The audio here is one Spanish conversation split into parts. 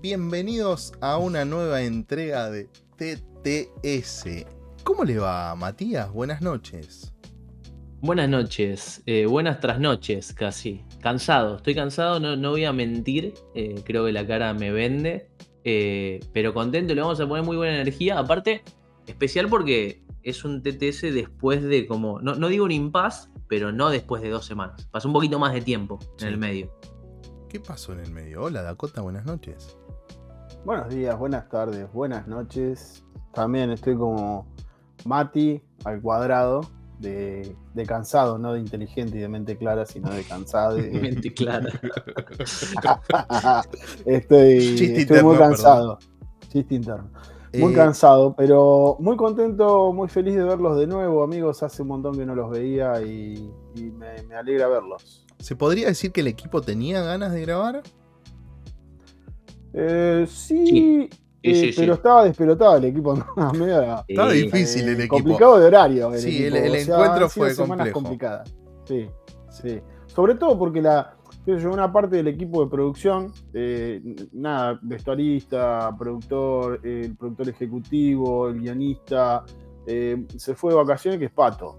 bienvenidos a una nueva entrega de TTS. ¿Cómo le va, Matías? Buenas noches. Buenas noches, eh, buenas trasnoches casi. Cansado, estoy cansado, no, no voy a mentir, eh, creo que la cara me vende, eh, pero contento, le vamos a poner muy buena energía. Aparte, especial porque es un TTS después de como, no, no digo un impas, pero no después de dos semanas. Pasó un poquito más de tiempo Sí. en el medio. ¿Qué pasó en el medio? Hola, Dakota, buenas noches. Buenos días, buenas tardes, buenas noches. También estoy como Mati al cuadrado, de, de cansado, no de inteligente y de mente clara, sino de cansado. y- Mente clara. estoy Chiste estoy interno, muy cansado. Chiste interno. Muy Eh, cansado, pero muy contento, muy feliz de verlos de nuevo, amigos. Hace un montón que no los veía y, y me, me alegra verlos. ¿Se podría decir que el equipo tenía ganas de grabar? Eh, sí, Sí. Sí, eh, sí, sí. pero estaba despelotado el equipo. Estaba difícil el Eh, equipo. Complicado de horario. El Sí, el- equipo, el o sea, encuentro fue semanas complejo. complicadas. Sí, sí. Sobre todo porque la, una parte del equipo de producción, eh, nada, vestuarista, productor, eh, el productor ejecutivo, el guionista, eh, se fue de vacaciones que es Pato.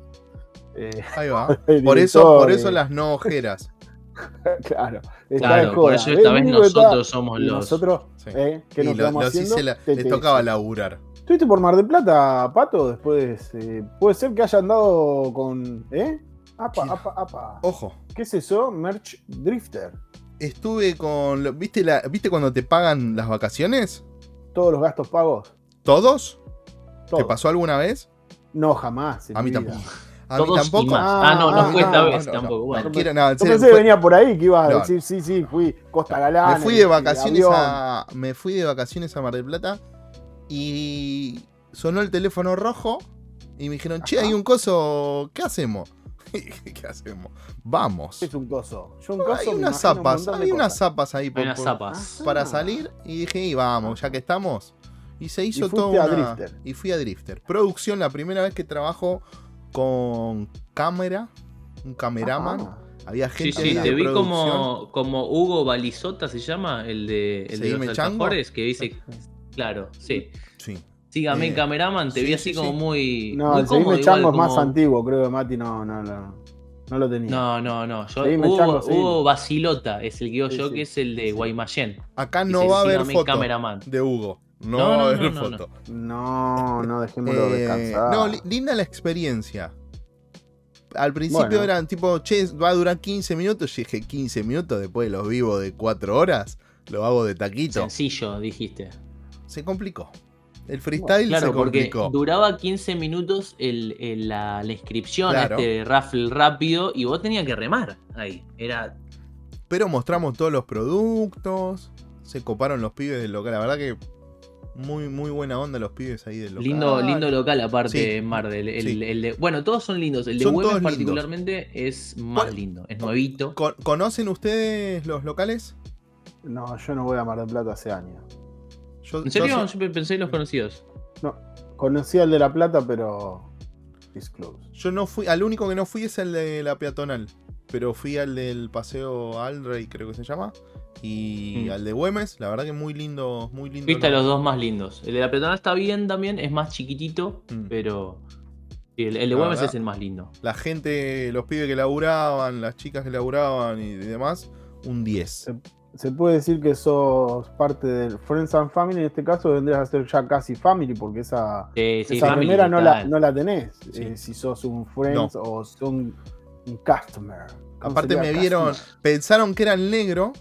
Eh, Ahí va. Por eso, por eso las no ojeras. claro, está Claro, por eso esta vez está- nosotros somos los. nosotros, Sí. eh, ¿qué Y nos los haciendo? la- les tocaba laburar. ¿Estuviste por Mar del Plata, Pato? Después, eh, puede ser que haya andado con. ¿Eh? Apa, Sí. apa, apa. Ojo, ¿Qué es eso? Merch Drifter. estuve con. ¿Viste, la, ¿Viste cuando te pagan las vacaciones? Todos los gastos pagos. ¿Todos? Todo. ¿Te pasó alguna vez? No, jamás. A mí vida. tampoco. A mí Todos y tampoco. más. Ah, no, no Ah, fue esta no, vez no, no. tampoco. Bueno. No, en Yo serio, pensé que fue- venía por ahí que ibas a No. decir, sí, sí, fui Costa Galán. me fui en de vacaciones avión. a. Me fui de vacaciones a Mar del Plata y sonó el teléfono rojo y me dijeron, che, Ajá. hay un coso, ¿qué hacemos? ¿Qué hacemos? Vamos. Es un coso. Yo un coso Hay me unas imagino un zapas, montón de hay unas cosas. zapas ahí Hay por- unas por- zapas. para Ah. salir y dije, y vamos, ya que estamos. Y se hizo fuiste todo a una- Drifter. Y fui a Drifter. Producción, la primera vez que trabajo con cámara, un cameraman. Ajá. Había Sí, gente sí, ahí te vi como, como Hugo Balizota se llama, el de, el de los alfajores, que dice, claro, sí. Sí. Sígame, Eh, cameraman, te sí, vi sí, así como sí. muy. No, muy el Seguime cómodo, Chango igual, es más como- antiguo, creo que Mati no, no, no, no lo tenía. No, no, no. Yo, Hugo, chango. Hugo Basilota es el que digo Sí, yo, sí. que es el de Sí. Guaymallén. Acá no va a haber "Sígame, foto cameraman". de Hugo. No, No, no, no, no, foto. No, no, dejémoslo Eh, descansar. no, li- linda la experiencia. Al principio Bueno. eran tipo, che, va a durar 15 minutos. Yo dije, 15 minutos después de los vivos de 4 horas. Lo hago de taquito. Sencillo, dijiste. Se complicó. El freestyle Claro, se porque complicó. duraba 15 minutos el, el- la, la inscripción a Claro. este raffle rápido y vos tenías que remar ahí. Era Pero mostramos todos los productos. Se coparon los pibes del local. La verdad que muy, muy buena onda los pibes ahí del local. lindo, lindo local aparte Sí, Mar del. El, sí. el de, bueno, todos son lindos. El de Son Güemes lindos. particularmente es más ¿Cuál- lindo. Es nuevito. Con- ¿Conocen ustedes los locales? No, yo no voy a Mar del Plata hace años. Yo, ¿En serio? yo Yo, sé- pensé en los conocidos. No, conocí al de La Plata, pero. It's close. yo no fui. Al único que no fui es el de la peatonal. Pero fui al del paseo Alrey, creo que se llama. Y Mm. al de Güemes. La verdad que muy lindo. Muy lindo. Lo- los dos más lindos. El de la peatonal está bien también, es más chiquitito, Mm. pero. sí, el, el de La Güemes verdad. es el más lindo. La gente, los pibes que laburaban, las chicas que laburaban y demás. Un 10. Se puede decir que sos parte del Friends and Family, en este caso vendrías a ser ya casi Family, porque esa, Sí, sí, esa Family primera no la, no la tenés. Sí. eh, si sos un Friends o sos un, Customer. ¿Cómo Aparte me vieron, customer? pensaron que era el negro.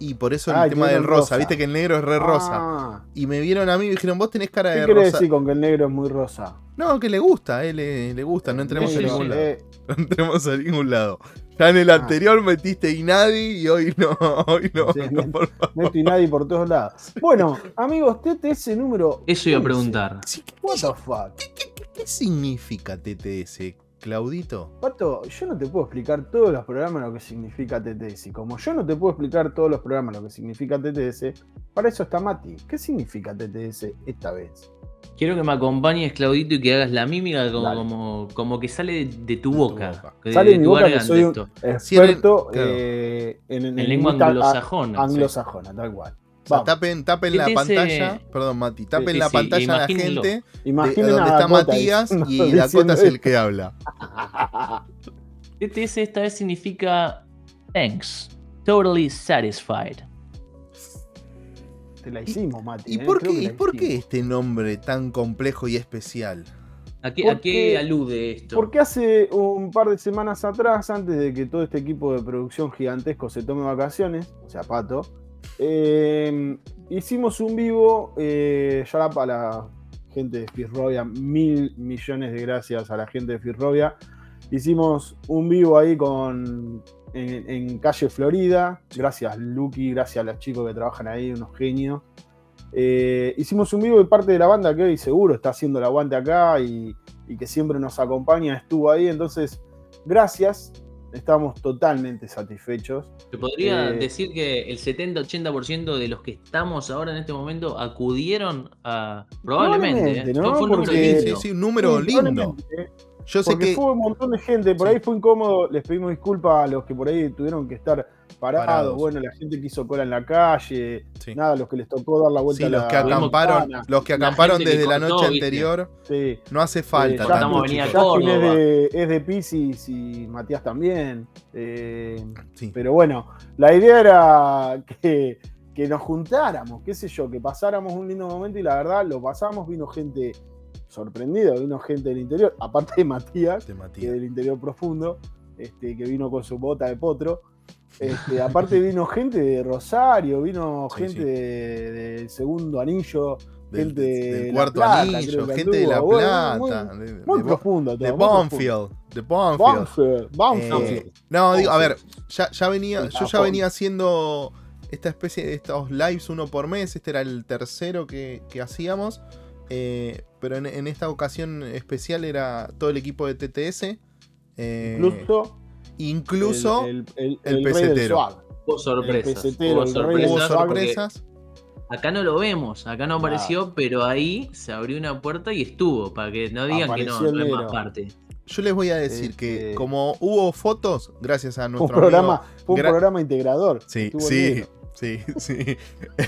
Y por eso el Ah, tema del rosa. rosa. Viste que el negro es re rosa. Ah, Y me vieron a mí y dijeron, vos tenés cara ¿Qué de quiere rosa. decir con que el negro es muy rosa? No, que le gusta, él le, le gusta, no entremos Sí, a sí, ningún sí. lado. Eh, No entremos a ningún lado. Ya en el Ah. anterior metiste Inadi y hoy no, hoy no. Sí, no, por favor. Y nadie por todos lados. Bueno, amigos, TTS número. Eso iba a 15. preguntar. Sí, ¿qué, What the fuck? qué- qué significa TTS, Claudito? Pato, yo no te puedo explicar todos los programas lo que significa TTS. Y como yo no te puedo explicar todos los programas lo que significa TTS, para eso está Mati. ¿Qué significa TTS esta vez? Quiero que me acompañes, Claudito, y que hagas la mímica como, como, como que sale de, de tu tu boca. de- Sale de de mi tu boca que soy un experto Sí, en el- claro. eh, en, en En lengua anglosajona. anglosajona, tal cual. Sea, Vamos. tapen, tapen la pantalla. eh, Perdón, Mati. Tapen sí, la sí, pantalla a la gente. de- Imaginen donde a está Dakota Matías diciendo- y Dakota es el que habla. TTS esta vez significa thanks, totally satisfied. Te la hicimos, Mati. ¿Y eh, por qué, y por qué este nombre tan complejo y especial? ¿A qué, a qué alude esto? Porque hace un par de semanas atrás, antes de que todo este equipo de producción gigantesco se tome vacaciones, o sea, Pato, eh, hicimos un vivo, eh, ya para la gente de Firrovia, mil millones de gracias a la gente de Firrovia. Hicimos un vivo ahí con en, calle Florida, gracias Lucky, gracias a los chicos que trabajan ahí, unos genios. Eh, hicimos un vivo de parte de la banda que hoy seguro está haciendo el aguante acá y, y que siempre nos acompaña, estuvo ahí. Entonces, gracias, estamos totalmente satisfechos. Se podría eh, decir que el 70-80% de los que estamos ahora en este momento acudieron a. Probablemente. Probablemente, ¿eh? ¿no? Fue un número Porque- Sí, lindo. sí, un número Sí, lindo. Yo sé Porque que. fue un montón de gente, por Sí. ahí fue incómodo, les pedimos disculpas a los que por ahí tuvieron que estar parados, Parados. bueno, la gente que hizo cola en la calle, Sí. nada, los que les tocó dar la vuelta Sí, a la los que acamparon, los que acamparon desde la noche ¿viste? anterior, sí. no hace falta Eh, tanto. Es de, es de Pisces y Matías también. eh, Sí. pero bueno, la idea era que, que nos juntáramos, qué sé yo, que pasáramos un lindo momento y la verdad lo pasamos, vino gente sorprendida, vino gente del interior, aparte de Matías, que Matías. del interior profundo, este, que vino con su bota de potro. Este, aparte vino gente de Rosario, vino Sí, gente sí. de- del segundo anillo, Del, gente del de cuarto Plata, anillo, gente de La. Bueno, Plata, muy- de, Muy de profundo todo. de muy profundo. Bonfield, de Bonfield. Banfield. Eh, no, digo, a ver, ya, ya venía, yo ya venía haciendo esta especie de estos lives uno por mes. Este era el tercero que, que hacíamos. Eh, pero en, en esta ocasión especial era todo el equipo de TTS. eh, Incluso, incluso el, el, pesetero. Hubo sorpresas. pesetero, hubo sorpresas. Acá no lo vemos, acá no apareció, pero ahí se abrió una puerta y estuvo, para que no digan que no, no es más parte. Yo les voy a decir que Este- como hubo fotos, gracias a un nuestro programa, amigo- fue un gra- programa integrador. Sí, sí. Sí, sí.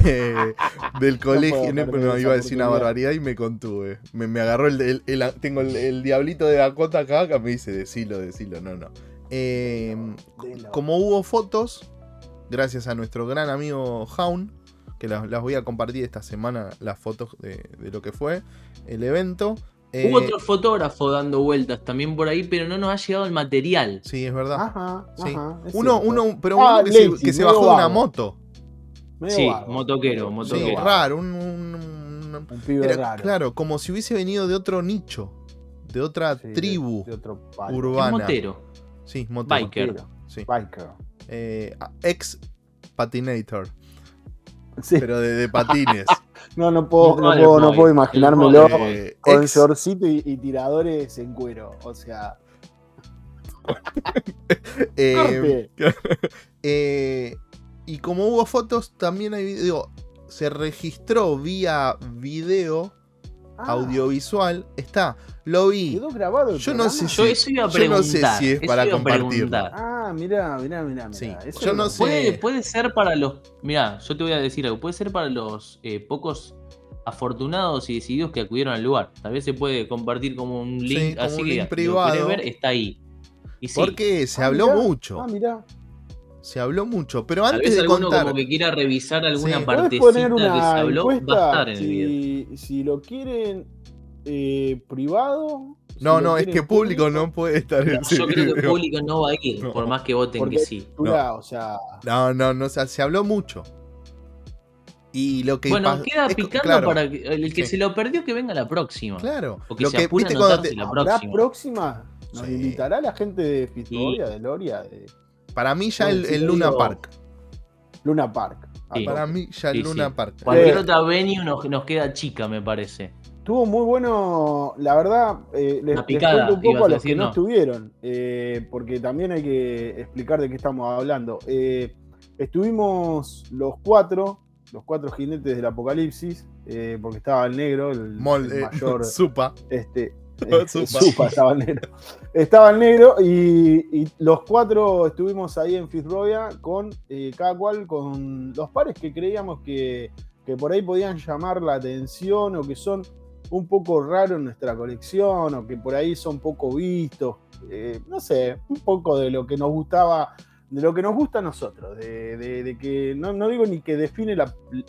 Eh, del colegio, no, iba a decir una barbaridad y me contuve. Me, me agarró el, el- el- tengo el, el diablito de Dakota acá que me dice decilo, decilo, no, no. Eh, Delo. como hubo fotos, gracias a nuestro gran amigo Jaun, que las, las voy a compartir esta semana, las fotos de, de lo que fue el evento. Eh, Hubo otro fotógrafo dando vueltas también por ahí, pero no nos ha llegado el material. Sí, es verdad. Ajá, Sí. ajá, es Uno, cierto. uno, pero Ah, uno que, se, que se bajó de una moto. Medio Sí, vago. motoquero, motoquero. Sí, raro, un, un- un- Un pibe Era, raro. Claro, como si hubiese venido de otro nicho, de otra Sí, tribu de otro. Es urbana. motero. Sí, motero. Biker. Sí. Biker. Eh, ex patinator, Sí. pero de, de patines. No, no puedo, no puedo, no puedo el imaginármelo. Eh, con ex- shortcito y, y tiradores en cuero. O sea, eh, eh, y como hubo fotos, también hay video. Se registró vía video, Ah, audiovisual. Está, lo vi. ¿Quedó grabado el Yo no sé Yo si- eso iba a yo no sé si es para preguntar. Ah, mirá, mirá, mirá. mirá. Sí, Eso yo no lo- sé. Puede, puede ser para los. Mirá, yo te voy a decir algo. Puede ser para los eh, pocos afortunados y decididos que acudieron al lugar. Tal vez se puede compartir como un link Sí, como así un que link privado. ver, está ahí. Y sí, Porque se Ah, habló mirá. mucho. Ah, mirá. Se habló mucho. Pero tal antes vez de contar. como que quiera revisar alguna Sí. ¿Puedes partecita poner que se habló, va a estar en el video. si, si lo quieren eh, privado? si No, no, es que público no puede estar en ese Yo creo que el video. público no va a ir, No. por más que voten Porque que sí. Tula, o sea, No, no, no, o sea, se habló mucho. Y lo que Bueno, queda es que- picando claro, para que el que Sí. se lo perdió que venga la próxima. Claro. O que Lo se que viste cuando anotarse te- la ¿habrá próxima. próxima? ¿Nos Sí. invitará la gente de Fistoria, de Loria, de para mí ya No, el, Luna digo- Park. Luna Park? Sí. Para mí ya el Sí, Luna sí. Park. Cualquier Eh, otra venue nos, nos queda chica, me parece. Estuvo muy bueno, la verdad, eh, les, picada, cuento un poco a a los que no, no. estuvieron, eh, porque también hay que explicar de qué estamos hablando. Eh, estuvimos los cuatro, los cuatro jinetes del apocalipsis, eh, porque estaba el negro, el, Mol, el eh, mayor, Supa. este, Supa estaba el negro. Estaba el negro y, los cuatro estuvimos ahí en Fitzrovia con eh, cada cual con los pares que creíamos que, que por ahí podían llamar la atención o que son un poco raros en nuestra colección o que por ahí son poco vistos. Eh, no sé, un poco de lo que nos gustaba de lo que nos gusta a nosotros, de, que no, digo ni que define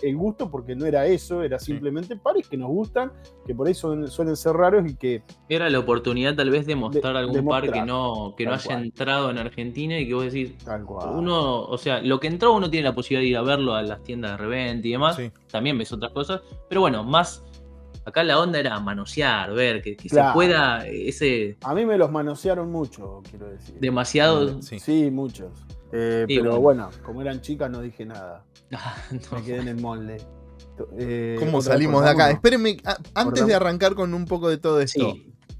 el gusto porque no era eso, era simplemente pares que nos gustan, que por ahí suelen ser raros y que... Era la oportunidad tal vez de mostrar algún par que no, que no haya entrado en Argentina y que vos decís, tal cual. uno, o sea, lo que entró uno tiene la posibilidad de ir a verlo a las tiendas de reventa y demás, también ves otras cosas, pero bueno, más Acá la onda era manosear, ver, que, se pueda ese... A mí me los manosearon mucho, quiero decir. Demasiado. Sí, muchos. Eh, pero bueno. como eran chicas no dije nada. Ah, me quedé en el molde. Eh, ¿Cómo salimos de acá? Espérenme, antes de arrancar con un poco de todo esto,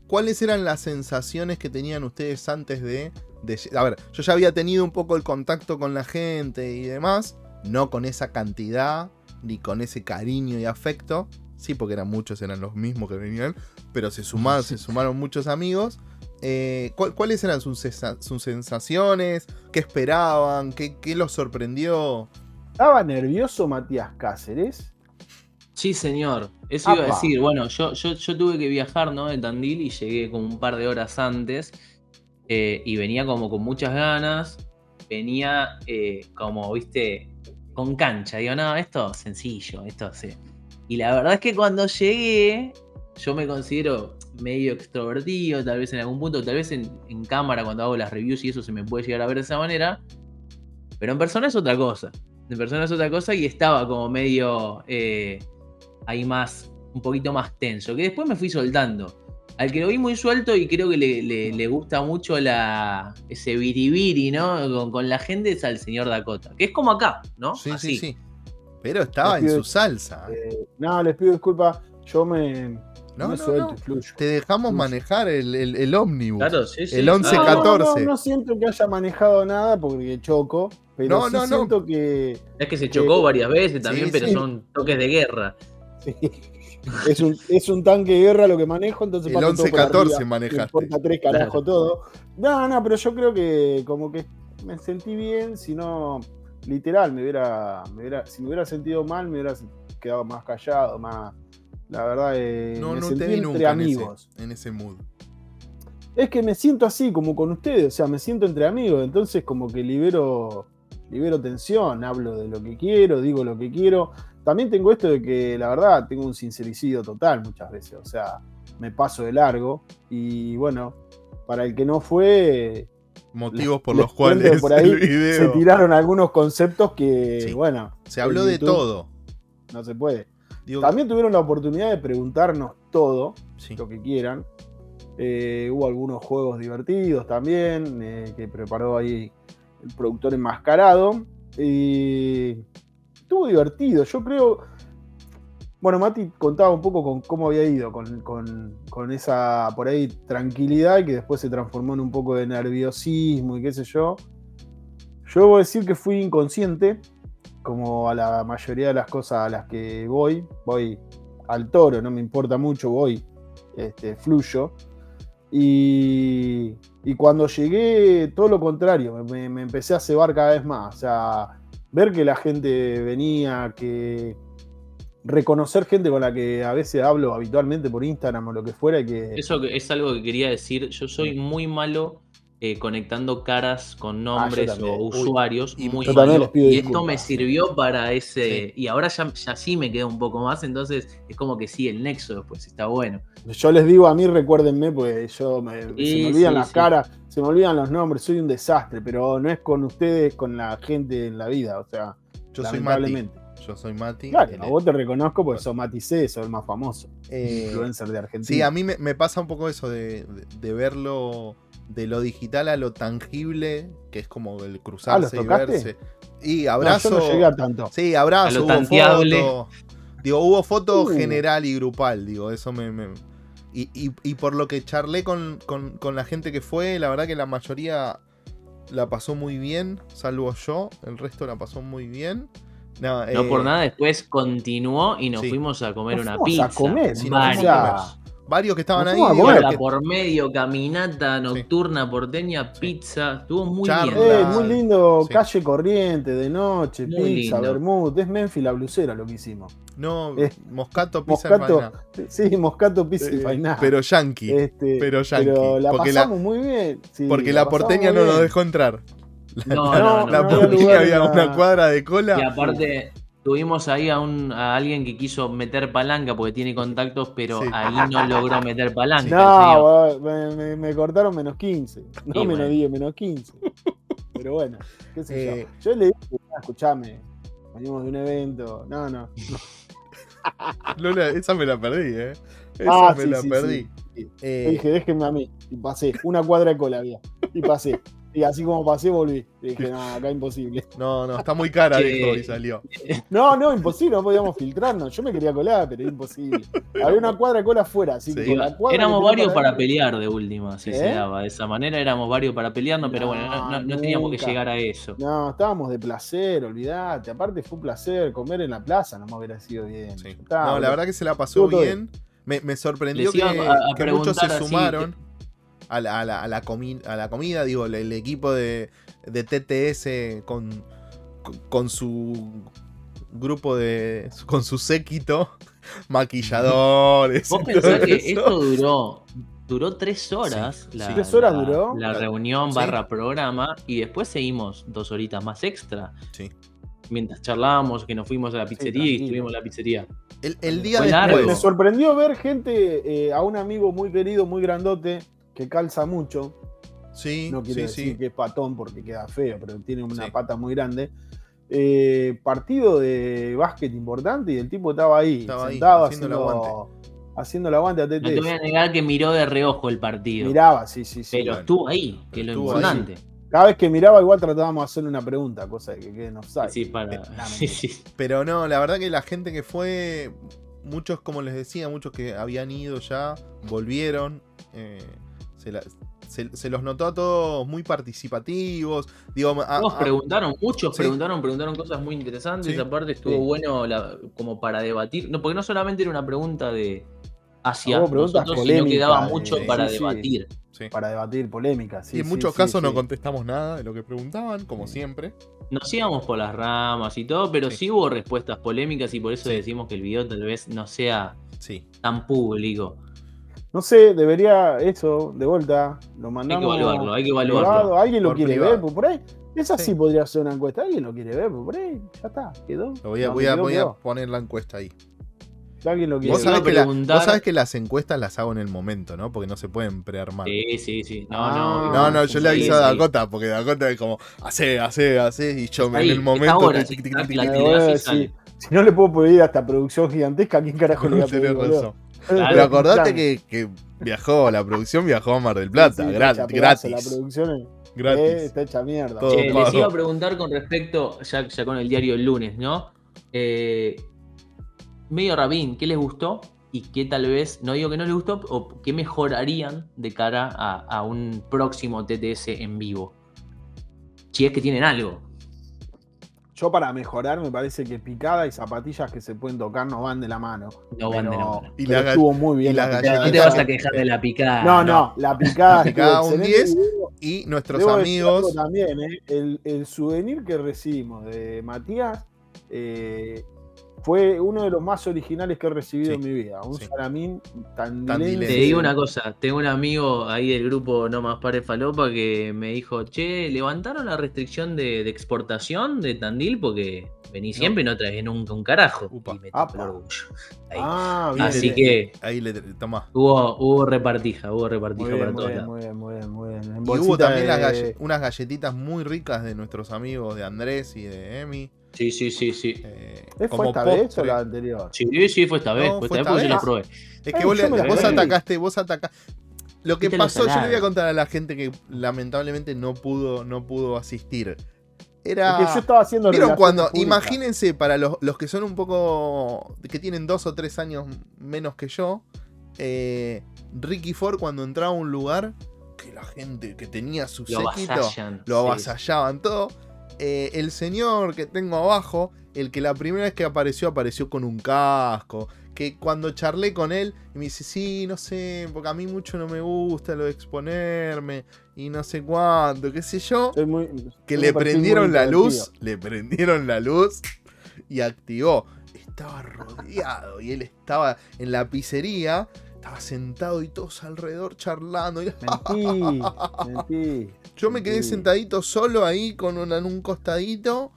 ¿cuáles eran las sensaciones que tenían ustedes antes de, de, A ver, yo ya había tenido un poco el contacto con la gente y demás, no con esa cantidad, ni con ese cariño y afecto, sí, porque eran muchos, eran los mismos que venían, pero se sumaron, se sumaron muchos amigos. Eh, ¿Cuáles eran sus, sensaciones? ¿Qué esperaban? ¿Qué, los sorprendió? ¿Estaba nervioso Matías Cáceres? Sí, señor. Eso iba a decir. Bueno, yo, yo, tuve que viajar ¿no? de Tandil y llegué como un par de horas antes. Eh, y venía como con muchas ganas. Venía eh, como, viste, con cancha. Digo, no, esto es sencillo, esto sí. Y la verdad es que cuando llegué, yo me considero medio extrovertido, tal vez en algún punto, tal vez en, cámara cuando hago las reviews y eso se me puede llegar a ver de esa manera. Pero en persona es otra cosa. En persona es otra cosa y estaba como medio eh, ahí más, un poquito más tenso. Que después me fui soltando. Al que lo vi muy suelto y creo que le, gusta mucho la, ese biribiri, ¿no? Con, la gente es al señor Dakota. Que es como acá, ¿no? Sí, sí, sí. Pero estaba en su salsa. Eh, no, les pido disculpas. Yo me, no, me suelto Te dejamos manejar el, el, ómnibus. Claro, sí, sí. El 11-14. No, siento que haya manejado nada porque choco. Pero sí siento que. Es que se chocó varias veces también, pero son toques de guerra. Es un, es un tanque de guerra lo que manejo, entonces el 11-14 manejaste. Importa tres carajo todo. No, no, pero yo creo que como que me sentí bien, si no literal, me hubiera, si me hubiera sentido mal, me hubiera quedado más callado, más. La verdad, eh, no, me no te vi entre amigos. En ese, mood. Es que me siento así, como con ustedes, o sea, me siento entre amigos, entonces como que libero, libero tensión, hablo de lo que quiero, digo lo que quiero. También tengo esto de que, la verdad, tengo un sincericidio total muchas veces, o sea, me paso de largo y bueno, para el que no fue, motivos por los cuales por ahí se tiraron algunos conceptos que, bueno. Se habló de todo. No se puede. También tuvieron la oportunidad de preguntarnos todo, lo que quieran. Eh, hubo algunos juegos divertidos también, eh, que preparó ahí el productor enmascarado. Y estuvo divertido. Yo creo, bueno, Mati contaba un poco con cómo había ido, con, esa por ahí tranquilidad que después se transformó en un poco de nerviosismo y qué sé yo. Yo a decir que fui inconsciente, como a la mayoría de las cosas a las que voy. Voy al toro, no me importa mucho, voy, este, fluyo. Y, cuando llegué, todo lo contrario, me, me empecé a cebar cada vez más. O sea, ver que la gente venía, que reconocer gente con la que a veces hablo habitualmente por Instagram o lo que fuera. Que... Eso es algo que quería decir. Yo soy muy malo eh, conectando caras con ah, nombres o usuarios. y muy y esto me sirvió para ese. Y ahora ya, ya, sí me queda un poco más. Entonces es como que sí, el nexo después está bueno. Yo les digo a mí, recuérdenme, pues yo me, se me olvidan las caras, se me olvidan los nombres, soy un desastre, pero no es con ustedes, con la gente en la vida. O sea, yo lamentablemente. Yo soy Mati. Claro, a vos te reconozco porque sos Mati C, sos el más famoso. Eh, influencer de Argentina. Sí, a mí me, pasa un poco eso de, verlo de lo digital a lo tangible, que es como el cruzarse ah, y verse. Y abrazo. No, yo no llegué a tanto. Sí, abrazo, hubo foto. Digo, hubo foto uh. general y grupal, digo, eso me. y, por lo que charlé con, con la gente que fue, la verdad que la mayoría la pasó muy bien, salvo yo, el resto la pasó muy bien. No, por eh, nada, después continuó y nos fuimos a comer una pizza. A comer, varios que estaban Nos ahí. comer. que- por medio, caminata nocturna porteña, Sí. pizza. Estuvo muy Charla. bien. Eh, muy lindo, Sí. calle corriente, de noche, Muy pizza, lindo. vermut. Es Memphis la blusera lo que hicimos. No, Eh, Moscato, Pizza y Moscato, sí, Moscato, pizza y Eh, fainá. Pero yankee. Este, pero yankee, la porque la- pasamos muy bien. sí, porque la pasamos porteña no nos dejó entrar. No, No, no, no. la no había la- una cuadra de cola. Y aparte, tuvimos ahí a, un, a alguien que quiso meter palanca porque tiene contactos, pero Sí. ahí no logró meter palanca. No, me, me- me cortaron menos 15. No menos bueno. 10, menos 15. Pero bueno, qué sé Eh, yo. Yo le dije, "Ah, escuchame, venimos de un evento. No, no. Lola, esa me la perdí, ¿eh? Esa Ah, me sí, la sí, perdí. Eh, dije, déjenme a mí. Y pasé. Una cuadra de cola había. Y pasé. Y así como pasé, volví. Le dije, no, acá imposible. no, no, está muy cara, dijo, y salió. No, no, imposible, no podíamos filtrarnos. Yo me quería colar, pero era imposible. Había una cuadra de cola afuera, así que Sí. con la cuadra Éramos que varios para pelear de última, si se ¿Eh? daba de esa manera. Éramos varios para pelearnos, pero No, bueno, no, no- no teníamos que llegar a eso. No, estábamos de placer, olvídate. Aparte fue un placer comer en la plaza, no me hubiera sido bien. Sí. No, la verdad que se la pasó bien. Me, me sorprendió que, iba a- a que muchos se así, sumaron a la, a la- a la comi- a la comida. Digo, el, el equipo de, de TTS con, con, con su grupo de. con su séquito, maquilladores. Vos pensás que eso. esto duró, duró tres horas. Sí, la. ¿Tres horas la- duró? La reunión Sí. barra programa y después seguimos dos horitas más extra. Sí. Mientras charlábamos, que nos fuimos a la pizzería y estuvimos en la pizzería. El, el día Fue Me- después. sorprendió ver gente, eh, a un amigo muy querido, muy grandote, que calza mucho. Sí, No quiero sí, decir sí. que es patón porque queda feo, pero tiene una Sí. pata muy grande. Eh, partido de básquet importante y el tipo estaba ahí, Estaba ahí, sentado haciendo el haciendo, haciendo el aguante a No te voy a negar que miró de reojo el partido. Miraba, sí, sí, sí. pero bueno. estuvo ahí, que es lo Estuvo importante. Cada vez que miraba, igual tratábamos de hacerle una pregunta, cosa de que quede en offside. Sí, para. Sí. Pero no, la verdad que la gente que fue, muchos, como les decía, muchos que habían ido ya, volvieron. eh, se, la- se- se los notó a todos muy participativos. Digo, a- Todos a- preguntaron, muchos Sí. preguntaron, preguntaron cosas muy interesantes. Sí. Aparte estuvo Sí. bueno la- como para debatir. No, porque no solamente era una pregunta de hacia nosotros, sino que daba polémicas, mucho de- para debatir. sí. Para debatir polémicas. sí, y en sí, muchos sí, casos no contestamos nada de lo que preguntaban, como siempre. Nos íbamos por las ramas y todo, pero Sí. sí, hubo respuestas polémicas y por eso Sí. decimos que el video tal vez no sea Sí. tan público. No sé, debería eso, de vuelta, lo Hay mandamos. que evaluarlo, hay que privado, evaluarlo. ¿Alguien lo Por quiere privado. ver? Pues por ahí. Esa sí. Sí. podría ser una encuesta. ¿Alguien lo quiere ver? Pues por ahí, ya está, quedó. Lo voy a, No, voy a, quedó, poner la encuesta ahí. Alguien lo quiere Vos ver. sabés, que la- preguntar- vos sabés que las encuestas las hago en el momento, ¿no? Porque no se pueden prearmar. Sí, sí, sí. No, Ah, no. No, no, yo le Sí, aviso a sí. Dakota, porque Dakota es como, hace, hace, hace, y yo me- Ahí, en el momento. si, si no le puedo pedir hasta producción gigantesca, ¿a quién carajo le voy a pedir? Claro. Pero acordate que, que viajó, la producción viajó a Mar del Plata, Sí, sí, gra- está hecha pedazo, La gratis. producción es- eh, Gratis. está hecha mierda. Che, les iba a preguntar con respecto, ya, ya con el diario el lunes, ¿no? Eh, medio Rabín, ¿qué les gustó? Y qué tal vez, no digo que no les gustó, o qué mejorarían de cara a, a un próximo TTS en vivo. Si es que tienen algo. Yo para mejorar me parece que picada y zapatillas que se pueden tocar no van de la mano. No van de la mano. Y la estuvo muy bien y la picada. galletita No te vas a quejar de la picada. No, no, la picada. La picada un excelente. 10. Y nuestros debo amigos. También, ¿eh? el, el souvenir que recibimos de Matías eh, fue uno de los más originales que he recibido Sí, en mi vida. Un sí. salamín tan Tandilense. Te digo una cosa, tengo un amigo ahí del grupo No Más Pare Falopa que me dijo, che, ¿levantaron la restricción de, de exportación de Tandil? Porque vení siempre y no traes nunca un carajo. Upa. Y me orgullo. Ahí. Ah, bien. Así bien. que Ahí le tomá. hubo, hubo repartija, hubo Muy repartija bien, para muy todos bien, lados. muy bien, muy bien, muy bien. En Y hubo también las de- galle- unas galletitas muy ricas de nuestros amigos de Andrés y de Emi. Sí, sí, sí, sí. eh, ¿Eh, ¿Fue como esta vez o la anterior? Sí, sí, fue esta vez. No, fue fue esta vez porque yo esta la probé. Es que Ay, vos, la atacaste, vos atacaste. Lo que pasó, yo le voy a contar a la gente que lamentablemente no pudo, no pudo asistir. Es Era. que yo estaba haciendo ¿Vieron cuando? Imagínense, para los, los que son un poco. que tienen dos o tres años menos que yo. eh, Ricky Ford, cuando entraba a un lugar, que la gente que tenía su Lo séquito lo sí. avasallaban todo. Eh, el señor que tengo abajo, el que la primera vez que apareció, apareció con un casco, que cuando charlé con él, me dice, sí, no sé, porque a mí mucho no me gusta lo de exponerme, y no sé cuánto, qué sé yo, muy- que le prendieron la luz, le prendieron la luz y activó. Estaba rodeado y él estaba en la pizzería, estaba sentado y todos alrededor charlando. y- Mentí, mentí. Yo me quedé sentadito solo ahí con una- en un costadito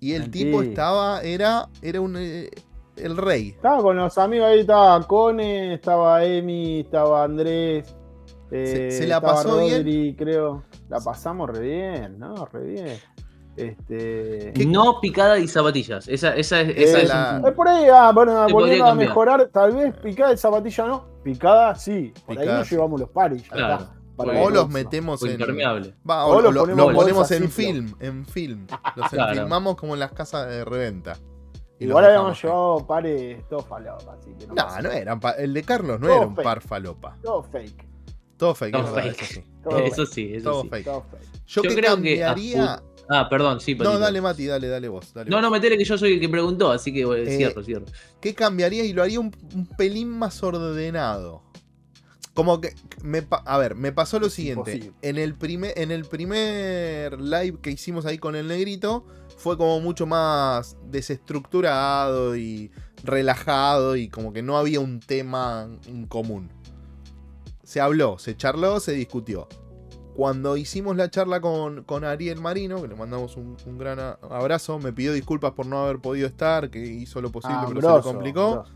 y el Mentí. tipo estaba, era, era un, eh, el rey. Estaba con los amigos ahí, estaba Cone, estaba Emi, estaba Andrés. eh, se la estaba pasó bien? Creo. La pasamos re bien, ¿no? Re bien. Este. ¿Qué- No picada y zapatillas. Esa, esa es. Esa Eh, es la- Es por ahí, ah, bueno, Se volviendo podría a mejorar, tal vez picada de zapatilla no, picada sí. Por ahí nos llevamos los paris. ya Claro. Para O los metemos o en. impermeable. Va, O o lo lo, ponemos lo en ponemos film, en film. Los Claro. filmamos como en las casas de reventa. Y Igual los habíamos llevado pares todos falopa, así que no. No, no eran pa- el de Carlos no Todo era un fake. par falopa. Todo fake. Todo fake, Todo verdad, fake. eso sí. Todo Eso sí, eso Todo sí. fake. Todo fake. Yo, Yo que creo que a cambiaría. Ah, perdón, sí, no, Patito. dale, Mati, dale, dale vos. Dale No, vos. no, metele que yo soy el que preguntó, así que bueno, Eh, cierro, cierro. ¿Qué cambiaría? Y lo haría un, un pelín más ordenado. Como que. Me, a ver, me pasó lo Es siguiente. imposible. En el, primer, en el primer live que hicimos ahí con el negrito, fue como mucho más desestructurado y relajado y como que no había un tema en común. Se habló, se charló, se discutió. Cuando hicimos la charla con, con Ariel Marino, que le mandamos un, un gran abrazo, me pidió disculpas por no haber podido estar, que hizo lo posible, Ah, pero se le complicó. grosso.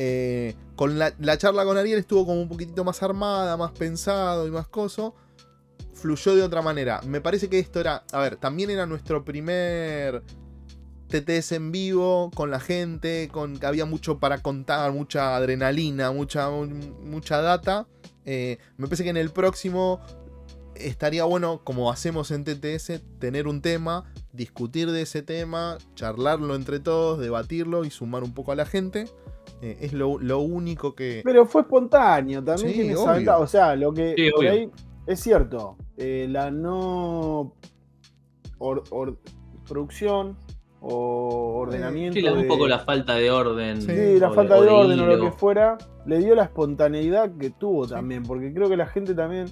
Eh, con la, la charla con Ariel estuvo como un poquitito más armada, más pensado y más coso. Fluyó de otra manera. Me parece que esto era. A ver, también era nuestro primer TTS en vivo con la gente. Con que había mucho para contar, mucha adrenalina, mucha, mucha data. Eh, me parece que en el próximo estaría bueno, como hacemos en TTS, tener un tema, discutir de ese tema, charlarlo entre todos, debatirlo y sumar un poco a la gente. Eh, es lo, lo único que. Pero fue espontáneo, también Sí, tiene esa. O sea, lo que Sí, por obvio. ahí es cierto, eh, la no or- or- producción o ordenamiento. Sí, la- un de- poco la falta de orden. Sí, la falta o de orden o lo que fuera, le dio la espontaneidad que tuvo Sí. también, porque creo que la gente también,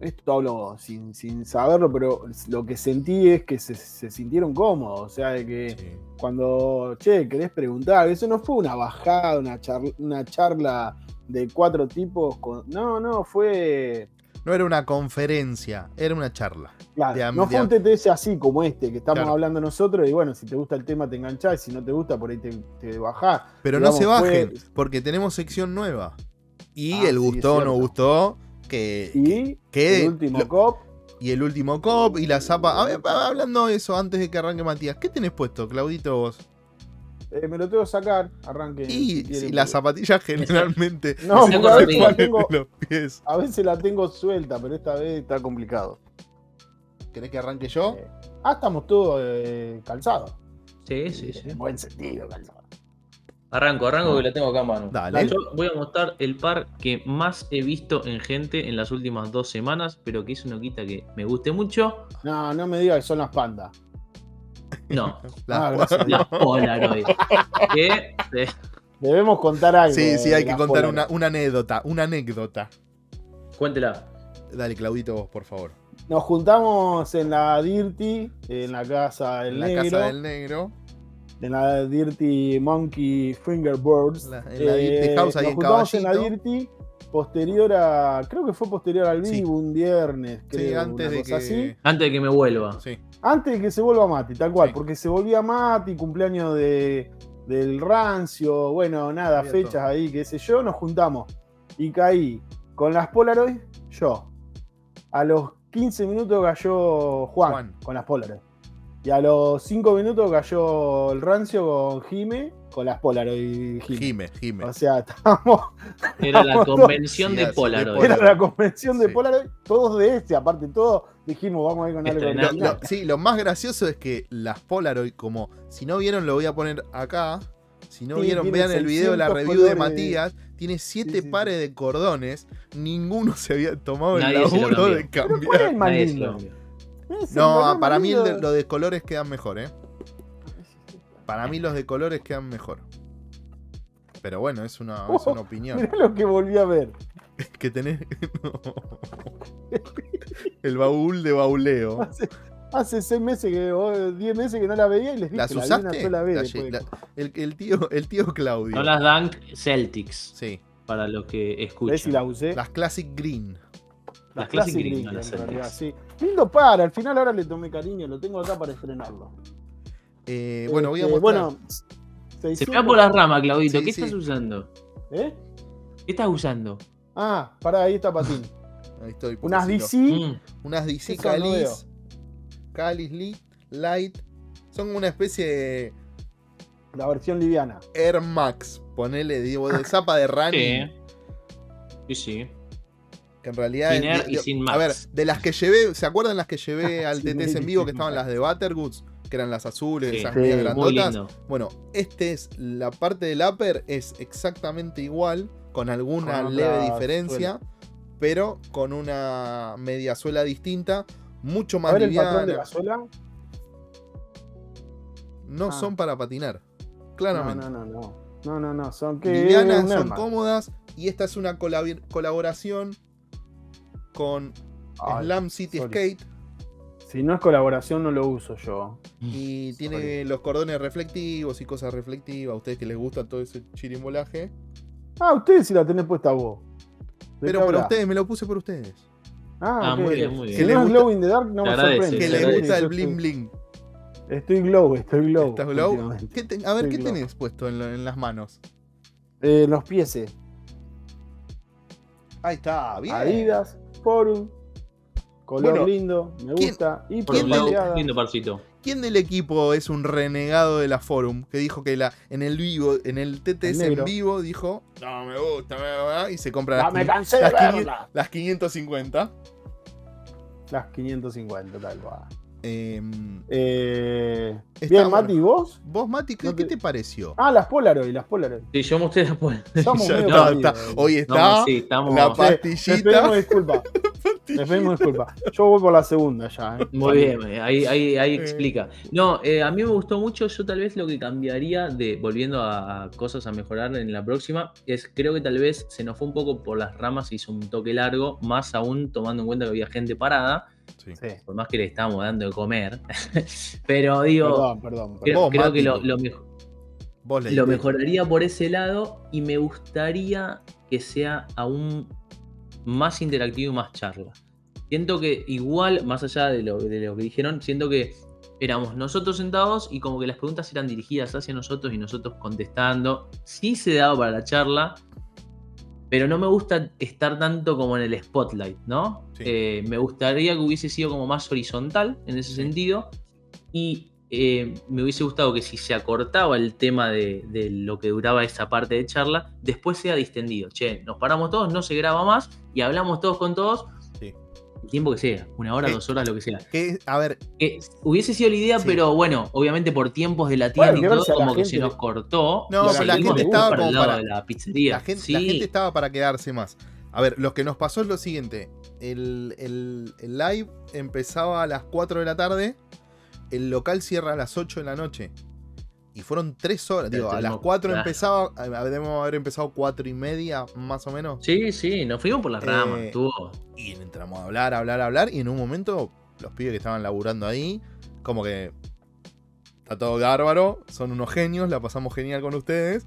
esto hablo sin, sin saberlo, pero lo que sentí es que se, se sintieron cómodos, o sea, de que Sí. cuando, che, querés preguntar, eso no fue una bajada, una charla, una charla de cuatro tipos, con, no, no, fue, No era una conferencia, era una charla. claro, De no fue un TTS así como este, que estamos Claro. hablando nosotros, y bueno, si te gusta el tema te enganchás, y si no te gusta, por ahí te, te bajás. Pero no se bajen, fue- porque tenemos sección nueva. Y Ah, el sí, gustó o no gustó, que, Y que el último lo- cop, y el último cop y la zapa. A ver, hablando de eso, antes de que arranque Matías, ¿qué tenés puesto, Claudito, vos? Eh, me lo tengo que sacar, arranque. Y si quieren, las zapatillas generalmente No, porque a veces la en tengo- los pies. A veces la tengo suelta, pero esta vez está complicado. ¿Querés que arranque yo? Eh, ah, estamos todos eh, calzados. Sí, sí, sí. En buen sentido, calzados. Arranco, arranco que la tengo acá a mano. Dale. Yo voy a mostrar el par que más he visto en gente en las últimas dos semanas, pero que eso no quita que me guste mucho. No, no me digas que son las pandas. No, Ah, las Polaroid. que eh, Debemos contar algo. sí, sí, hay que contar una, una anécdota. Una anécdota. cuéntela. Dale, Claudito, vos, por favor. Nos juntamos en la Dirty, en la casa del En la negro, casa del negro. En la Dirty Monkey Fingerboards. La- en la Dirty House, ahí nos en juntamos en la. Dirty posterior a, creo que fue posterior al Sí. vivo, un viernes, creo, Sí, antes de que. así. Antes de que me vuelva. Sí. Antes de que se vuelva Mati, tal cual, Sí. porque se volvía Mati, cumpleaños de, del rancio, bueno, nada, Había fechas todo. ahí, qué sé yo, nos juntamos. Y caí con las Polaroid, yo. A los 15 minutos cayó Juan, Juan. con las Polaroid. Y a los 5 minutos cayó el rancio con Jime, con las Polaroid Jime. Gime. O sea, estábamos, Era la convención de Polaroid. Era la convención de Sí. Polaroid, todos de este, aparte todos dijimos, vamos a ir con algo. Lo- lo- sí, lo más gracioso es que las Polaroid, como si no vieron, lo voy a poner acá. Si no Sí, vieron, vean el video de la 600 review de. Matías. Tiene siete Sí, sí, pares de cordones. Ninguno se había tomado Nadie el laburo de Pero ¿cuál es cambiar. No, color para mí el de, lo colores quedan mejor, ¿eh? Para mí los de colores quedan mejor. Pero bueno, es una, es una opinión. Mirá lo que volví a ver. que tenés. El baúl de bauleo. Hace, hace seis meses que, o diez meses que no la veía y les dije ¿Las que la vi una usaste? sola vez. La la- el, el tío, el tío Claudio. No las Dunk Celtics, Sí. para los que ¿Ves escuchan. si la usé? Las Classic Green. Las Classic Classic Green, Green, no las en realidad, sí. Lindo para, al final ahora le tomé cariño, lo tengo acá para estrenarlo. Eh, bueno, voy a Este, mostrar. Bueno, Se 600 pega por las ramas, Claudito. Sí, ¿Qué sí. estás usando? ¿Eh? ¿Qué estás usando? Ah, pará, ahí está Patín. Ahí estoy. Unas. DC. Mm, Unas DC. Calis. Calis Lit, Light. Son una especie de La versión liviana. Air Max. Ponele, digo, de zapa de running. sí. Sí, sí. Que en realidad. es Sin Air de- y de- sin A ver, de las que llevé. ¿Se acuerdan las que llevé al TTS en vivo? Que estaban las de Buttergoods. Que eran las azules, Sí. esas Sí, grandotas. lindo. Bueno, este es la parte del upper es exactamente igual, con alguna Con leve diferencia, pero con una media suela distinta, mucho A más ver el liviana. patrón de la suela. No Ah. son para patinar, No, claramente. no, no, no. No, no, no. Son que. Livianas, son cómodas y esta es una colab- colaboración con Ay, Slam City sorry. Skate Si no es colaboración, no lo uso yo. y tiene Sorry. los cordones reflectivos y cosas reflectivas. A ustedes que les gusta todo ese chirimbolaje. Ah, ustedes si la tenés puesta vos. ¿De Pero para ustedes, me lo puse por ustedes. Ah, Ah, muy bien, muy Si Que bien. le no es gusta- Glow in the Dark, no Te me sorprende. Que Sí, le sí, gusta Sí, el bling bling. Estoy glow, estoy glow. ¿Estás glow? últimamente. ¿Qué te- a ver, Estoy ¿qué glow. tenés puesto en, la- en las manos? Eh, los pies. Ahí está, bien. Adidas, Forum. Color Bueno, lindo, me ¿quién- gusta. Y Por ¿Quién un lado, pateada. lindo parcito. ¿Quién del equipo es un renegado de la Forum? Que dijo que la, en el vivo, en el TTS El en vivo, dijo, no me gusta, me gusta", y se compra las, me quin- cansé de las, verla. las 550. Las 550, tal cual. Em, Eh, Está bien. Mati, ¿y vos? ¿Vos, Mati, qué, No qué te- pareció? Ah, las Polaroid, las Polaroid. Sí, yo mostré está, perdidos. está. Hoy está No, sí, estamos. la Sí, Les pastillita. pedimos disculpas. Les pedimos disculpas. Yo voy por la segunda ya. ¿eh? Muy bien, eh, ahí, ahí, ahí Eh. explica. No, eh, a mí me gustó mucho. Yo tal vez lo que cambiaría de volviendo a cosas a mejorar en la próxima es creo que tal vez se nos fue un poco por las ramas y hizo un toque largo, más aún tomando en cuenta que había gente parada, Sí. Por más que le estábamos dando de comer. Pero digo, Perdón, perdón. creo, Vos, creo Mati, que lo, vos. lo mejor. Vos le Lo diste. mejoraría por ese lado y me gustaría que sea aún más interactivo y más charla. Siento que igual, más allá de lo, de lo que dijeron, siento que éramos nosotros sentados y como que las preguntas eran dirigidas hacia nosotros y nosotros contestando. Sí se daba para la charla, pero no me gusta estar tanto como en el spotlight, ¿no? Sí. Eh, me gustaría que hubiese sido como más horizontal en ese sentido y eh, me hubiese gustado que si se acortaba el tema de, de lo que duraba esa parte de charla, después sea distendido. Che, nos paramos todos, no se graba más y hablamos todos con todos. El tiempo que sea, una hora, Sí. dos horas, lo que sea. Que, a ver, Que hubiese sido la idea, Sí. pero bueno, obviamente por tiempos de la tienda Bueno, y todo, como que gente se nos cortó. No, y pero la gente estaba para el como lado para- de la pizzería. la gente, Sí. la gente estaba para quedarse más. A ver, lo que nos pasó es lo siguiente. El, el- el live empezaba a las 4 de la tarde. El local cierra a las 8 de la noche. Y fueron 3 horas. Digo, a las 4 claro. empezaba. Debemos haber empezado 4 y media, más o menos. Sí, sí, nos fuimos por las Eh, ramas. Estuvo. Y entramos a hablar, a hablar, a hablar. Y en un momento, los pibes que estaban laburando ahí, como que. Está todo bárbaro, son unos genios, la pasamos genial con ustedes.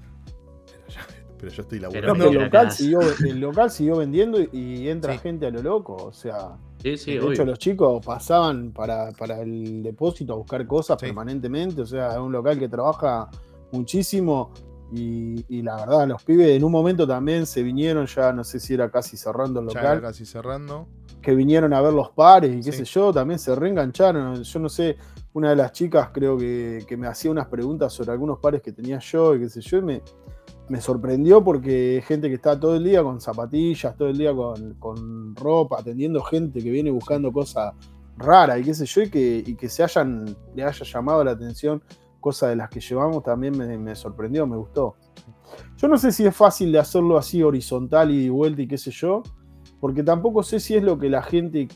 Pero yo, pero yo estoy laburando. pero el local, siguió, el local siguió vendiendo y entra Sí. gente a lo loco. O sea, Sí, sí, de obvio. hecho, los chicos pasaban para, para el depósito a buscar cosas Sí. permanentemente. O sea, es un local que trabaja muchísimo. Y, y la verdad, los pibes en un momento también se vinieron, ya no sé si era casi cerrando el Ya local. era casi cerrando. que vinieron a ver los pares y qué Sí. sé yo, también se reengancharon. Yo no sé, una de las chicas creo que, que me hacía unas preguntas sobre algunos pares que tenía yo y qué sé yo, y me, me sorprendió porque gente que está todo el día con zapatillas, todo el día con, con ropa, atendiendo gente que viene buscando cosas raras y qué sé yo, y que, y que se hayan, le haya llamado la atención cosas de las que llevamos también me, me sorprendió, me gustó. Yo no sé si es fácil de hacerlo así horizontal y de vuelta y qué sé yo, porque tampoco sé si es lo que la gente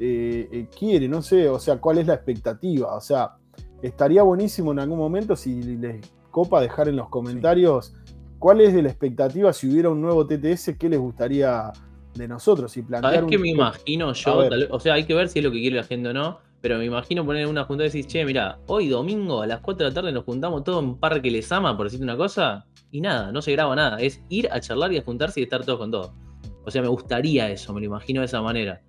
eh, eh, quiere, no sé, o sea, cuál es la expectativa. O sea, estaría buenísimo en algún momento si les copa dejar en los comentarios ¿cuál es de la expectativa si hubiera un nuevo TTS? ¿Qué les gustaría de nosotros? Y plantear ¿Sabes un- qué me imagino yo? ver. Tal vez- o sea, hay que ver si es lo que quiere la gente o no. Pero me imagino poner en una juntada y decir, che, mira, hoy domingo a las 4 de la tarde nos juntamos todos en Parque Les Ama, por decirte una cosa, y nada, no se graba nada. Es ir a charlar y a juntarse y estar todos con todos. O sea, me gustaría eso, me lo imagino de esa manera.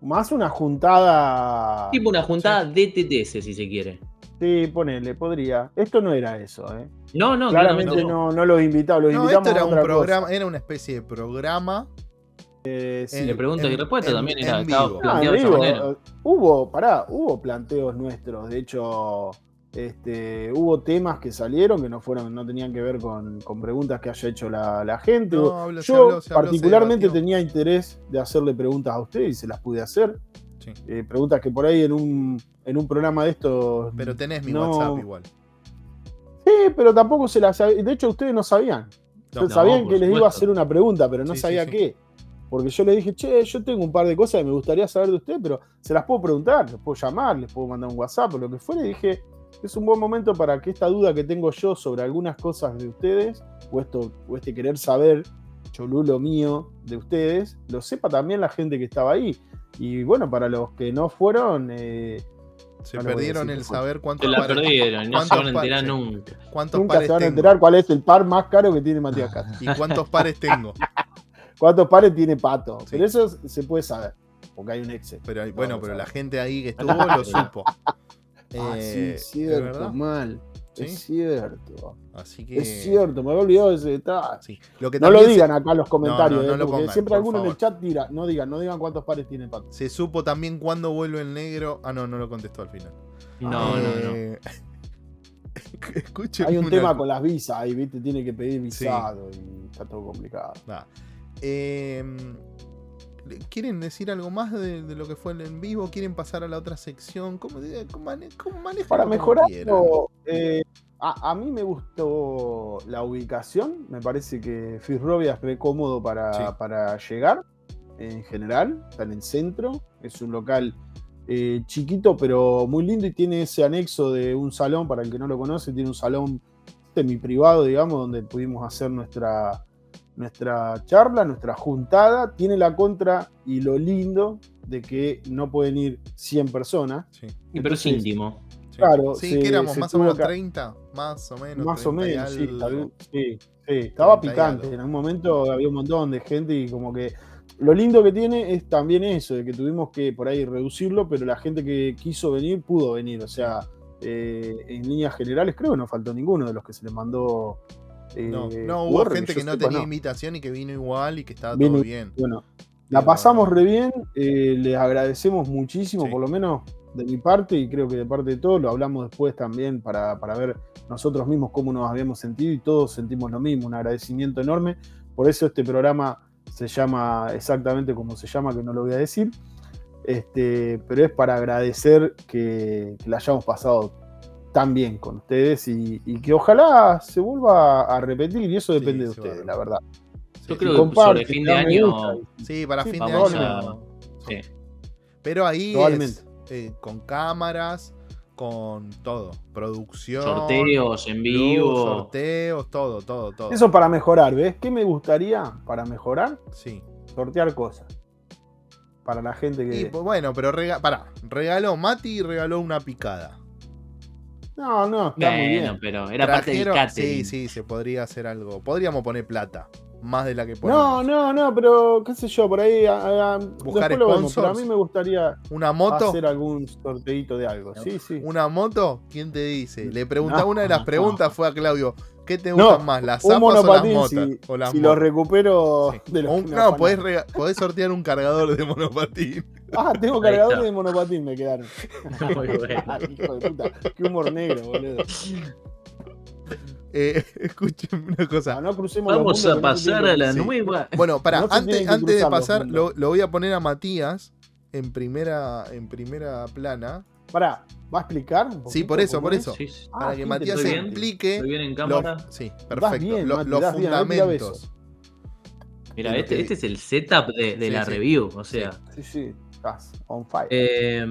Más una juntada. Tipo una juntada de TTS, si se quiere. Sí, ponele, podría. Esto no era eso, ¿eh? No, no, Claramente no, no los invitamos, los No, invitamos esto era a un programa, era una especie de programa. Eh, sí. en- De preguntas y en- también en era, vivo. Ah, de digo, hubo, pará, hubo planteos nuestros. De hecho, este, hubo temas que salieron que no fueron, no tenían que ver con, con preguntas que haya hecho la, la gente. No, se Yo habló- habló, particularmente tenía interés de hacerle preguntas a usted y se las pude hacer. Sí. Eh, preguntas que por ahí en un, en un programa de estos. Pero tenés mi no- WhatsApp igual. Sí, pero tampoco se las sabían. De hecho, ustedes no sabían. No, sabían que les iba a hacer una pregunta, pero no Sí, sabía sí. qué. Porque yo le dije, che, yo tengo un par de cosas que me gustaría saber de usted, pero se las puedo preguntar, les puedo llamar, les puedo mandar un WhatsApp o lo que fuera. Y dije, es un buen momento para que esta duda que tengo yo sobre algunas cosas de ustedes, o, esto, o este querer saber, cholulo mío, de ustedes, lo sepa también la gente que estaba ahí. Y bueno, para los que no fueron, eh, Se No perdieron el saber Se cuántos la pares, perdieron no se ¿Cuántos van a enterar pares? nunca. cuántos nunca pares se van a tengo. enterar cuál es el par más caro que tiene Matías Castro. Y cuántos pares tengo. ¿Cuántos pares tiene Pato? Sí. Pero eso se puede saber, porque hay un Excel. Pero hay- bueno, No, pero la gente ahí que estuvo lo supo. Ah, sí, Eh, es ¿es cierto, mal. ¿Sí? Es cierto. Así que. Es cierto, me había olvidado de ese detalle. Sí. Lo que No lo se- digan acá en los comentarios, No, no, no eh, lo porque pongan, siempre por alguno en el chat tira. No digan, no digan cuántos pares tiene Pato. Se supo también cuándo vuelve el negro. Ah, no, no lo contestó al final. No, no, no. Eh, Escuchen Hay un una tema con las visas ahí, ¿viste? Tiene que pedir visado y está todo complicado. Nada. Eh, ¿Quieren decir algo más de, de lo que fue el en vivo? ¿Quieren pasar a la otra sección? ¿Cómo, cómo mane- cómo manejan Para quieran? eh, a, a mí me gustó la ubicación. Me parece que Fisrovia es cómodo para, Sí. para llegar en general. Está en el centro. Es un local eh, chiquito, pero muy lindo y tiene ese anexo de un salón. Para el que no lo conoce, tiene un salón semi privado, digamos, donde pudimos hacer nuestra, nuestra charla, nuestra juntada. Tiene la contra y lo lindo de que no pueden ir 100 personas. Sí, Y pero es Entonces, íntimo. Claro, Sí, se- que éramos se más o menos que- 30, más o menos. Más o 30 y menos, sí, sí, sí, Estaba 30 y picante. En un momento había un montón de gente y como que lo lindo que tiene es también eso, de que tuvimos que por ahí reducirlo, pero la gente que quiso venir pudo venir. O sea, eh, en líneas generales creo que no faltó ninguno de los que se les mandó. Eh, No, no hubo gente que no sepa, tenía invitación y que vino igual y que estaba Vino- todo bien. Bueno, la Pero- pasamos re bien, eh, les agradecemos muchísimo, Sí. por lo menos de mi parte, y creo que de parte de todos, lo hablamos después también para, para ver nosotros mismos cómo nos habíamos sentido y todos sentimos lo mismo, un agradecimiento enorme. Por eso este programa se llama exactamente como se llama, que no lo voy a decir, este, pero es para agradecer que, que la hayamos pasado tan bien con ustedes y, y que ojalá se vuelva a repetir, y eso Sí, depende de ustedes, la verdad. Yo creo que sobre fin de año. Sí, para Sí, fin de año. a. Sí. Pero ahí es eh, con cámaras, con todo. Producción. Sorteos en luz, vivo. sorteos, todo, todo, todo. Eso para mejorar, ¿ves? ¿Qué me gustaría para mejorar? Sí. Sortear cosas. Para la gente que. Y pues, bueno, pero rega pará, regaló Mati regaló una picada. No, no, está muy bien. pero era parte del Trajeron- catering. Sí, sí, se podría hacer algo. Podríamos poner plata. Más de la que No, ponemos. no, no, pero qué sé yo, por ahí. a- a- Buscar vemos, pero a sponsors. mí me gustaría Una moto. hacer algún sorteito de algo. Sí, sí. Una moto, ¿quién te dice? Le preguntaba, No, una de las no. preguntas fue a Claudio, ¿qué te No, gustan más, las zapas o las motas? si, o las si lo recupero Sí. de los un- no, podés, rega- podés sortear un cargador de monopatín. Ah, tengo está. de monopatín, me quedaron. Muy bueno. Hijo de puta, qué humor negro, boludo. Eh, escúchenme una cosa. No, no crucemos los Vamos a no pasar a la Sí. nueva. Bueno, para, antes, de pasar, lo, lo voy a poner a Matías en primera, en primera plana. Pará, ¿va a explicar? un Sí, por eso, por es? eso. Sí, sí. Ah, para que Matías estoy se bien. explique. Estoy bien en los- sí, perfecto. bien, lo- Mati, los fundamentos. Mira, este, que este es el setup de, de Sí, la sí. review. O sea, Sí, sí, estás on fire. eh,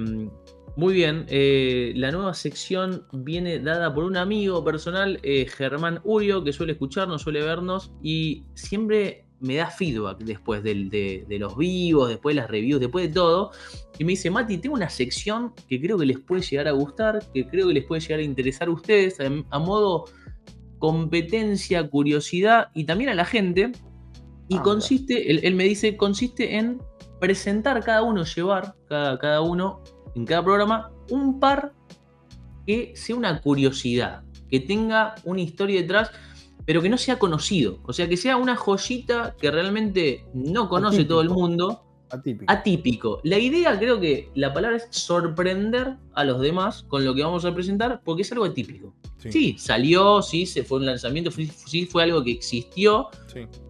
Muy bien, eh, la nueva sección viene dada por un amigo personal, eh, Germán Urio, que suele escucharnos, suele vernos y siempre me da feedback después de, los vivos, después de las reviews, después de todo. Y me dice, Mati, tengo una sección que creo que les puede llegar a gustar, que creo que les puede llegar a interesar a ustedes, a, modo competencia, curiosidad y también a la gente. Y ah, consiste, él, me dice, consiste en presentar cada uno, llevar cada, cada uno en cada programa un par que sea una curiosidad, que tenga una historia detrás, pero que no sea conocido. O sea, que sea una joyita que realmente no conoce todo el mundo. Atípico. Atípico. La idea, creo que la palabra es sorprender a los demás con lo que vamos a presentar, porque es algo atípico. Sí, salió, sí, se fue un lanzamiento, sí, fue algo que existió,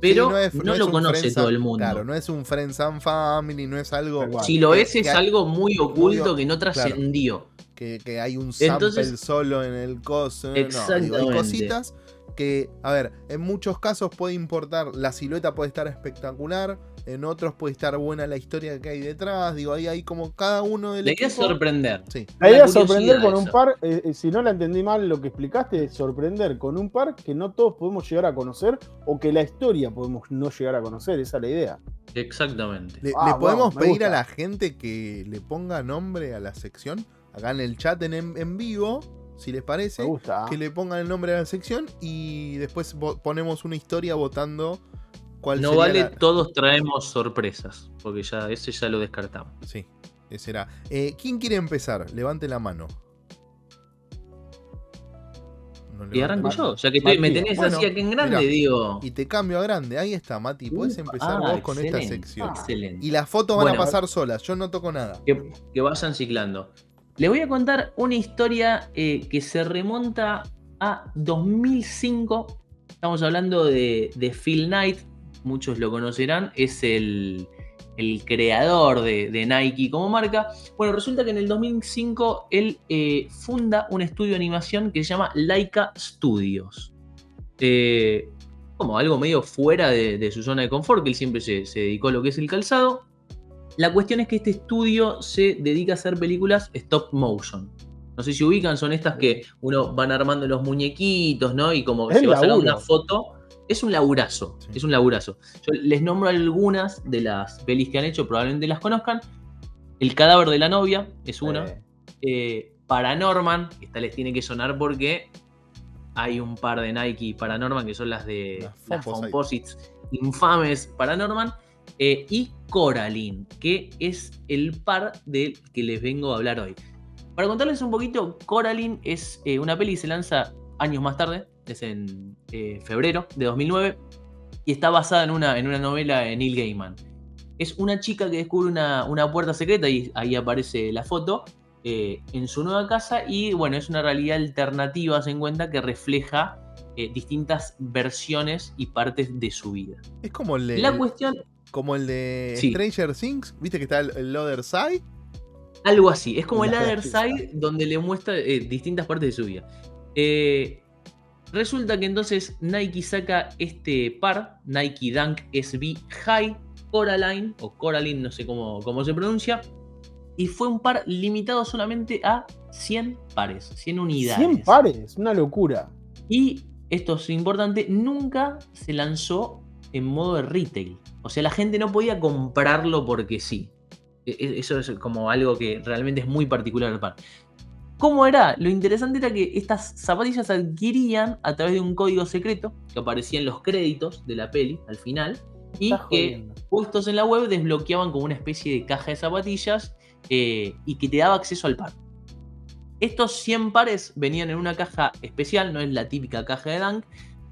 pero no, lo conoce todo el mundo. Claro, no es un Friends and Family, no es algo. Si lo es, es algo muy oculto que no trascendió. que, hay un sample solo en el coso. No, hay cositas que, a ver, en muchos casos puede importar, la silueta puede estar espectacular, en otros puede estar buena la historia que hay detrás, digo, ahí hay como cada uno de La idea es sorprender. Sí. La idea es sorprender con un par, eh, eh, si no la entendí mal lo que explicaste, es sorprender con un par que no todos podemos llegar a conocer o que la historia podemos no llegar a conocer, esa es la idea. Exactamente. ¿Le, ah, podemos pedir a la gente que le ponga nombre a la sección? Acá en el chat en, en vivo si les parece, que le pongan el nombre a la sección y después ponemos una historia votando cuál No vale, todos traemos sorpresas, porque ya ese ya lo descartamos. Sí, ese era. Eh, ¿Quién quiere empezar? Levante la mano. y arranco yo, ya que me tenés así aquí en grande, digo. Y te cambio a grande, ahí está, Mati, puedes empezar ah, vos con esta sección. Excelente. Y las fotos van a pasar solas, yo no toco nada. Que, que vayan ciclando. Les voy a contar una historia eh, que se remonta a 2005. Estamos hablando de, Phil Knight, muchos lo conocerán, es el, creador de, Nike como marca. Bueno, resulta que en el 2005 él eh, funda un estudio de animación que se llama Laika Studios. Eh, como algo medio fuera de, su zona de confort, que él siempre se, se dedicó a lo que es el calzado. La cuestión es que este estudio se dedica a hacer películas stop motion. No sé si ubican, son estas que uno van armando los muñequitos, ¿no? Y como se va a sacar una foto. Es un laburazo, es un laburazo. Yo les nombro algunas de las pelis que han hecho, probablemente las conozcan. El cadáver de la novia es una. Eh, Paranorman, esta les tiene que sonar porque hay un par de Nike Paranorman que son las de las, composites infames Paranorman. Eh, y Coraline, que es el par del que les vengo a hablar hoy. Para contarles un poquito, Coraline es eh, una peli que se lanza años más tarde, es en eh, febrero de 2009, y está basada en una, en una novela de Neil Gaiman. Es una chica que descubre una, puerta secreta, y ahí aparece la foto, en su nueva casa, y bueno, es una realidad alternativa, se encuentra, que refleja distintas versiones y partes de su vida. Es como el, la cuestión como el de Stranger Things, ¿viste que está el, el Other Side? Algo así, es como el Other Side donde le muestra eh, distintas partes de su vida. Eh, resulta que entonces Nike saca este par, Nike Dunk SB High Coraline, o Coraline, no sé cómo, cómo se pronuncia, y fue un par limitado solamente a 100 pares, 100 unidades. 100 pares, una locura. Y esto es importante, nunca se lanzó en modo de retail. O sea, la gente no podía comprarlo porque sí. E, e, eso es como algo que realmente es muy particular del par. ¿Cómo era? Lo interesante era que estas zapatillas se adquirían a través de un código secreto que aparecía en los créditos de la peli al final y que puestos en la web desbloqueaban como una especie de caja de zapatillas eh, y que te daba acceso al par. Estos 100 pares venían en una caja especial, no es la típica caja de Dunk,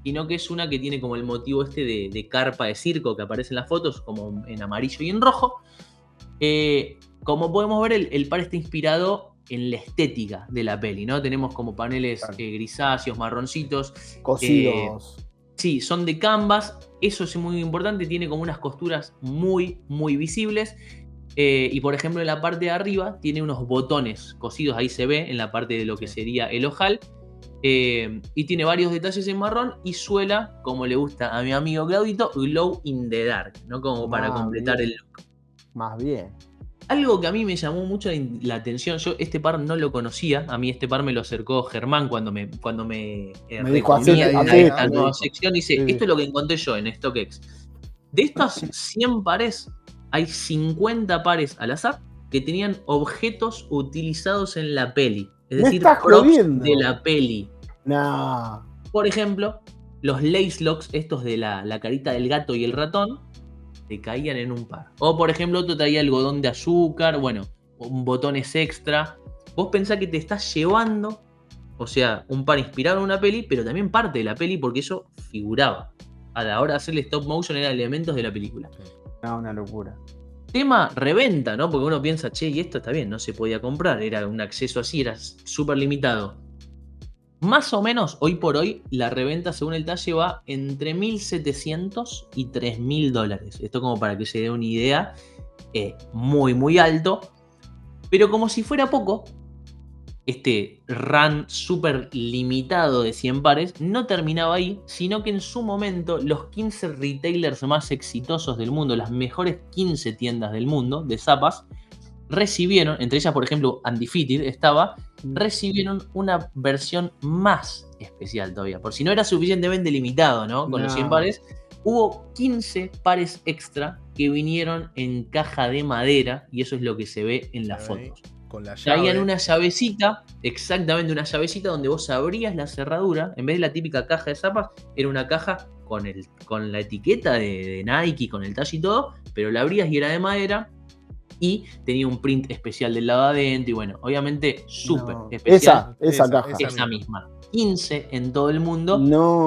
sino que es una que tiene como el motivo este de, carpa de circo que aparece en las fotos, como en amarillo y en rojo. Eh, como podemos ver, el, par está inspirado en la estética de la peli, ¿no? Tenemos como paneles eh, grisáceos, marroncitos. Cosidos. Eh, sí, son de canvas. Eso es muy importante, tiene como unas costuras muy, muy visibles. y por ejemplo, en la parte de arriba tiene unos botones cosidos, ahí se ve, en la parte de lo que sería el ojal eh, y tiene varios detalles en marrón y suela, como le gusta a mi amigo Claudito, Glow in the Dark, ¿no? Como para completar el look. Más bien. Algo que a mí me llamó mucho la atención, yo este par no lo conocía, a mí este par me lo acercó Germán cuando me, cuando me, eh, recomienda esta nueva sección, dice, esto es lo que encontré yo en StockX. De estos 100 pares, hay 50 pares al azar que tenían objetos utilizados en la peli. Es decir, props de la peli. Por ejemplo, los lace locks, estos de la, la carita del gato y el ratón, te caían en un par. O por ejemplo, otro traía algodón de azúcar, bueno, un botones extra. Vos pensás que te estás llevando, o sea, un par inspirado en una peli, pero también parte de la peli porque eso figuraba. A la hora de hacerle stop motion eran elementos de la película. No, una locura. Tema reventa, ¿no? Porque uno piensa, che, y esto está bien, no se podía comprar, era un acceso así, era súper limitado. Más o menos, hoy por hoy, la reventa según el talle va entre 1.700 y 3.000 dólares. Esto como para que se dé una idea, eh, muy, muy alto. Pero como si fuera poco, este run súper limitado de 100 pares no terminaba ahí, sino que en su momento los 15 retailers más exitosos del mundo, las mejores 15 tiendas del mundo de zapas, recibieron, entre ellas por ejemplo Undefeated estaba, recibieron una versión más especial todavía. Por si no era suficientemente limitado, ¿no? Con los 100 pares, hubo 15 pares extra que vinieron en caja de madera y eso es lo que se ve en las fotos. Con la Traían una llavecita, exactamente una llavecita donde vos abrías la cerradura, en vez de la típica caja de zapas, era una caja con, el, con la etiqueta de, de Nike, con el talle y todo, pero la abrías y era de madera y tenía un print especial del lado adentro y bueno, obviamente súper especial. Esa, esa, caja. Esa misma. 15 en todo el mundo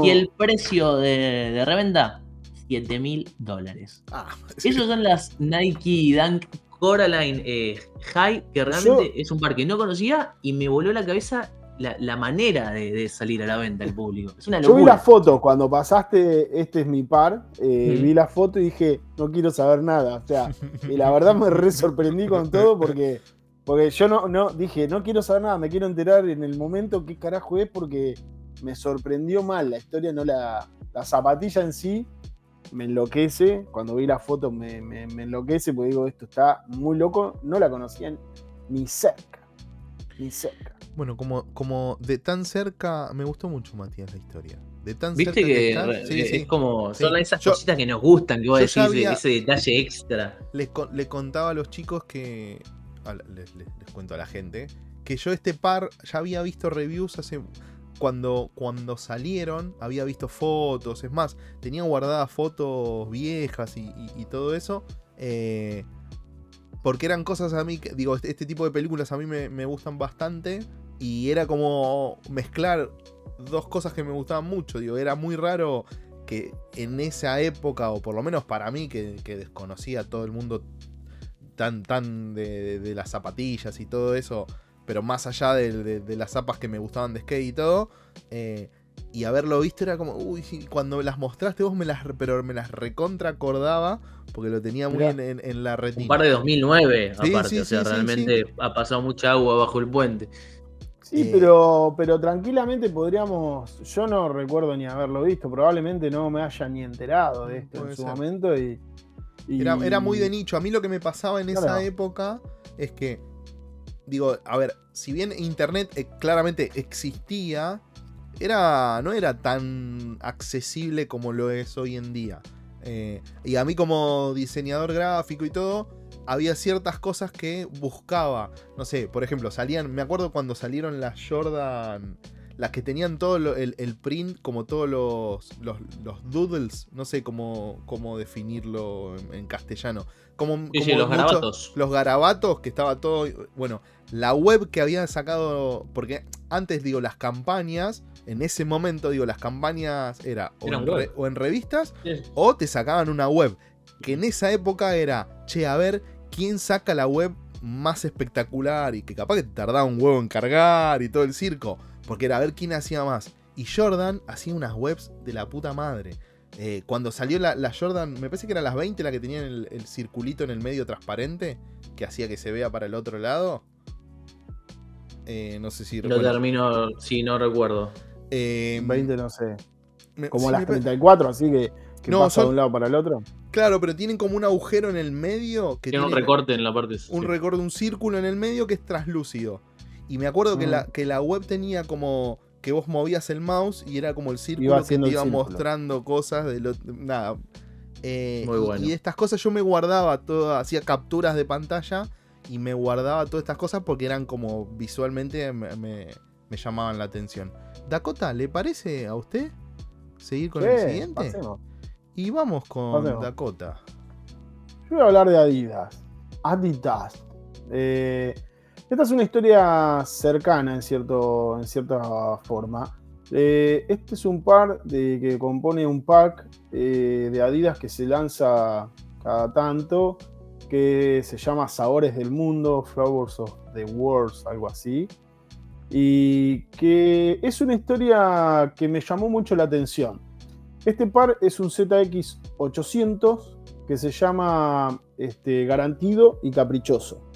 y el precio de, reventa 7 mil dólares. Ah, Esos son las Nike Dunk Coraline eh, High, que realmente es un par que no conocía y me voló la cabeza la, manera de, salir a la venta al público. Es una locura. Yo vi la foto cuando pasaste, este es mi par, eh, vi la foto y dije, no quiero saber nada. O sea, y la verdad me re sorprendí con todo porque, porque yo no, no dije, no quiero saber nada, me quiero enterar en el momento qué carajo es porque me sorprendió mal. La historia no la. La zapatilla en sí me enloquece. Cuando vi la foto me, me enloquece porque digo, esto está muy loco. No la conocían ni cerca. Ni cerca. Bueno, como, como de tan cerca, me gustó mucho, Matías, la historia. De tan Viste que, es como, son esas cositas que nos gustan, que vos decís, ese detalle extra. Les, contaba a los chicos que, les, cuento a la gente, que yo este par ya había visto reviews hace cuando, cuando salieron, había visto fotos, es más, tenía guardadas fotos viejas y, todo eso. Eh, porque eran cosas a mí, que, digo, este, este, tipo de películas a mí me, me, gustan bastante. Y era como mezclar dos cosas que me gustaban mucho. Digo, era muy raro que en esa época, o por lo menos para mí, que, desconocía a todo el mundo tan, tan de, las zapatillas y todo eso, pero más allá de, las zapas que me gustaban de skate y todo, eh, y haberlo visto era como, uy, cuando las mostraste vos me las, pero me las recontra acordaba porque lo tenía muy en, la retina. Un par de 2009, aparte, o sea, realmente ha pasado mucha agua bajo el puente. Sí, eh, pero, pero tranquilamente podríamos. Yo no recuerdo ni haberlo visto, probablemente no me haya ni enterado de esto en su momento. Y, Era, muy de nicho. A mí lo que me pasaba en esa época es que, digo, a ver, si bien Internet eh, claramente existía, era, no era tan accesible como lo es hoy en día. Eh, y a mí como diseñador gráfico y todo, había ciertas cosas que buscaba. No sé, por ejemplo, salían. Me acuerdo cuando salieron las Jordan. Las que tenían todo el, print, como todos los, los, doodles, no sé cómo, cómo definirlo en, castellano. Como, los garabatos. Los garabatos, que estaba todo. Bueno, la web que había sacado. Porque antes, digo, las campañas. En ese momento, digo, las campañas era o, en, revistas o te sacaban una web. Que en esa época era, che, a ver quién saca la web más espectacular y que capaz que tardaba un huevo en cargar y todo el circo, porque era a ver quién hacía más. Y Jordan hacía unas webs de la puta madre. Eh, cuando salió la, Jordan, me parece que era las 20 la que tenía el, circulito en el medio transparente, que hacía que se vea para el otro lado. Eh, no sé si Lo termino, sí, no recuerdo. 20 eh, no sé. Como las 34, así que, que pasa de un lado para el otro Claro, pero tienen como un agujero en el medio que Tiene un tiene recorte en la parte. un sí. recorte, un círculo en el medio que es translúcido. Y me acuerdo que, Mm. la, que la web tenía como que vos movías el mouse y era como el círculo Iba que te iba círculo. mostrando cosas de lo, nada. Eh, Muy y- bueno. y, estas cosas yo me guardaba todas, hacía capturas de pantalla y me guardaba todas estas cosas porque eran como visualmente me, me- me llamaban la atención. Dakota, ¿le parece a usted seguir con el siguiente? pasemos. Y vamos con Pasemos. Dakota. Yo voy a hablar de Adidas. Adidas. Eh, esta es una historia cercana en, cierto, en cierta forma. Eh, este es un par de, que compone un pack eh, de Adidas que se lanza cada tanto, que se llama Sabores del Mundo, Flowers of the World, algo así. Y que es una historia que me llamó mucho la atención. Este par es un ZX800 que se llama este, Garantido y Caprichoso.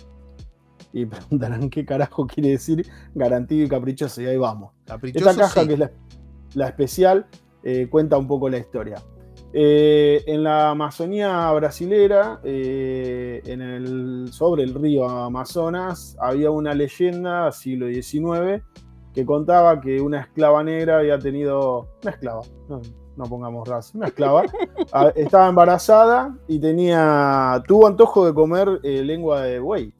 Y preguntarán qué carajo quiere decir Garantido y Caprichoso, y ahí vamos. Caprichoso, Esta caja, sí. que es la, la especial, eh, cuenta un poco la historia. Eh, en la Amazonía brasilera, eh, en el, sobre el río Amazonas, había una leyenda, siglo XIX, que contaba que una esclava negra había tenido. Una esclava, no, no pongamos raza, una esclava. a- estaba embarazada y tenía. tuvo antojo de comer eh, lengua de buey.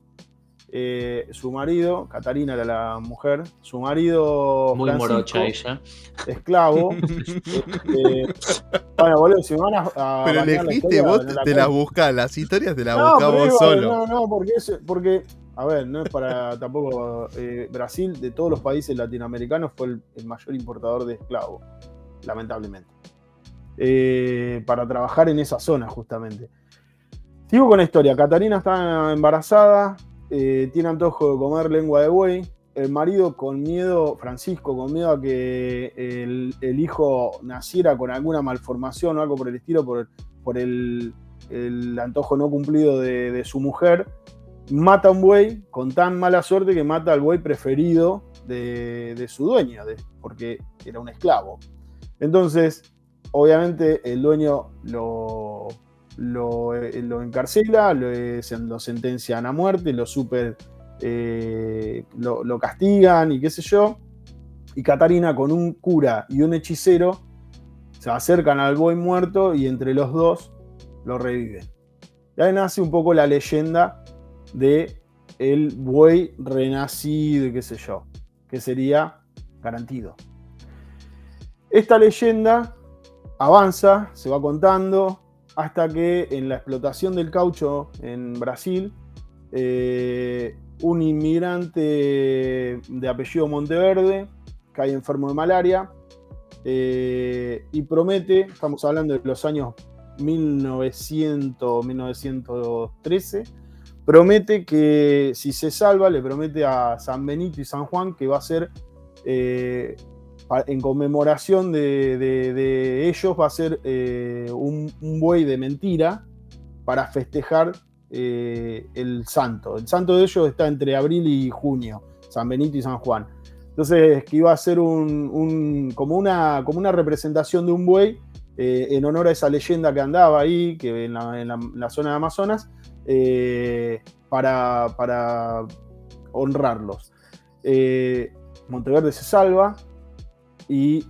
Eh, su marido, Catarina era la mujer, su marido. Muy Francisco, morocha ella. esclavo. este, bueno, boludo, si me van a. a Pero elegiste vos, no la te las buscas, las historias te las No, vos solo. No, no, porque, es- porque, a ver, no es para tampoco. eh, Brasil, de todos los países latinoamericanos, fue el, el mayor importador de esclavos, lamentablemente. Eh, para trabajar en esa zona, justamente. Sigo con la historia. Catarina está embarazada, eh, tiene antojo de comer lengua de buey. El marido con miedo, Francisco, con miedo a que el, hijo naciera con alguna malformación o algo por el estilo, por, el, antojo no cumplido de, su mujer, mata a un buey con tan mala suerte que mata al buey preferido de, su dueño, de- porque era un esclavo. Entonces, obviamente, el dueño lo, lo, eh, encarcela, lo, eh, lo sentencian a muerte, lo super. eh, lo, lo castigan y qué sé yo. Y Catarina, con un cura y un hechicero, se acercan al buey muerto y entre los dos lo reviven. Y ahí nace un poco la leyenda de el buey renacido y qué sé yo, que sería garantido. Esta leyenda avanza, se va contando, hasta que en la explotación del caucho en Brasil, eh, un inmigrante de apellido Monteverde cae enfermo de malaria eh, y promete, estamos hablando de los años 1900, 1913, promete que si se salva, le promete a San Benito y San Juan que va a ser, eh, en conmemoración de, ellos, va a ser eh, un, buey de mentira para festejar eh, el santo. El santo de ellos está entre abril y junio, San Benito y San Juan. Entonces, que iba a ser un, como, una, como una representación de un buey eh, en honor a esa leyenda que andaba ahí, que en la, zona de Amazonas, para, honrarlos. Monteverde se salva y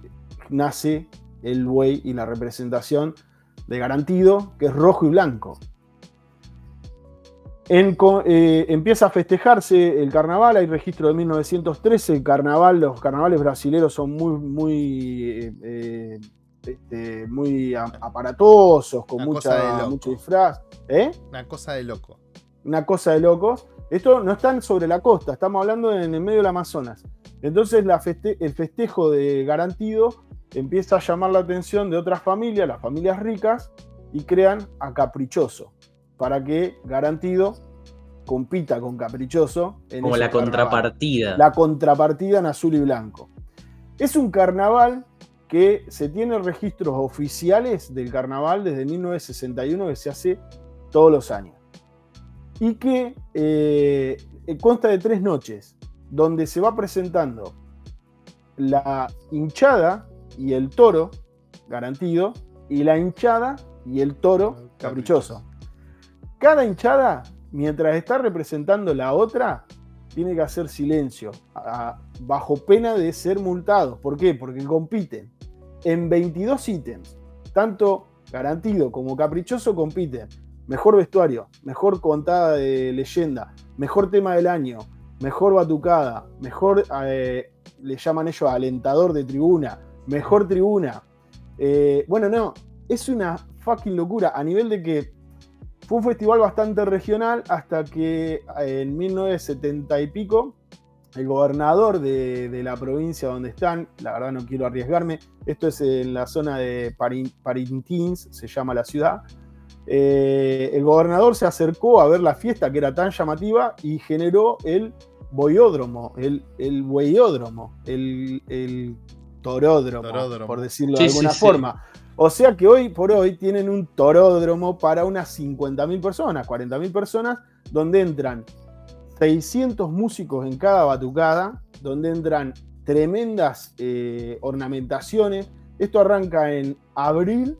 nace el buey y la representación de Garantido, que es rojo y blanco. En eh, empieza a festejarse el carnaval, hay registro de 1913, el carnaval, los carnavales brasileños son muy, muy, eh, eh, este, muy aparatosos, con Una mucha, mucho disfraz. ¿Eh? Una cosa de loco. una cosa de locos. Esto no están sobre la costa, estamos hablando en el medio del Amazonas. Entonces la feste- el festejo de Garantido empieza a llamar la atención de otras familias, las familias ricas, y crean a Caprichoso, para que Garantido compita con Caprichoso. En Como la contrapartida. la contrapartida en azul y blanco. Es un carnaval que se tiene registros oficiales del carnaval desde 1961 que se hace todos los años. Y que eh, consta de tres noches, donde se va presentando la hinchada y el toro, garantido, y la hinchada y el toro caprichoso. Cada hinchada, mientras está representando la otra, tiene que hacer silencio, bajo pena de ser multados. ¿Por qué? Porque compiten en 22 ítems. Tanto Garantido como Caprichoso compiten. Mejor vestuario, mejor contada de leyenda, mejor tema del año, mejor batucada, mejor, eh, le llaman ellos alentador de tribuna, mejor tribuna. Eh, bueno, no, es una fucking locura a nivel de que fue un festival bastante regional hasta que eh, en 1970 y pico el gobernador de, la provincia donde están, la verdad no quiero arriesgarme, esto es en la zona de Parintins, se llama la ciudad, el gobernador se acercó a ver la fiesta que era tan llamativa y generó el boiódromo, el, el el, el toródromo, por decirlo de alguna forma. O sea que hoy por hoy tienen un toródromo para unas 50.000 personas, 40.000 personas, donde entran 600 músicos en cada batucada, donde entran tremendas eh, ornamentaciones. Esto arranca en abril,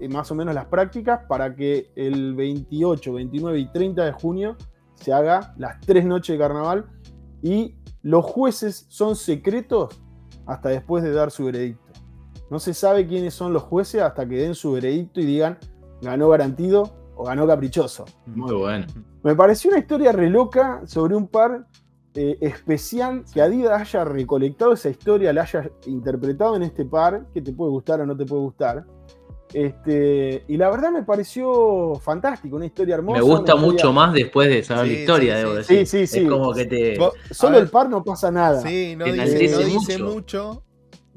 eh, más o menos las prácticas, para que el 28, 29 y 30 de junio se haga las tres noches de carnaval y los jueces son secretos hasta después de dar su veredicto. No se sabe quiénes son los jueces hasta que den su veredicto y digan ganó garantido o ganó caprichoso. Muy bueno. Me pareció una historia re loca sobre un par eh, especial que Adidas haya recolectado esa historia, la haya interpretado en este par, que te puede gustar o no te puede gustar. Este, y la verdad me pareció fantástico, una historia hermosa. Me gusta mucho más después de saber la historia, debo decir. Sí, sí, sí. Es como que te. Solo el par no pasa nada. Sí, no, dice, mucho.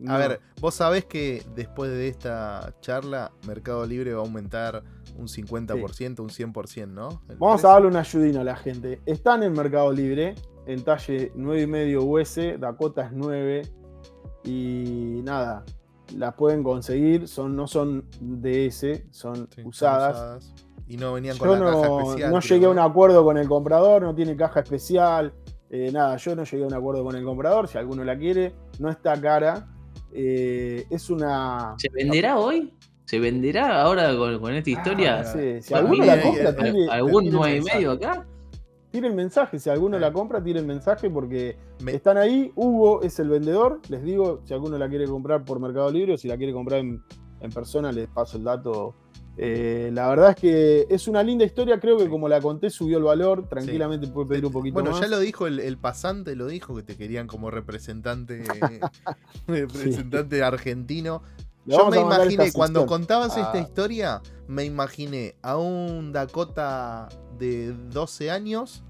A ver, vos sabés que después de esta charla, Mercado Libre va a aumentar un 50%, un 100%, ¿no? Vamos a darle un ayudino a la gente. Están en Mercado Libre, en talle 9,5 US, Dakota es 9. Y nada, las pueden conseguir, son, no son DS, son usadas. Y no venían con la caja especial. No llegué a un acuerdo con el comprador, no tiene caja especial. Eh, nada, yo no llegué a un acuerdo con el comprador. Si alguno la quiere, no está cara. Eh, es una. ¿Se venderá hoy? ¿Se venderá ahora con, esta historia? Ah, si alguno la compra, ¿algún 9 y medio acá? Tiene el mensaje, si alguno la compra, tiene el mensaje porque están ahí. Hugo es el vendedor. Les digo, si alguno la quiere comprar por Mercado Libre o si la quiere comprar en, persona, les paso el dato. Eh, la verdad es que es una linda historia. Creo que como la conté, subió el valor. Tranquilamente puede pedir un poquito bueno, más. Bueno, ya lo dijo el, pasante, lo dijo que te querían como representante, representante argentino. Yo me imaginé, cuando contabas esta ah. historia, me imaginé a un Dakota de 12 años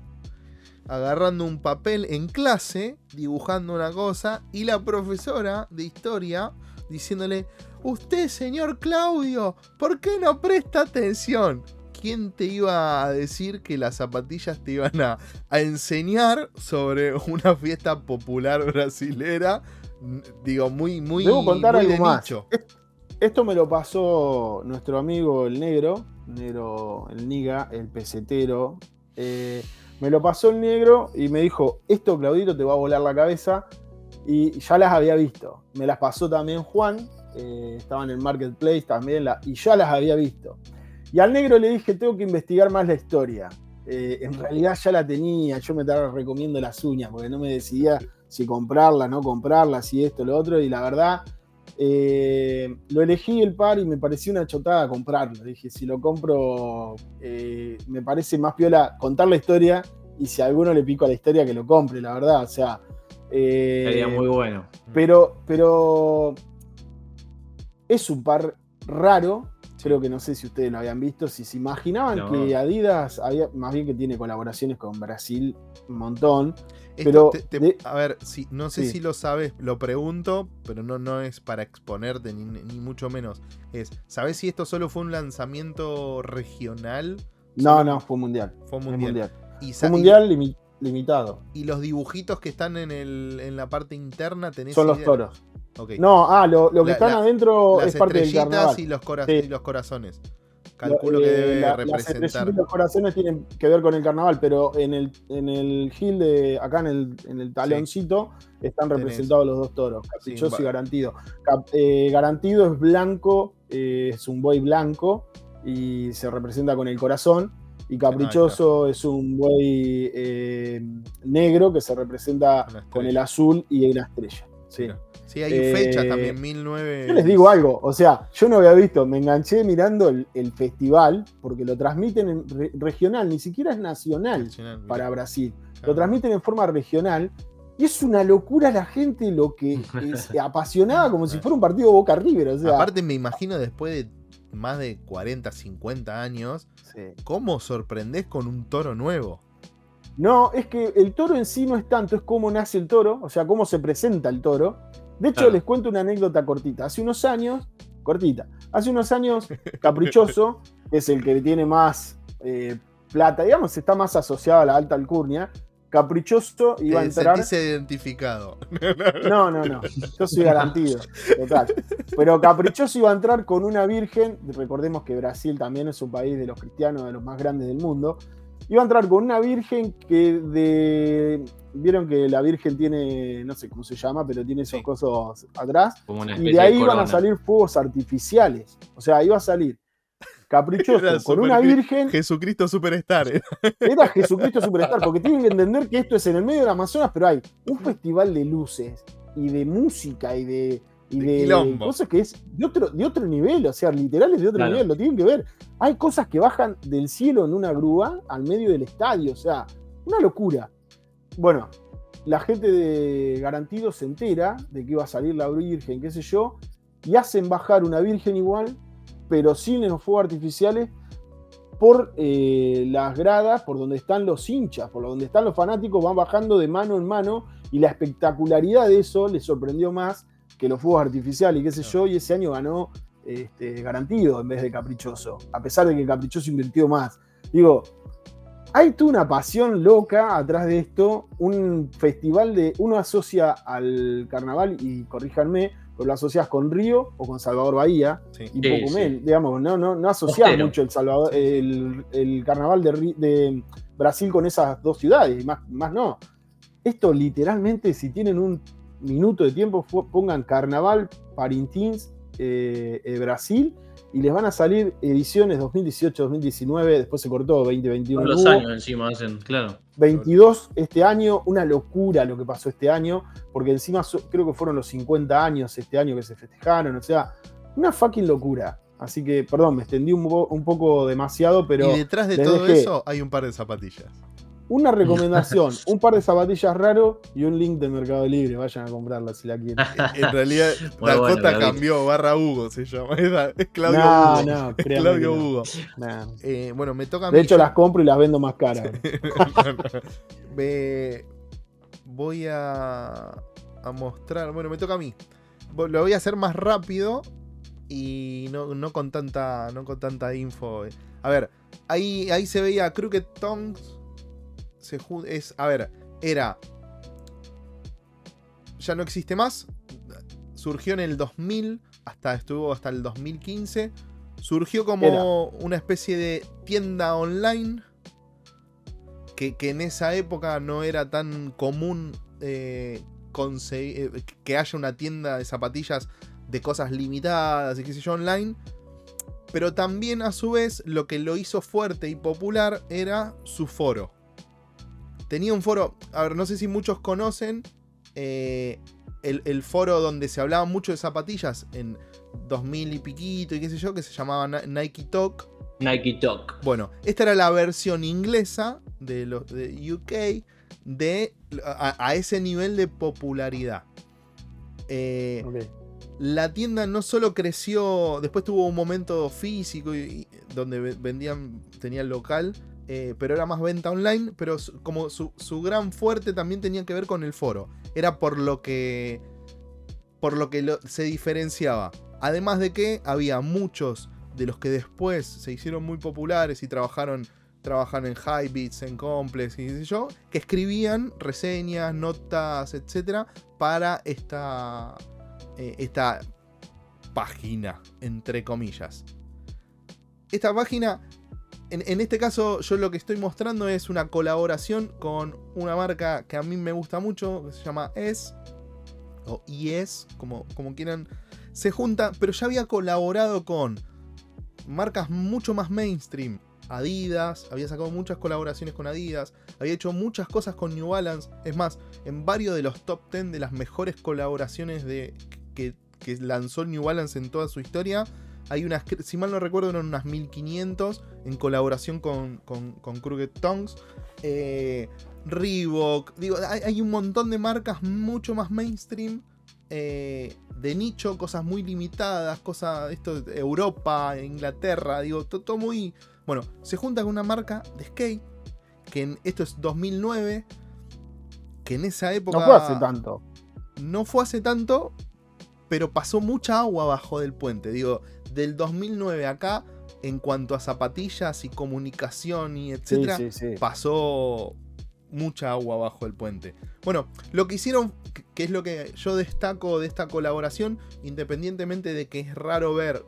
agarrando un papel en clase, dibujando una cosa, y la profesora de historia diciéndole, usted, señor Claudio, ¿por qué no presta atención? ¿Quién te iba a decir que las zapatillas te iban a, enseñar sobre una fiesta popular brasilera? Digo, muy, muy, Debo contar algo más. Esto me lo pasó nuestro amigo el negro, negro, el niga, el pesetero. Eh, me lo pasó el negro y me dijo, esto Claudito te va a volar la cabeza. Y ya las había visto. Me las pasó también Juan, eh, estaba en el marketplace también, y ya las había visto. Y al negro le dije, tengo que investigar más la historia. Eh, en realidad ya la tenía, yo me estaba recomiendo las uñas, porque no me decidía si comprarla, no comprarla, si esto, lo otro, y la verdad eh, lo elegí el par y me pareció una chotada comprarlo. Dije, si lo compro, eh, me parece más piola contar la historia y si a alguno le pico a la historia que lo compre, la verdad. O sea. Eh, Sería muy bueno. Pero, pero es un par raro. Creo que no sé si ustedes lo habían visto. Si se imaginaban que Adidas había, más bien que tiene colaboraciones con Brasil, un montón. Pero, a ver, si, no sé si lo sabes, lo pregunto, pero no, no es para exponerte ni, mucho menos. Es, ¿sabes si esto solo fue un lanzamiento regional? No, no, fue mundial. Fue mundial. Y, fue mundial limitado. ¿Y los dibujitos que están en, el, en la parte interna tenés Son los toros. No, ah, lo, que están adentro es parte del carnaval. Y los, y los corazones. Calculo que eh, debe representar. los corazones tienen que ver con el carnaval, pero en el, en el gil de acá en el, en el taloncito están representados los dos toros, caprichoso y garantido. Eh, garantido es blanco, eh, es un buey blanco, y se representa con el corazón. Y Caprichoso es un buey negro que se representa con el azul y la estrella. Sí. Sí, hay fecha eh, también, 1009. Yo les digo algo, o sea, yo no había visto, me enganché mirando el, festival, porque lo transmiten en regional, ni siquiera es nacional para Brasil. Lo transmiten en forma regional y es una locura la gente lo que es apasionada como si fuera un partido Boca River. O sea, Aparte me imagino después de más de 40, 50 años, ¿cómo sorprendés con un toro nuevo? No, es que el toro en sí no es tanto, es cómo nace el toro, o sea, cómo se presenta el toro. De hecho, les cuento una anécdota cortita. Hace unos años, cortita, hace unos años, Caprichoso, que es el que tiene más eh, plata, digamos, está más asociado a la alta alcurnia, Caprichoso iba a entrar. identificado. No, no, no. Yo soy garantido. Total. Pero Caprichoso iba a entrar con una virgen. Recordemos que Brasil también es un país de los cristianos, de los más grandes del mundo. Iba a entrar con una virgen que de. Vieron que la virgen tiene, no sé cómo se llama, pero tiene esos cosas atrás. y de ahí iban a salir fuegos artificiales. O sea, iba a salir caprichoso con una virgen. Jesucristo Superstar. ¿eh? Era Jesucristo Superstar, porque tienen que entender que esto es en el medio del Amazonas, pero hay un festival de luces y de música y de, y de, cosas que es de otro, de otro nivel, o sea, literales de otro nivel, lo tienen que ver. Hay cosas que bajan del cielo en una grúa al medio del estadio, o sea, una locura. Bueno, la gente de Garantido se entera de que iba a salir la Virgen, qué sé yo, y hacen bajar una Virgen igual pero sin los fuegos artificiales por eh, las gradas, por donde están los hinchas, por donde están los fanáticos, van bajando de mano en mano y la espectacularidad de eso les sorprendió más que los fuegos artificiales y qué sé yo, y ese año ganó este, garantido en vez de caprichoso, a pesar de que caprichoso invirtió más. Digo, hay toda una pasión loca atrás de esto, un festival de, uno asocia al carnaval, y corríjanme, lo asocias con Río o con Salvador Bahía y poco menos, digamos, no, no, no asocias mucho el, Salvador, el, carnaval de, Brasil con esas dos ciudades, más, más no. Esto literalmente, si tienen un minuto de tiempo, pongan Carnaval Parintins eh, eh, Brasil y les van a salir ediciones 2018, 2019, después se cortó 2021. Los años encima hacen, claro. 22 este año, una locura lo que pasó este año, porque encima creo que fueron los 50 años este año que se festejaron, o sea, una fucking locura. Así que, perdón, me extendí un, un poco demasiado, pero... Y detrás de todo eso hay un par de zapatillas. Una recomendación, un par de zapatillas raro y un link de Mercado Libre. Vayan a comprarla si la quieren. En realidad, Dakota cambió, barra Hugo se llama. Es, Claudio Hugo. No, Claudio Hugo. Eh, bueno, me toca a mí. De hecho, las compro y las vendo más caras. voy a, a mostrar. Bueno, me toca a mí. Lo voy a hacer más rápido y no, no, con tanta no con tanta info. A ver, ahí, ahí se veía Crooked Tongues es, a ver, era, ya no existe más, surgió en el 2000, hasta estuvo hasta el 2015, surgió como una especie de tienda online, que, en esa época no era tan común eh, eh, que haya una tienda de zapatillas de cosas limitadas y qué sé yo online. Pero también a su vez lo que lo hizo fuerte y popular era su foro tenía un foro, a ver, no sé si muchos conocen eh, el, foro donde se hablaba mucho de zapatillas en 2000 y piquito y qué sé yo, que se llamaba Nike Talk. Nike Talk. Bueno, esta era la versión inglesa de, los de UK de, a, ese nivel de popularidad. Eh, la tienda no solo creció, después tuvo un momento físico y, donde vendían, tenían local, eh, pero era más venta online, pero como su, gran fuerte también tenía que ver con el foro. Era por lo que, por lo que se diferenciaba. Además de que había muchos de los que después se hicieron muy populares y trabajaron, trabajaron en Hypebeats, en Complex y qué sé yo, que escribían reseñas, notas, etcétera, para esta, eh, esta página, entre comillas. Esta página en, este caso, yo lo que estoy mostrando es una colaboración con una marca que a mí me gusta mucho, que se llama Es, o IES, como, como quieran, se junta, pero ya había colaborado con marcas mucho más mainstream. Adidas, había sacado muchas colaboraciones con Adidas, había hecho muchas cosas con New Balance. Es más, en varios de los top 10 de las mejores colaboraciones de, que, que lanzó New Balance en toda su historia, hay unas, si mal no recuerdo, eran unas 1500 en colaboración con, con, con Crooked Tongues. Eh, Reebok, digo, hay, un montón de marcas mucho más mainstream. Eh, de nicho, cosas muy limitadas, cosas, esto, Europa, Inglaterra, digo, todo, muy... Bueno, se junta con una marca de skate, que en, esto es 2009, que en esa época... No fue hace tanto. No fue hace tanto, pero pasó mucha agua abajo del puente. Digo, del 2009 acá, en cuanto a zapatillas y comunicación y etcétera, pasó mucha agua abajo del puente. Bueno, lo que hicieron, que es lo que yo destaco de esta colaboración, independientemente de que es raro ver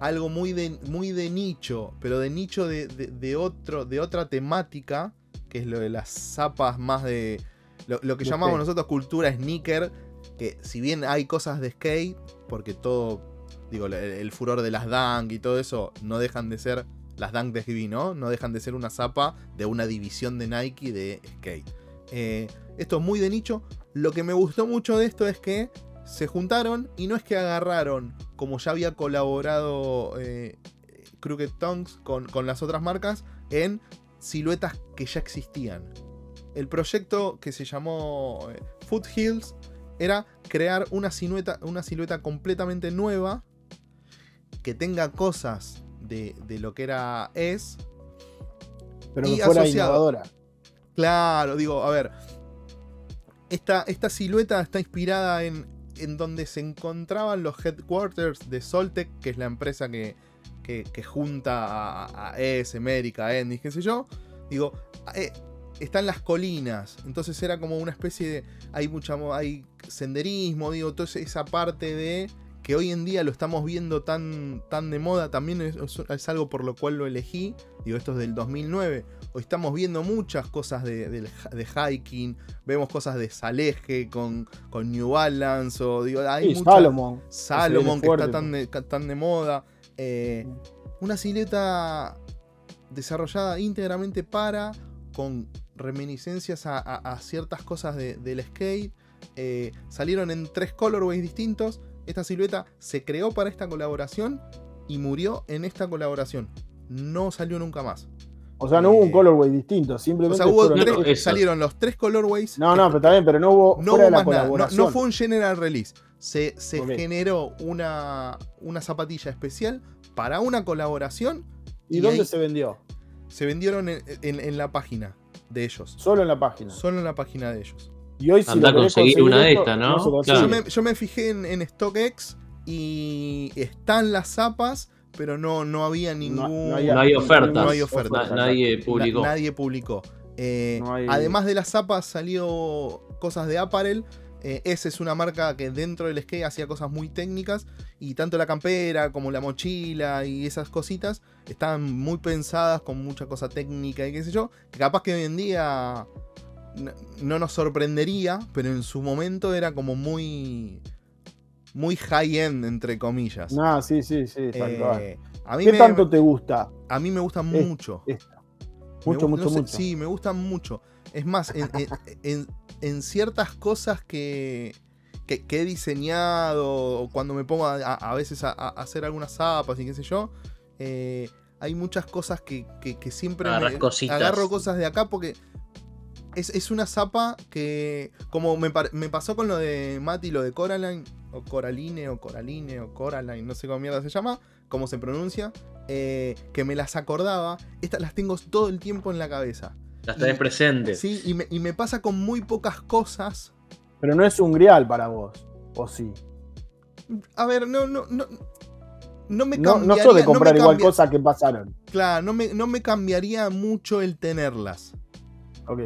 algo muy de, muy de nicho, pero de nicho de, otro, de otra temática, que es lo de las zapas más de lo, que llamamos nosotros cultura sneaker, que si bien hay cosas de skate, porque todo digo, el, furor de las Dunk y todo eso, no dejan de ser las Dunk de GB, ¿no? No dejan de ser una zapa de una división de Nike de skate. Eh, esto es muy de nicho. Lo que me gustó mucho de esto es que se juntaron y no es que agarraron, como ya había colaborado eh, Crooked Tongues con, con las otras marcas, en siluetas que ya existían. El proyecto que se llamó eh, Foothills era crear una silueta, una silueta completamente nueva que tenga cosas de, lo que era es. Pero que fuera innovadora. Claro, digo, a ver. Esta, esta silueta está inspirada en, en donde se encontraban los headquarters de Soltec, que es la empresa que, que, junta a, a ES, América, Endis, qué sé yo. Digo, eh, están las colinas, entonces era como una especie de. Hay mucha. Hay senderismo, digo, toda esa parte de que hoy en día lo estamos viendo tan, tan de moda, también es, algo por lo cual lo elegí. Digo, esto es del 2009. Hoy estamos viendo muchas cosas de, hiking, vemos cosas de Saleje con, con New Balance, o digo, hay Salomon. Salomon que está tan de, tan de moda. Eh, una silueta desarrollada íntegramente para, con reminiscencias a, ciertas cosas del skate. Eh, salieron en tres colorways distintos esta silueta se creó para esta colaboración y murió en esta colaboración. No salió nunca más. O sea, no hubo un eh, colorway distinto, simplemente. salieron los tres colorways. No, no, pero también, pero no hubo. No hubo más nada. No, fue un general release. Se, generó una, una zapatilla especial para una colaboración. ¿Y, dónde se vendió? Se vendieron en, la página de ellos. Solo en la página. Solo en la página de ellos. Y hoy si a conseguir una de estas, ¿no? yo, me, fijé en, StockX y están las zapas, pero no, no había ningún. No, hay ofertas. No hay ofertas. nadie publicó. nadie publicó. Eh, además de las zapas, salió cosas de apparel. Eh, esa es una marca que dentro del skate hacía cosas muy técnicas y tanto la campera como la mochila y esas cositas estaban muy pensadas con mucha cosa técnica y qué sé yo, que capaz que hoy en día no, nos sorprendería, pero en su momento era como muy muy high-end, entre comillas. Ah, sí, sí, sí, eh, ¿Qué tanto te gusta? A mí me gusta mucho. Mucho, mucho, mucho. Sí, me gustan mucho. Es más, en, ciertas cosas que, que, he diseñado, cuando me pongo a, veces a, hacer algunas zapas y qué sé yo, eh, hay muchas cosas que, siempre agarro cosas de acá porque es, una zapa que, como me, pasó con lo de Mati, lo de Coraline, o Coraline, o Coraline, o Coraline, no sé cómo mierda se llama, cómo se pronuncia, eh, que me las acordaba, estas las tengo todo el tiempo en la cabeza. Las tenés presentes. Sí, y me, pasa con muy pocas cosas. Pero no es un grial para vos, ¿o sí? A ver, no, no, no. No me cambiaría. No, no de comprar igual cosas que pasaron. Claro, no me, no me cambiaría mucho el tenerlas.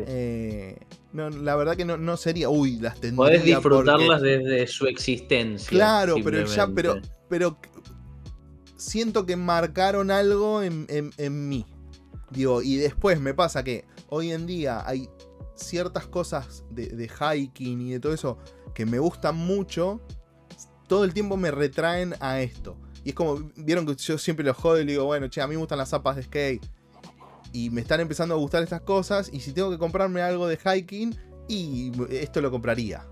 Eh, no, la verdad que no, sería, uy, las tendría. Podés disfrutarlas desde su existencia. Claro, pero ya, pero, pero siento que marcaron algo en, mí. Digo, y después me pasa que hoy en día hay ciertas cosas de, hiking y de todo eso que me gustan mucho. Todo el tiempo me retraen a esto. Y es como, vieron que yo siempre los jodo y le digo, bueno, che, a mí me gustan las zapas de skate. Y me están empezando a gustar estas cosas. Y si tengo que comprarme algo de hiking, y esto lo compraría.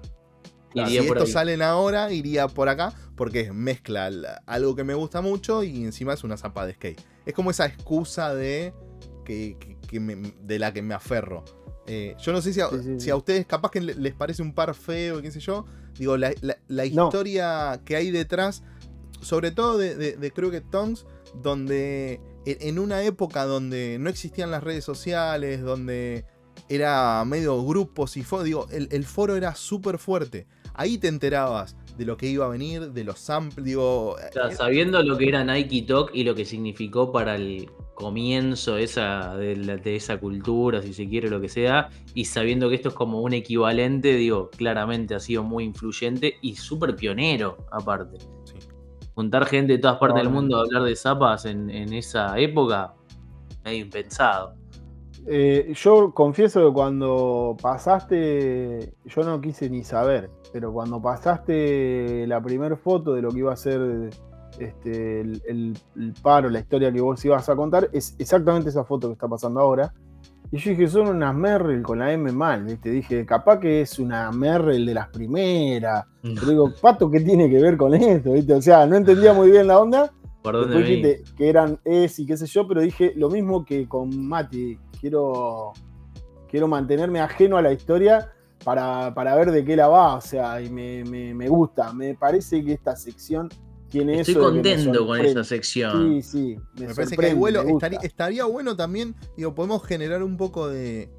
si esto salen ahora, iría por acá, porque mezcla algo que me gusta mucho y encima es una zapa de skate. Es como esa excusa de, que, de la que me aferro. Eh, yo no sé si a, ustedes capaz que les parece un par feo, qué sé yo. Digo, la, historia que hay detrás, sobre todo de, de, creo que Tongs, donde en, una época donde no existían las redes sociales, donde era medio grupos y foro, digo, el, foro era súper fuerte. Ahí te enterabas de lo que iba a venir, de los samples, digo... Eh, sabiendo lo que era Nike Talk y lo que significó para el comienzo esa, de, esa cultura, si se quiere, lo que sea, y sabiendo que esto es como un equivalente, digo, claramente ha sido muy influyente y súper pionero, aparte. Juntar gente de todas partes del mundo a hablar de zapas en, en esa época, medio impensado. Eh, yo confieso que cuando pasaste, yo no quise ni saber, pero cuando pasaste la primera foto de lo que iba a ser este, el, paro, la historia que vos ibas a contar, es exactamente esa foto que está pasando ahora. Y yo dije, son unas Merrill con la M mal, ¿viste? Dije, capaz que es una Merrill de las primeras. Mm. Pero digo, Pato, ¿qué tiene que ver con esto? ¿viste? O sea, no entendía muy bien la onda. dijiste que eran es y qué sé yo, pero dije lo mismo que con Mati quiero, quiero mantenerme ajeno a la historia para, ver de qué la va, o sea, y me, gusta. Me parece que esta sección tiene Estoy eso. Estoy contento con esa sección. Sí, sí. Me, parece que vuelo, estaría, bueno también, digo, podemos generar un poco de.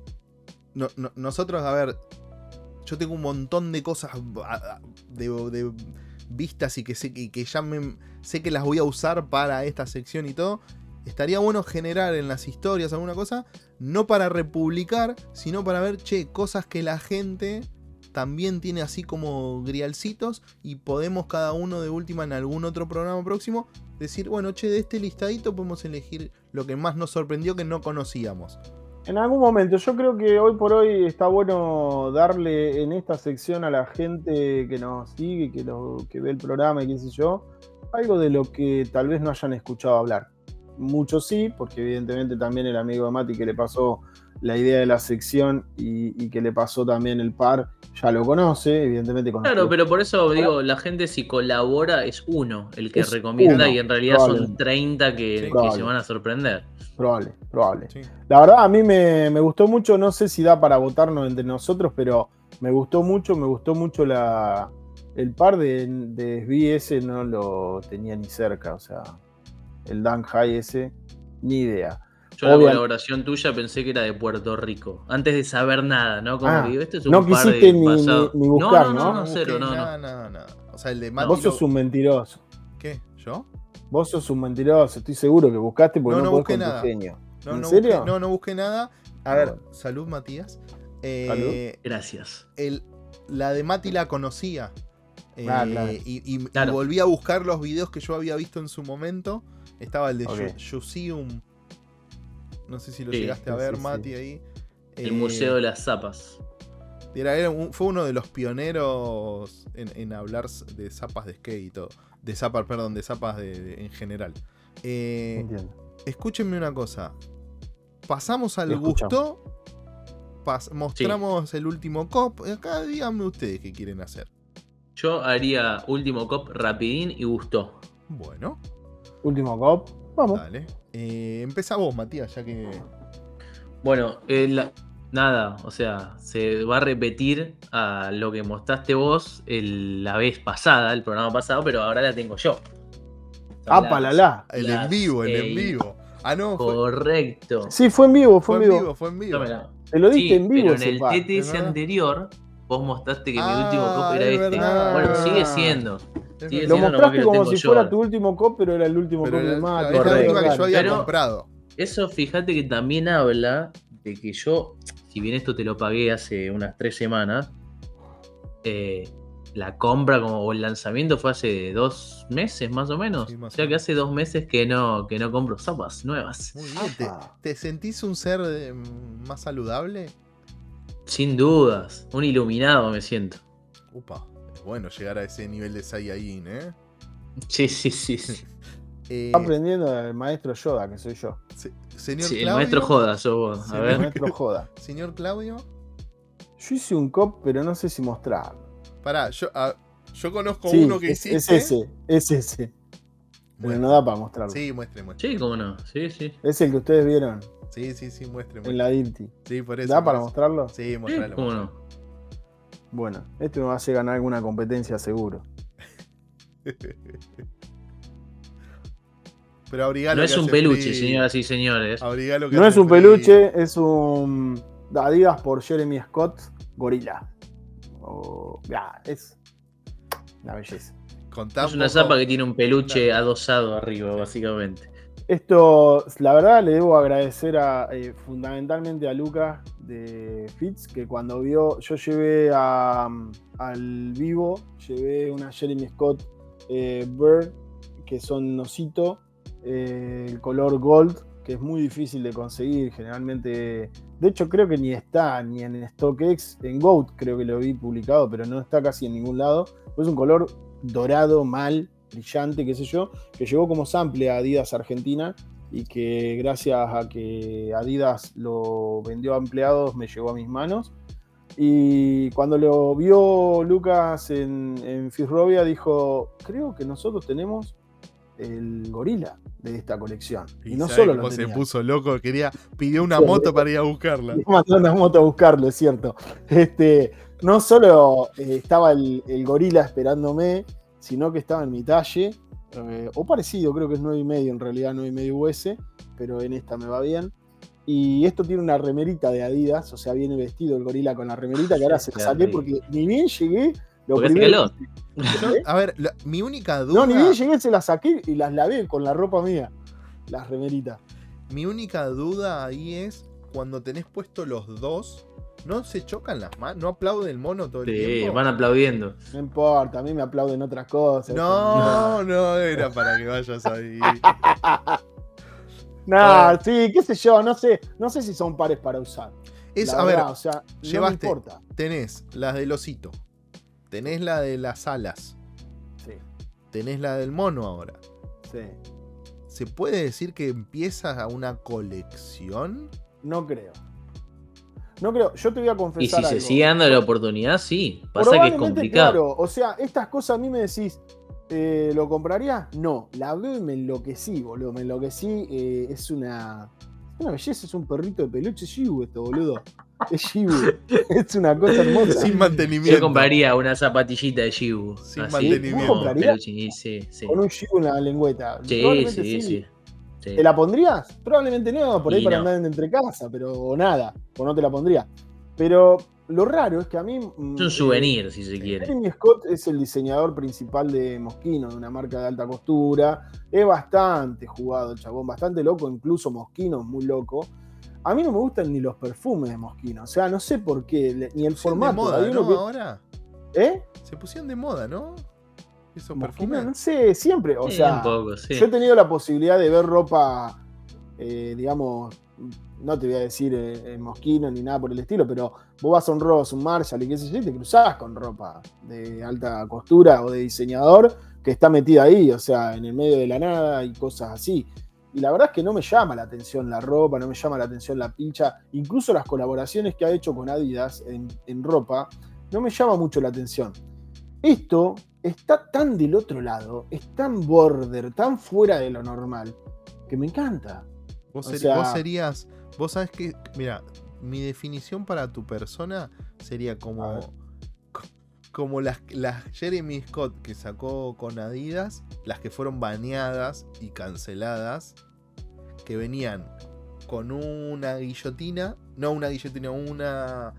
nosotros, a ver, yo tengo un montón de cosas de, vistas y que sé que, que ya me, sé que las voy a usar para esta sección y todo estaría bueno generar en las historias alguna cosa, no para republicar, sino para ver, che, cosas que la gente también tiene así como grialcitos y podemos cada uno de última en algún otro programa próximo decir, bueno, che, de este listadito podemos elegir lo que más nos sorprendió que no conocíamos. En algún momento, yo creo que hoy por hoy está bueno darle en esta sección a la gente que nos sigue, que, lo, que ve el programa y qué sé yo, algo de lo que tal vez no hayan escuchado hablar mucho sí, porque evidentemente también el amigo de Mati que le pasó la idea de la sección y, que le pasó también el par, ya lo conoce, evidentemente Claro, pero por eso digo, la gente si colabora es uno el que recomienda y en realidad son 30 que, se van a sorprender. Probable, probable. La verdad a mí me, gustó mucho, no sé si da para votarnos entre nosotros, pero me gustó mucho, me gustó mucho la, el par de, de SBS, no lo tenía ni cerca, o sea, el Dan High ese, ni idea. Yo la colaboración tuya pensé que era de Puerto Rico, antes de saber nada, ¿no? Como ah, digo, este es un no quisiste ni, ni, buscar, ¿no? No, no, no, cero, no, no. Nada, nada, O sea, el de Vos sos un mentiroso. ¿Qué? ¿Yo? Vos sos un mentiroso, estoy seguro que buscaste porque no, no, busqué nada. ¿En serio? no, no busqué nada. A ver, salud, Matías. Eh, Gracias. El, la de Mati la conocía. Ah, eh, y, y volví a buscar los videos que yo había visto en su momento. Estaba el de okay. No sé si lo llegaste a ver, Mati, ahí. El Museo de las Zapas. fue uno de los pioneros en, hablar de zapas de skate y todo. De zapas, perdón, de zapas en general. Eh, escúchenme una cosa. Pasamos al gusto. mostramos el último cop. Acá díganme ustedes qué quieren hacer. Yo haría último cop rapidín y gustó. Bueno. Último cop. Vamos. Dale. Eh, empezá vos, Matías, ya que. Bueno, eh, nada, o sea, se va a repetir a lo que mostraste vos la vez pasada, el programa pasado, pero ahora la tengo yo. ¡Apa, la, la! El en vivo, el en vivo. Ah, no. Correcto. Sí, fue en vivo, fue, en vivo. Fue en vivo. Te lo diste en vivo. Pero en el TTS anterior, vos mostraste que mi último cop era este. Bueno, sigue siendo lo mostraste como si fuera tu último cop, pero era el último cop de más. que yo había comprado. Eso fíjate que también habla de que yo, si bien esto te lo pagué hace unas tres semanas, eh, la compra como, o el lanzamiento fue hace dos meses más o menos. o sea que hace dos meses que no, que no compro zapas nuevas. Muy bien. ¿Te, sentís un ser eh, más saludable? Sin dudas. Un iluminado me siento. Upa bueno llegar a ese nivel de Saiyajin, ¿eh? Sí, sí, sí. Eh, Está aprendiendo del maestro Yoda, que soy yo. se- señor Sí, el maestro Joda, sos vos. Sí, A El ver. maestro Joda. Señor Claudio. Yo hice un cop, pero no sé si mostrarlo. Pará, yo, ah, yo conozco Sí, uno que es, hiciste. es ese, es ese. Pero Bueno, no da para mostrarlo. Sí, muestre, muestre. Sí, cómo no. Sí, sí. Es el que ustedes vieron Sí, sí, sí, muestre, en muestre. la Dirty. Sí, por eso. ¿Da por para eso. mostrarlo? Sí, Sí, mostralo. cómo no. Bueno, este me va a hacer ganar alguna competencia seguro. Pero abrigalo No es un hace peluche, frío. señoras y señores. Abrigalo que No hace es un frío. peluche, es un Adidas por Jeremy Scott Gorilla. O- ya, es una belleza. Contá Es un una poco- zapa que tiene un peluche adosado arriba, básicamente. Esto, la verdad, le debo agradecer eh, fundamentalmente a Lucas de Fitz, que cuando vio, yo llevé a, al vivo, llevé una Jeremy Scott eh, Bird, que son osito, eh, el color gold, que es muy difícil de conseguir, generalmente, de hecho creo que ni está ni en StockX, en Goat creo que lo vi publicado, pero no está casi en ningún lado, es un color dorado, mal, brillante, qué sé yo, que llegó como sample a Adidas Argentina y que gracias a que Adidas lo vendió a empleados me llegó a mis manos. Y cuando lo vio Lucas en, en Fisrovia dijo, creo que nosotros tenemos el gorila de esta colección. Y, no sabe solo se puso loco, quería, pidió una Sí. moto para ir a buscarla. Mandó una moto a buscarlo, es cierto. Este, no solo eh, estaba el, el gorila esperándome, sino que estaba en mi talle, eh, o parecido, creo que es 9,5 y medio, en realidad 9,5 y medio US, pero en esta me va bien. Y esto tiene una remerita de Adidas, o sea, viene vestido el gorila con la remerita, que ahora se la Qué saqué porque ni bien llegué. Lo primero- Yo, a ver, la- mi única duda. No, ni bien llegué, se las saqué y las lavé con la ropa mía, las remeritas. Mi única duda ahí es cuando tenés puesto los dos, ¿no se chocan las manos? ¿No aplaude el mono todo el Sí, tiempo? van aplaudiendo. No importa, a mí me aplauden otras cosas. No, no era para que vayas ahí. Nah, sí, qué sé yo, no sé, no sé si son pares para usar. Es, La a ver, o sea, llevaste- no me importa. tenés la del osito, tenés la de las alas, Sí, tenés la del mono ahora. sí. ¿Se puede decir que empiezas a una colección? No creo. No creo. Yo te voy a Y confesar si se sigue dando la oportunidad, sí. Pasa que es complicado. Claro, o sea, estas cosas a mí me decís, eh, ¿lo compraría? No, la veo y me enloquecí, boludo. Me enloquecí. eh, es una. Una belleza, es un perrito de peluche es Shibu esto, boludo. Es Shibu. es una cosa hermosa. Sin Yo mantenimiento. compraría una zapatillita de Shibu. Sin así, mantenimiento. ¿Comprarías? y sí, sí. Con un Shibu en la lengüeta. Sí, Probablemente sí, sí. Sí. ¿Te la pondrías? Probablemente no, por ahí Y para no. andar entre casa, pero o nada, o no te la pondría. Pero lo raro es que a mí. mm, Es un souvenir, si se quiere. Jeremy Scott es el diseñador principal de Moschino, de una marca de alta costura. Es bastante jugado el chabón, bastante loco, incluso Moschino es muy loco. A mí no me gustan ni los perfumes de Moschino, o sea, no sé por qué, ni el Se pusieron formato. de moda, ¿no? que- Ahora ¿Eh? se pusieron de moda, ¿no? Esos Moschino, perfumes. no sé, siempre, o Sí, sea, un poco, sí. Yo he tenido la posibilidad de ver ropa, eh, digamos, no te voy a decir eh, en Mosquino ni nada por el estilo, pero vos vas a un Ross, un Marshall y qué sé yo, y te cruzás con ropa de alta costura o de diseñador que está metida ahí, o sea, en el medio de la nada y cosas así. Y la verdad es que no me llama la atención la ropa, no me llama la atención la pincha, incluso las colaboraciones que ha hecho con Adidas en, en ropa, no me llama mucho la atención. Esto está tan del otro lado, es tan border, tan fuera de lo normal, que me encanta. Vos, sea- serías. Vos sabés que. Mira, mi definición para tu persona sería como. co- Como las, las Jeremy Scott que sacó con Adidas, las que fueron baneadas y canceladas, que venían con una guillotina, no una guillotina, una.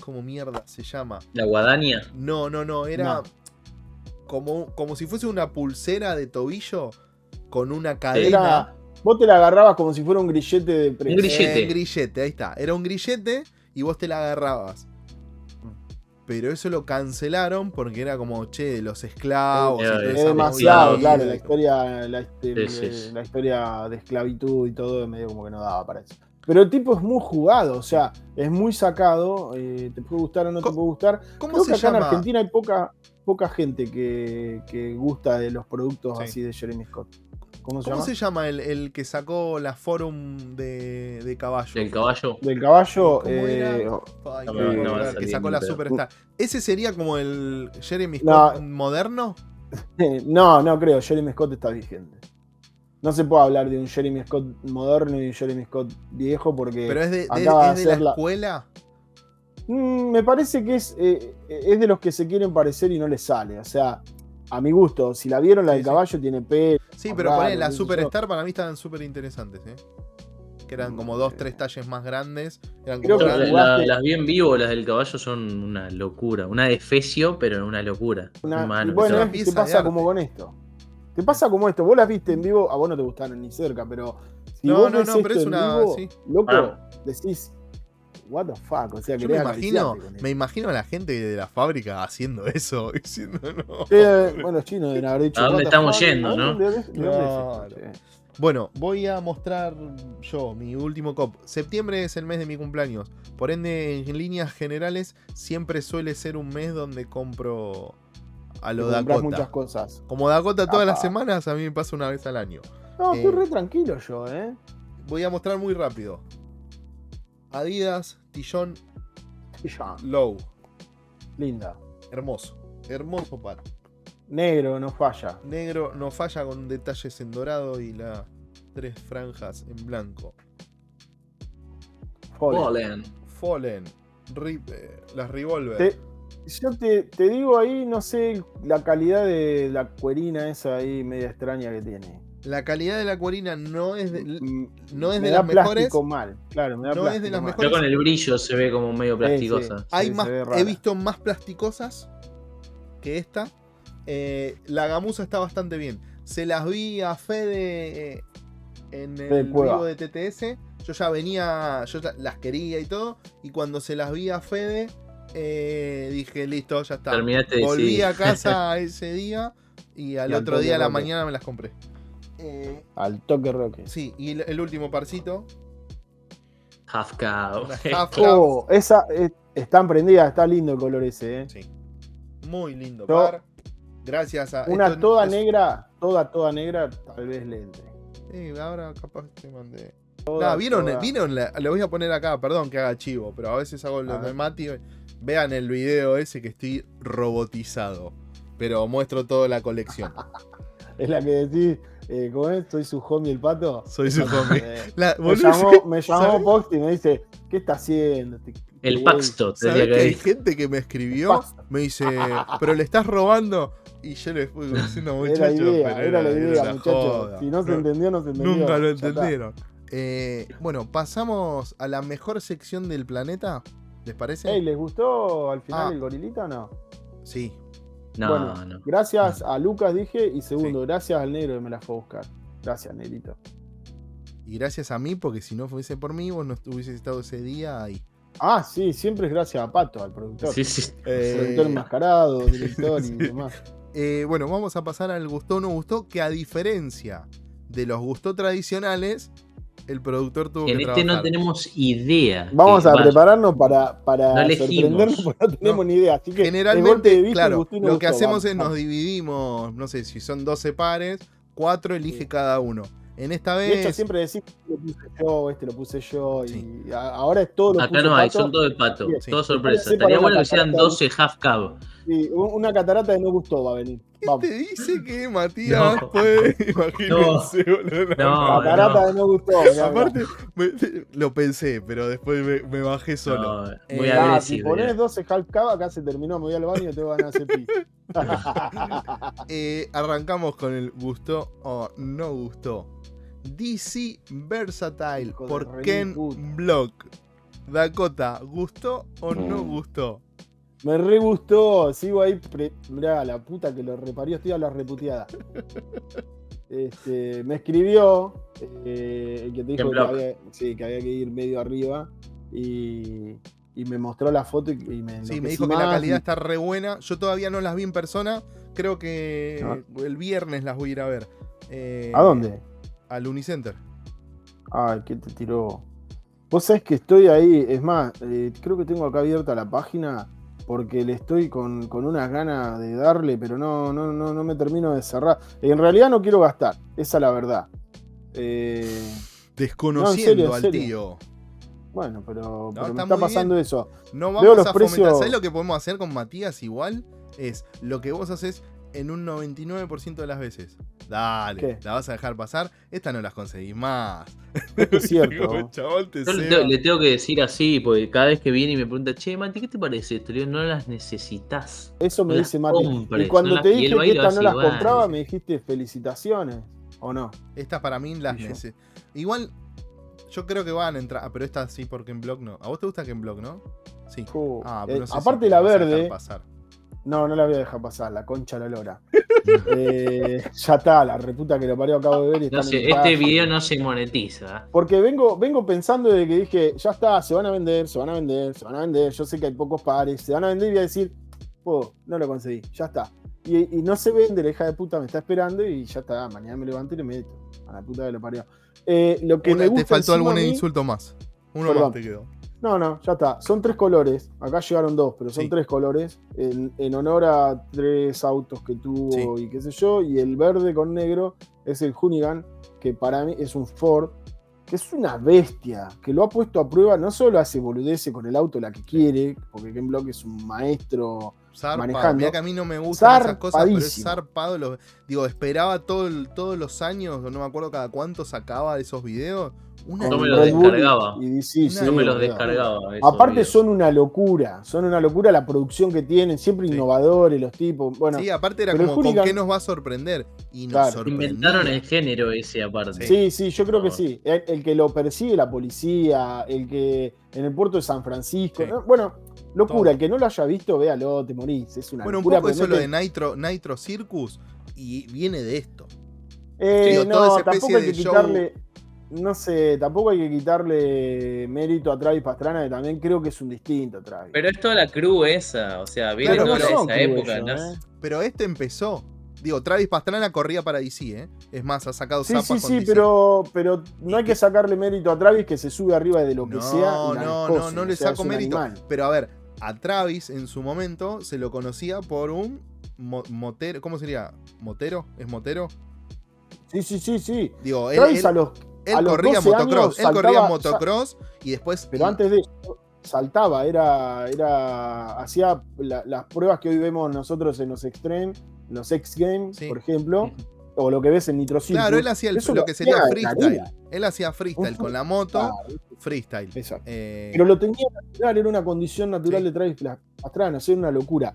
¿Cómo mierda se llama? La guadaña. No, no, no, era No. Como, como si fuese una pulsera de tobillo con una cadena. Era, vos te la agarrabas como si fuera un grillete de Un prensa. grillete. Eh, grillete, ahí está. Era un grillete y vos te la agarrabas. Pero eso lo cancelaron porque era como, che, los esclavos. Es demasiado, claro, la historia, la, este, Sí, sí, sí. la historia de esclavitud y todo es medio como que no daba para eso. Pero el tipo es muy jugado, o sea, es muy sacado, eh, te puede gustar o no te puede gustar. ¿Cómo Creo se que acá en llama? Argentina hay poca, poca gente que, que gusta de los productos Sí. así de Jeremy Scott. ¿Cómo se ¿Cómo llama? se llama el, el que sacó la forum de, de caballo? Del caballo. Del caballo. ¿Cómo era? eh, No, no, no, que sacó la Superstar. ¿Ese sería como el Jeremy No. Scott moderno? no, no creo. Jeremy Scott está vigente. No se puede hablar de un Jeremy Scott moderno y un Jeremy Scott viejo porque Pero es de, de- acaba es de de la escuela. Mm, me parece que es, eh, es de los que se quieren parecer y no les sale. O sea, a mi gusto, si la vieron, la del sí. caballo tiene pelo. Sí, pero Raro, poné, la qué Superstar para mí estaban súper interesantes, ¿eh? Que eran como dos, tres talles más grandes. Eran Creo como que La- grandes. la- jugaste- las vi en vivo, las del caballo son una locura. Una de Fecio, pero una locura. Una- Mano, y bueno, de pasa como con esto. Te pasa como esto. Vos las viste en vivo, a vos no te gustaron ni cerca, pero si No, vos no, ves no, pero esto es en una- vivo, sí. loco, Ah. decís, what the fuck, o sea, Yo me imagino, me imagino a la gente de la fábrica haciendo eso, diciendo no. Eh, bueno, los chinos deben haber dicho. ¿A dónde estamos fuck, yendo, ¿de no? dónde- de dónde Claro. Bueno, voy a mostrar yo mi último cop. Septiembre es el mes de mi cumpleaños. Por ende, en líneas generales, siempre suele ser un mes donde compro a lo muchas Dakota. cosas. Como Dakota todas las Apa. semanas, a mí me pasa una vez al año. No, estoy Eh. re tranquilo yo, ¿eh? Voy a mostrar muy rápido. Adidas, Tillón, Low. linda. Hermoso. Hermoso par. Negro, no falla. Negro no falla con detalles en dorado y las tres franjas en blanco. Fallen. Fallen. Eh, las Revolver. Te- yo te, te digo ahí, no sé la calidad de la cuerina esa ahí media extraña que tiene. La calidad de la cuerina no es de, no es me de da las mejores. mal, claro, me da No es de las mal. mejores. Yo con el brillo se ve como medio plasticosa. sí. Hay más, he visto más plasticosas que esta. Eh, la gamuza está bastante bien. Se las vi a Fede eh, en Fede el Cueva. vivo de TTS. Yo ya venía, yo ya las quería y todo. Y cuando se las vi a Fede, eh, dije, listo, ya está. Terminaste Volví a casa ese día y al Y otro día a la roque. mañana me las compré. Eh, Al toque roque. sí, y el, el último parcito. Half cow. Half. Oh, esa eh, está prendida, está lindo el color ese, ¿eh? Sí. Muy lindo Yo- par. Gracias a. Una esto toda es- negra, toda, toda negra, tal vez le entre. Sí, ahora capaz te mandé. Toda, Nah, ¿vieron, toda- ¿vieron la- lo voy a poner acá, perdón que haga chivo, pero a veces hago A los de. Mati. Vean el video ese que estoy robotizado. Pero muestro toda la colección. Es la que decís, eh, ¿cómo es? Soy su homie el pato. Soy su homie. Eh, La- me llamó, me llamó. Post y me dice, ¿qué está haciendo? Este- El este Paxtot, ¿Sabés tendría que que hay gente que me escribió? Me dice, ¿pero le estás robando? Y yo le fui diciendo, güey. Era la muchachos, idea, pero era la idea, muchachos. joda". Si no se No, entendió, no se entendió. Nunca lo entendieron. Eh, bueno, pasamos a la mejor sección del planeta. ¿Les parece? Ey, ¿les gustó al final Ah. el gorilita o no? Sí. No, Bueno, no. Gracias a Lucas, dije, y segundo, gracias al negro que me la fue a buscar. Gracias, negrito. Y gracias a mí, porque si no fuese por mí, vos no hubieses estado ese día ahí. Ah, sí, siempre es gracias a Pato, al productor. Sí, sí. Eh, Productor enmascarado, director y demás. eh, bueno, vamos a pasar al gustó o no gustó, que a diferencia de los gustó tradicionales, el productor tuvo En que este no trabajar. tenemos idea. Vamos a prepararnos para, para No sorprendernos porque no tenemos No. ni idea. Así que de golpe de Generalmente, claro, no lo que gustó, hacemos es nos dividimos, no sé, si son 12 pares, 4 elige Sí. cada uno. En esta De hecho, vez, siempre decís, este lo puse yo, este lo puse yo, Sí. y a- ahora es todo lo Acá no hay, Pato. son todo de pato. Sí. Todo sorpresa. Estaría bueno que sean catarata. 12 half cab. Sí, un- una catarata de no gustó va a venir. ¿qué Vamos. te dice que Matías No. puede? Imagínense, boludo. No, catarata no. de no gustó. Aparte, me- lo pensé, pero después me, me bajé solo. No, Eh, muy ah, Ah, si pones era. 12 half cab, acá se terminó, me voy al baño y te van a hacer pis. Eh, arrancamos con el gustó o no gustó. DC Versatile Hijo por Ken. Block. Dakota, ¿gustó o no Mm. gustó? Me re gustó, sigo ahí, pre- mirá, la puta que lo reparió, estoy a la reputeada. Este, me escribió eh, el que te dijo que había, sí, que había que ir medio arriba y, y me mostró la foto y, y me Sí, me dijo que la calidad y- está re buena. Yo todavía no las vi en persona. Creo que Ah. el viernes las voy a ir a ver. Eh, ¿A dónde? Al Unicenter. Ay, ¿qué te tiró? Vos sabés que estoy ahí, es más, eh, creo que tengo acá abierta la página porque le estoy con, con unas ganas de darle, pero no, no, no, no me termino de cerrar. En realidad no quiero gastar, esa es la verdad. Eh, Desconociendo serio, en al serio. tío. bueno, pero, pero está me está pasando bien. eso. No Veo vamos los a fomentar. precios- ¿Sabes lo que podemos hacer con Matías igual? Es lo que vos haces en un 99% de las veces. Dale, ¿Qué? la vas a dejar pasar. Esta no las conseguís más. Es cierto. Como, chabón, te Yo le, tengo, le tengo que decir así, porque cada vez que viene y me pregunta, che, Mati, ¿qué te parece esto? Le digo, no las necesitas. Eso me No dice Mati. compres, y cuando no te dije que estas no las igual. compraba, me dijiste felicitaciones. ¿O no? Estas para mí las Y yo. nece- Igual, yo creo que van a entrar. Ah, pero esta sí, porque en blog no. ¿A vos te gusta que en blog no? Sí. Uh, Ah, eh, pero no sé si aparte te la verde, pasar. No, no la voy a dejar pasar, la concha la lora. Eh, ya está, la reputa que lo parió acabo de ver y No sé, este paz. video no se monetiza. Porque vengo, vengo pensando de que dije, ya está, se van a vender, se van a vender, se van a vender, yo sé que hay pocos pares, se van a vender y voy a decir, oh, no lo conseguí, ya está. Y, y no se vende, la hija de puta me está esperando y ya está, mañana me levanto y le meto. A la puta que lo parió. Eh, lo que Una- me gusta te faltó algún mí- insulto más. Uno Perdón. más te quedó. No, no, ya está. Son tres colores. Acá llegaron dos, pero son Sí. tres colores. En, en honor a tres autos que tuvo Sí. y qué sé yo. Y el verde con negro es el Hoonigan, que para mí es un Ford, que es una bestia, que lo ha puesto a prueba. No solo hace boludece con el auto la que quiere, porque Ken Block es un maestro. Zarpado. Manejando. Mirá que a mí no me gustan esas cosas, pero es zarpado. lo- digo, esperaba todo todos los años, no me acuerdo cada cuánto sacaba de esos videos. Una Yo me los descargaba. Y, y sí, Una- sí, Yo me los descargaba. Aparte son una locura, son una locura la producción que tienen, siempre Sí. innovadores los tipos. Bueno, sí, aparte era como, ¿con qué nos va a sorprender? Y nos Claro. sorprendía. Inventaron el género ese aparte. Sí, sí, yo creo que No. sí. El, el que lo persigue la policía, el que en el puerto de San Francisco. Sí. ¿no? Bueno, locura. Todo. El que no lo haya visto, véalo, te morís. Es una Bueno, un poco eso lo de Nitro, Nitro Circus y viene de esto. Eh, digo, toda no, esa especie tampoco hay que de show- quitarle. No sé, tampoco hay que quitarle mérito a Travis Pastrana, que también creo que es un distinto Travis. Pero es toda la crew esa, o sea, viene Claro, toda no esa época. ellos, ¿no? ¿eh? Pero este empezó. Digo, Travis Pastrana corría para DC, ¿eh? Es más, ha sacado Sí, zapas sí, con sí, DC. pero, pero no hay que sacarle mérito a Travis que se sube arriba de lo que No, sea. no, no, no o le sea, saco mérito. animal. Pero a ver, a Travis en su momento se lo conocía por un mo- motero. ¿Cómo sería? ¿Motero? ¿Es motero? Sí, sí, sí, sí. Digo, él, Travis él- a los, él corría 12 motocross. él corría motocross y después. Pero antes de eso, saltaba, era, era, hacía la- las pruebas que hoy vemos nosotros en los Extreme, los X Games, Sí. por ejemplo, o lo que ves en Nitro Circus. Claro, él hacía el- lo lo que sería freestyle. Él hacía freestyle con la moto. Freestyle. Eh, Pero lo tenía natural, era una condición natural Sí. de Travis Pastrana, era una locura.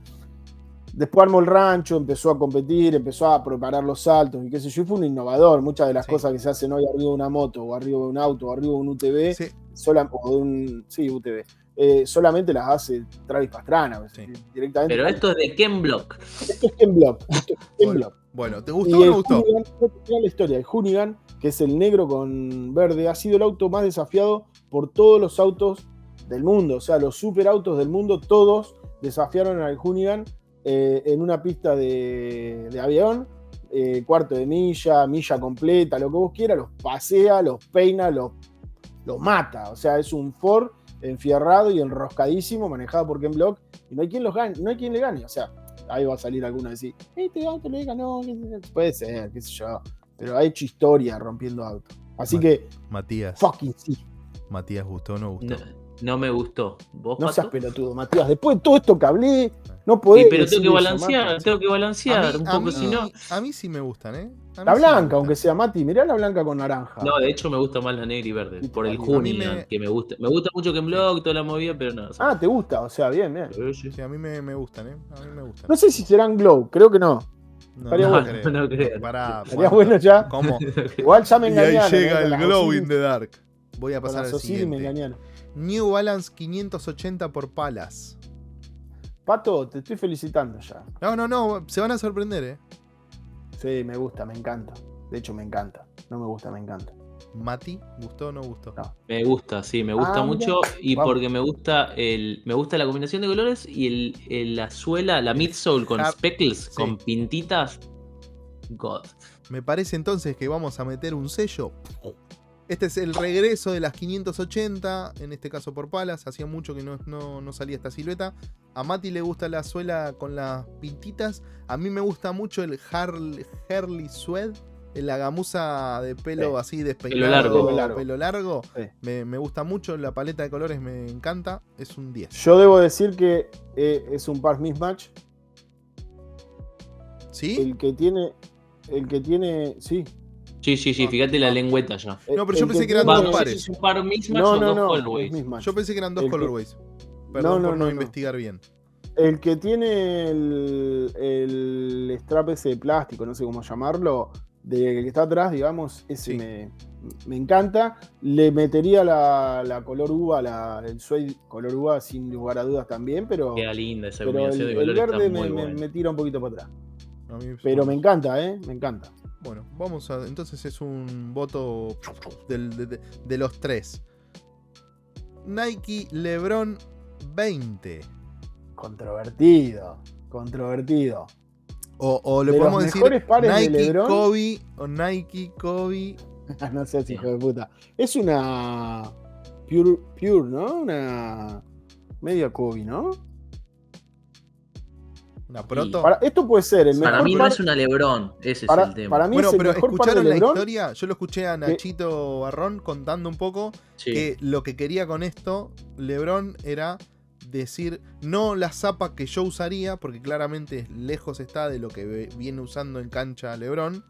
Después armó el rancho, empezó a competir, empezó a preparar los saltos y qué sé yo, y fue un innovador. Muchas de las Sí. cosas que se hacen hoy arriba de una moto, o arriba de un auto, o arriba de un UTV, sí, sola- o de un sí, UTV, eh, solamente las hace Travis Pastrana, Sí. directamente. Pero esto es de Ken Block. Esto es Ken Block. Esto es Ken Bueno, Block. Bueno, ¿te Y gustó o no gustó? Hoonigan, la historia, el Hoonigan, que es el negro con verde, ha sido el auto más desafiado por todos los autos del mundo. O sea, los superautos del mundo, todos desafiaron al Hoonigan eh, en una pista de, de avión, eh, cuarto de milla, milla completa, lo que vos quieras, los pasea, los peina, los, los mata. O sea, es un Ford enfierrado y enroscadísimo, manejado por Ken Block, y no hay quien, los gane, no hay quien le gane. O sea, ahí va a salir alguno a decir, este auto le ganó, qué sé yo". puede ser, qué sé yo, pero ha hecho historia rompiendo autos. Así que, Matías. fucking sí, Matías, ¿gustó o no gustó? No, no me gustó. ¿Vos, no Pato? seas pelotudo, Matías. Después de todo esto que hablé, no Sí, podés. pero tengo que balancear, tengo que balancear mí, un a poco, mí- si no. a mí sí me gustan, ¿eh? La sí blanca, aunque sea Mati, mirá la blanca con naranja. No, de hecho me gusta más la negra y verde, Y por el me- que me gusta. Me gusta mucho Ken Block, toda la movida, pero no. Ah, te gusta, o sea, bien, bien. Sí, sí. Sí, a mí me, me gustan, ¿eh? A mí me gustan. No sé si serán glow, creo que no. No, estaría no bueno. creo. No creo. Pará, Estaría bueno ya. ¿Cómo? Igual ya me Y ahí engañaron. llega eh, el Glow in the Dark. Voy a pasar al Osiris me siguiente. engañaron. New Balance 580 por palas. Pato, te estoy felicitando ya. No, no, no, se van a sorprender, ¿eh? Sí, me gusta, me encanta. De hecho, me encanta. No me gusta, me encanta. Mati, ¿gustó o no gustó? No. Me gusta, sí, me gusta Ah, mucho y Vamos. porque me gusta el me gusta la combinación de colores y el, el- la suela, la midsole con Har- speckles, sí. con pintitas. God. Me parece entonces que vamos a meter un sello. Este es el regreso de las 580, en este caso por palas. Hacía mucho que no, no- no salía esta silueta. A Mati le gusta la suela con las pintitas. A mí me gusta mucho el Harley, Harley Suede. La gamuza de pelo Sí. así despeinado. largo. Pelo largo. pelo largo. Sí. Me, me gusta mucho. La paleta de colores me encanta. Es un 10. Yo debo decir que eh, es un par mismatch. ¿Sí? El que tiene. El que tiene. Sí. Sí, sí, sí, fíjate la lengüeta ya. No, pero yo pensé que eran dos pares. No, no, dos no. Yo pensé que eran dos colorways. Perdón No, por no, no, no, no. investigar bien. El que tiene el, el strap ese de plástico, no sé cómo llamarlo, de que está atrás, digamos, ese Sí. me, me encanta. Le metería la, la color uva, la, el suede color uva sin lugar a dudas también, pero, Queda linda esa pero combinación el, de el verde está me, muy me- buena. me tira un poquito para atrás. A mí- Pero me encanta, ¿eh? Me encanta. Bueno, vamos a. Entonces es un voto del- de, de- de los tres. Nike LeBron 20. Controvertido. Controvertido. O, o le De podemos decir de Nike LeBron. Kobe o Nike Kobe. no seas hijo de puta. Es una. Pure, pure, ¿no? Una. Media Kobe, ¿no? Una proto. Para- esto puede ser el mejor Para mí no es una Lebron, ese para, es el tema. para mí Bueno, es el pero mejor escucharon la historia. Yo lo escuché a Nachito Barrón contando un poco Sí. que lo que quería con esto, LeBron, era decir no la zapa que yo usaría, porque claramente lejos está de lo que viene usando en cancha LeBron,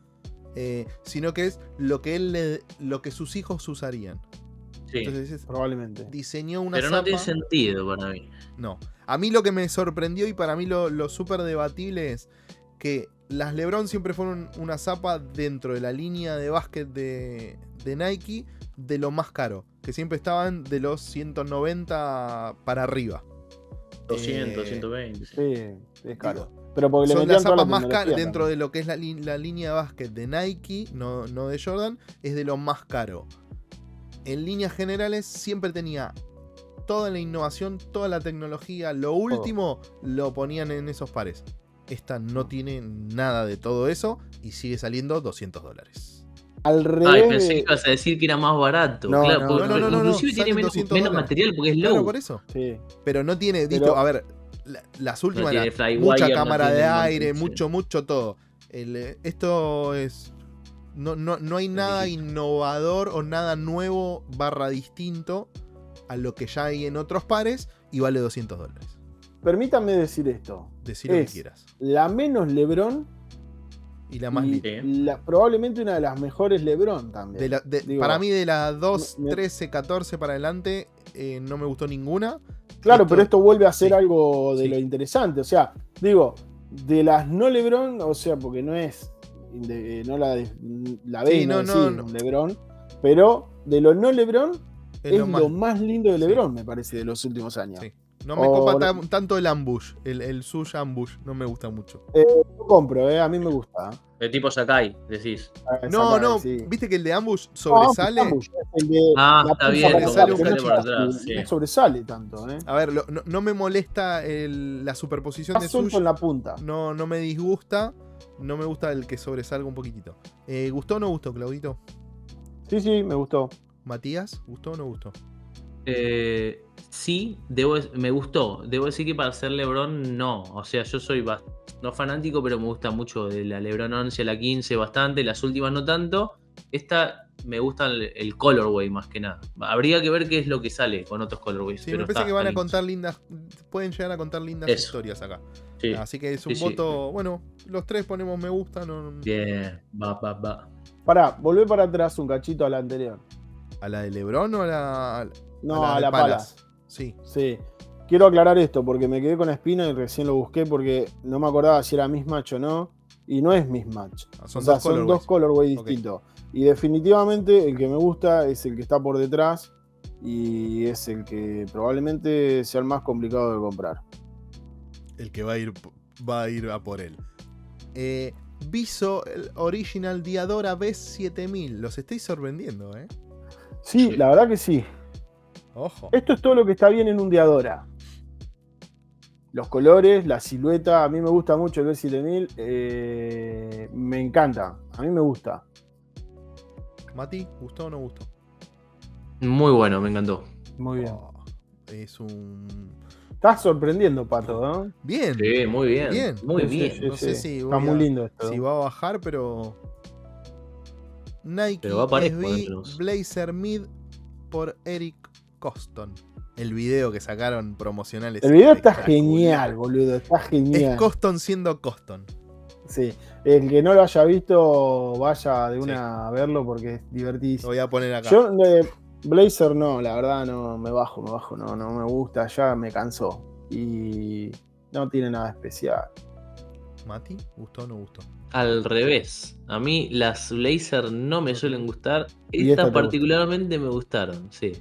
eh, sino que es lo que él le- lo que sus hijos usarían. sí. Entonces es- Probablemente. diseñó una Pero no tiene sentido para mí. No. A mí lo que me sorprendió y para mí lo, lo súper debatible es que las LeBron siempre fueron una zapa dentro de la línea de básquet de, de Nike de lo más caro. Que siempre estaban de los 190 para arriba. 200, Eh, 120. sí. Es caro. Digo, Pero porque le Son las zapas más caras dentro de lo que es la, línea de básquet de Nike, no, no de Jordan, es de lo más caro. En líneas generales siempre tenía toda la innovación, toda la tecnología, lo último lo ponían en esos pares. Esta no tiene nada de todo eso y sigue saliendo 200 dólares. Al Ay, revés. pensé que ibas a decir que era más barato. No, claro, no, porque no, no, no, no, inclusive tiene menos, 200 menos dólares. material porque es low. Claro, por eso. Sí. Pero no tiene, Pero- a ver, la- las últimas, tiene la- flywire, mucha no cámara de aire, mucho, mucho todo. El, eh, esto es. No, no, no hay nada innovador o nada nuevo barra distinto a lo que ya hay en otros pares y vale 200 dólares. Permítame decir esto. Decir lo que quieras. La menos LeBron Y la más y la- probablemente una de las mejores LeBron también. De la- de- Digo, para mí, de las 2, me- 13, 14 para adelante, eh, no me gustó ninguna. Claro, esto- pero esto vuelve a ser sí, algo de sí. lo interesante. O sea, digo, de las no LeBron, o sea, porque no es. de- no la, la Sí, no, no, no. LeBron. Pero de lo no LeBron Es es, lo lo, más. lindo de sí. LeBron, me parece, de los últimos años. Sí. No me O copa tan- tanto el ambush, el, el sush ambush, no me gusta mucho. Lo compro, eh, a mí me gusta. De tipo Sakai, decís. Ah, No, no, sí. viste que el de ambush No, sobresale. Ambush, es el de Ah, está bien, sobresale un no atrás, sí. no sobresale tanto, ¿eh? A ver, lo- no, no me molesta el- la superposición Está de sush. en la punta. No, no me disgusta. No me gusta el que sobresalga un poquitito. Eh, ¿Gustó o no gustó, Claudito? Sí, sí, me gustó. Matías, ¿gustó o no gustó? Eh, sí, debo, me gustó. Debo decir que para ser LeBron, no. O sea, yo soy no fanático, pero me gusta mucho de la LeBron 11 a la 15 bastante. Las últimas no tanto. Esta me gusta el, el colorway más que nada. Habría que ver qué es lo que sale con otros colorways. Sí, pero me parece está- que van a contar lindas. Pueden llegar a contar lindas Eso. historias acá. Sí. Así que es un Sí, sí. voto. Bueno, los tres ponemos me gusta. No, Bien, va, va, va. Pará, volvé para atrás un cachito a la anterior. ¿A la de Lebron o a la, a No, a la, pala. Palas? Sí. Sí. Quiero aclarar esto porque me quedé con la espina y recién lo busqué porque no me acordaba si era mismatch o no. Y no es mismatch. Ah, Son o sea, dos son colorways. dos colorways Ok. distintos. Y definitivamente el que me gusta es el que está por detrás y es el que probablemente sea el más complicado de comprar. El que va a ir, va a, ir a por él. Eh, Viso, el Original Diadora B7000. Los estáis sorprendiendo, ¿eh? Sí, Sí. la verdad que sí. Ojo. Esto es todo lo que está bien en un Diadora. Los colores, la silueta, a mí me gusta mucho el B7000. eh, me encanta, a mí me gusta. Mati, ¿gustó o no gustó? Muy bueno, me encantó. Muy bien. Oh, es un. Estás sorprendiendo, Pato, ¿no? Bien. Sí, muy bien. Bien. Muy sí, bien. sí, No sé si Está muy a- lindo esto. Si va a bajar, pero. Nike Pero va parejo, SB Blazer Mid por Eric Coston. El video que sacaron promocional es El video está genial, boludo. Está Es genial. Coston siendo Coston. Sí. El que no lo haya visto, vaya de una a verlo porque es Lo divertidísimo. voy a poner acá. Yo, eh, Blazer, no, la verdad, no, me bajo, me bajo, no, no me gusta, ya me cansó. Y no tiene nada especial. Mati, ¿gustó o no gustó? Al revés. A mí las Blazer no me suelen gustar. Esta Estas gusta. particularmente me gustaron, sí.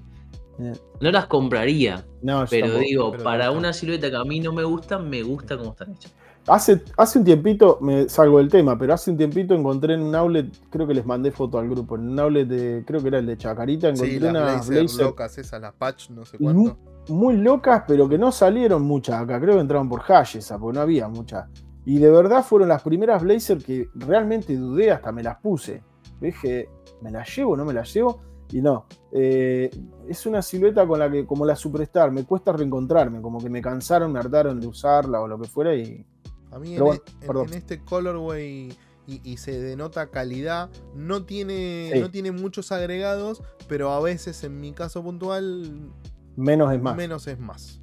Bien. No las compraría, No, pero tampoco. digo, pero para una silueta que a mí no me gusta, me gusta cómo están hechas. Hace, hace un tiempito, me salgo del tema, pero hace un tiempito encontré en un outlet, creo que les mandé foto al grupo, en un outlet de, creo que era el de Chacarita, encontré Sí, las unas Blazer, Blazer locas esas, las patch, no sé cuánto. Mu- muy locas, pero que no salieron muchas acá. Creo que entraron por Hash esa, porque no había muchas. Y de verdad fueron las primeras Blazer que realmente dudé, hasta me las puse. Dije, ¿me las llevo o no me las llevo? Y no. Eh, es una silueta con la que, como la Superstar, me cuesta reencontrarme. Como que me cansaron, me hartaron de usarla o lo que fuera. Y A mí en, Pero bueno, e- en- este colorway y, y se denota calidad, no tiene, Sí. no tiene muchos agregados, pero a veces en mi caso puntual menos es más. menos es más.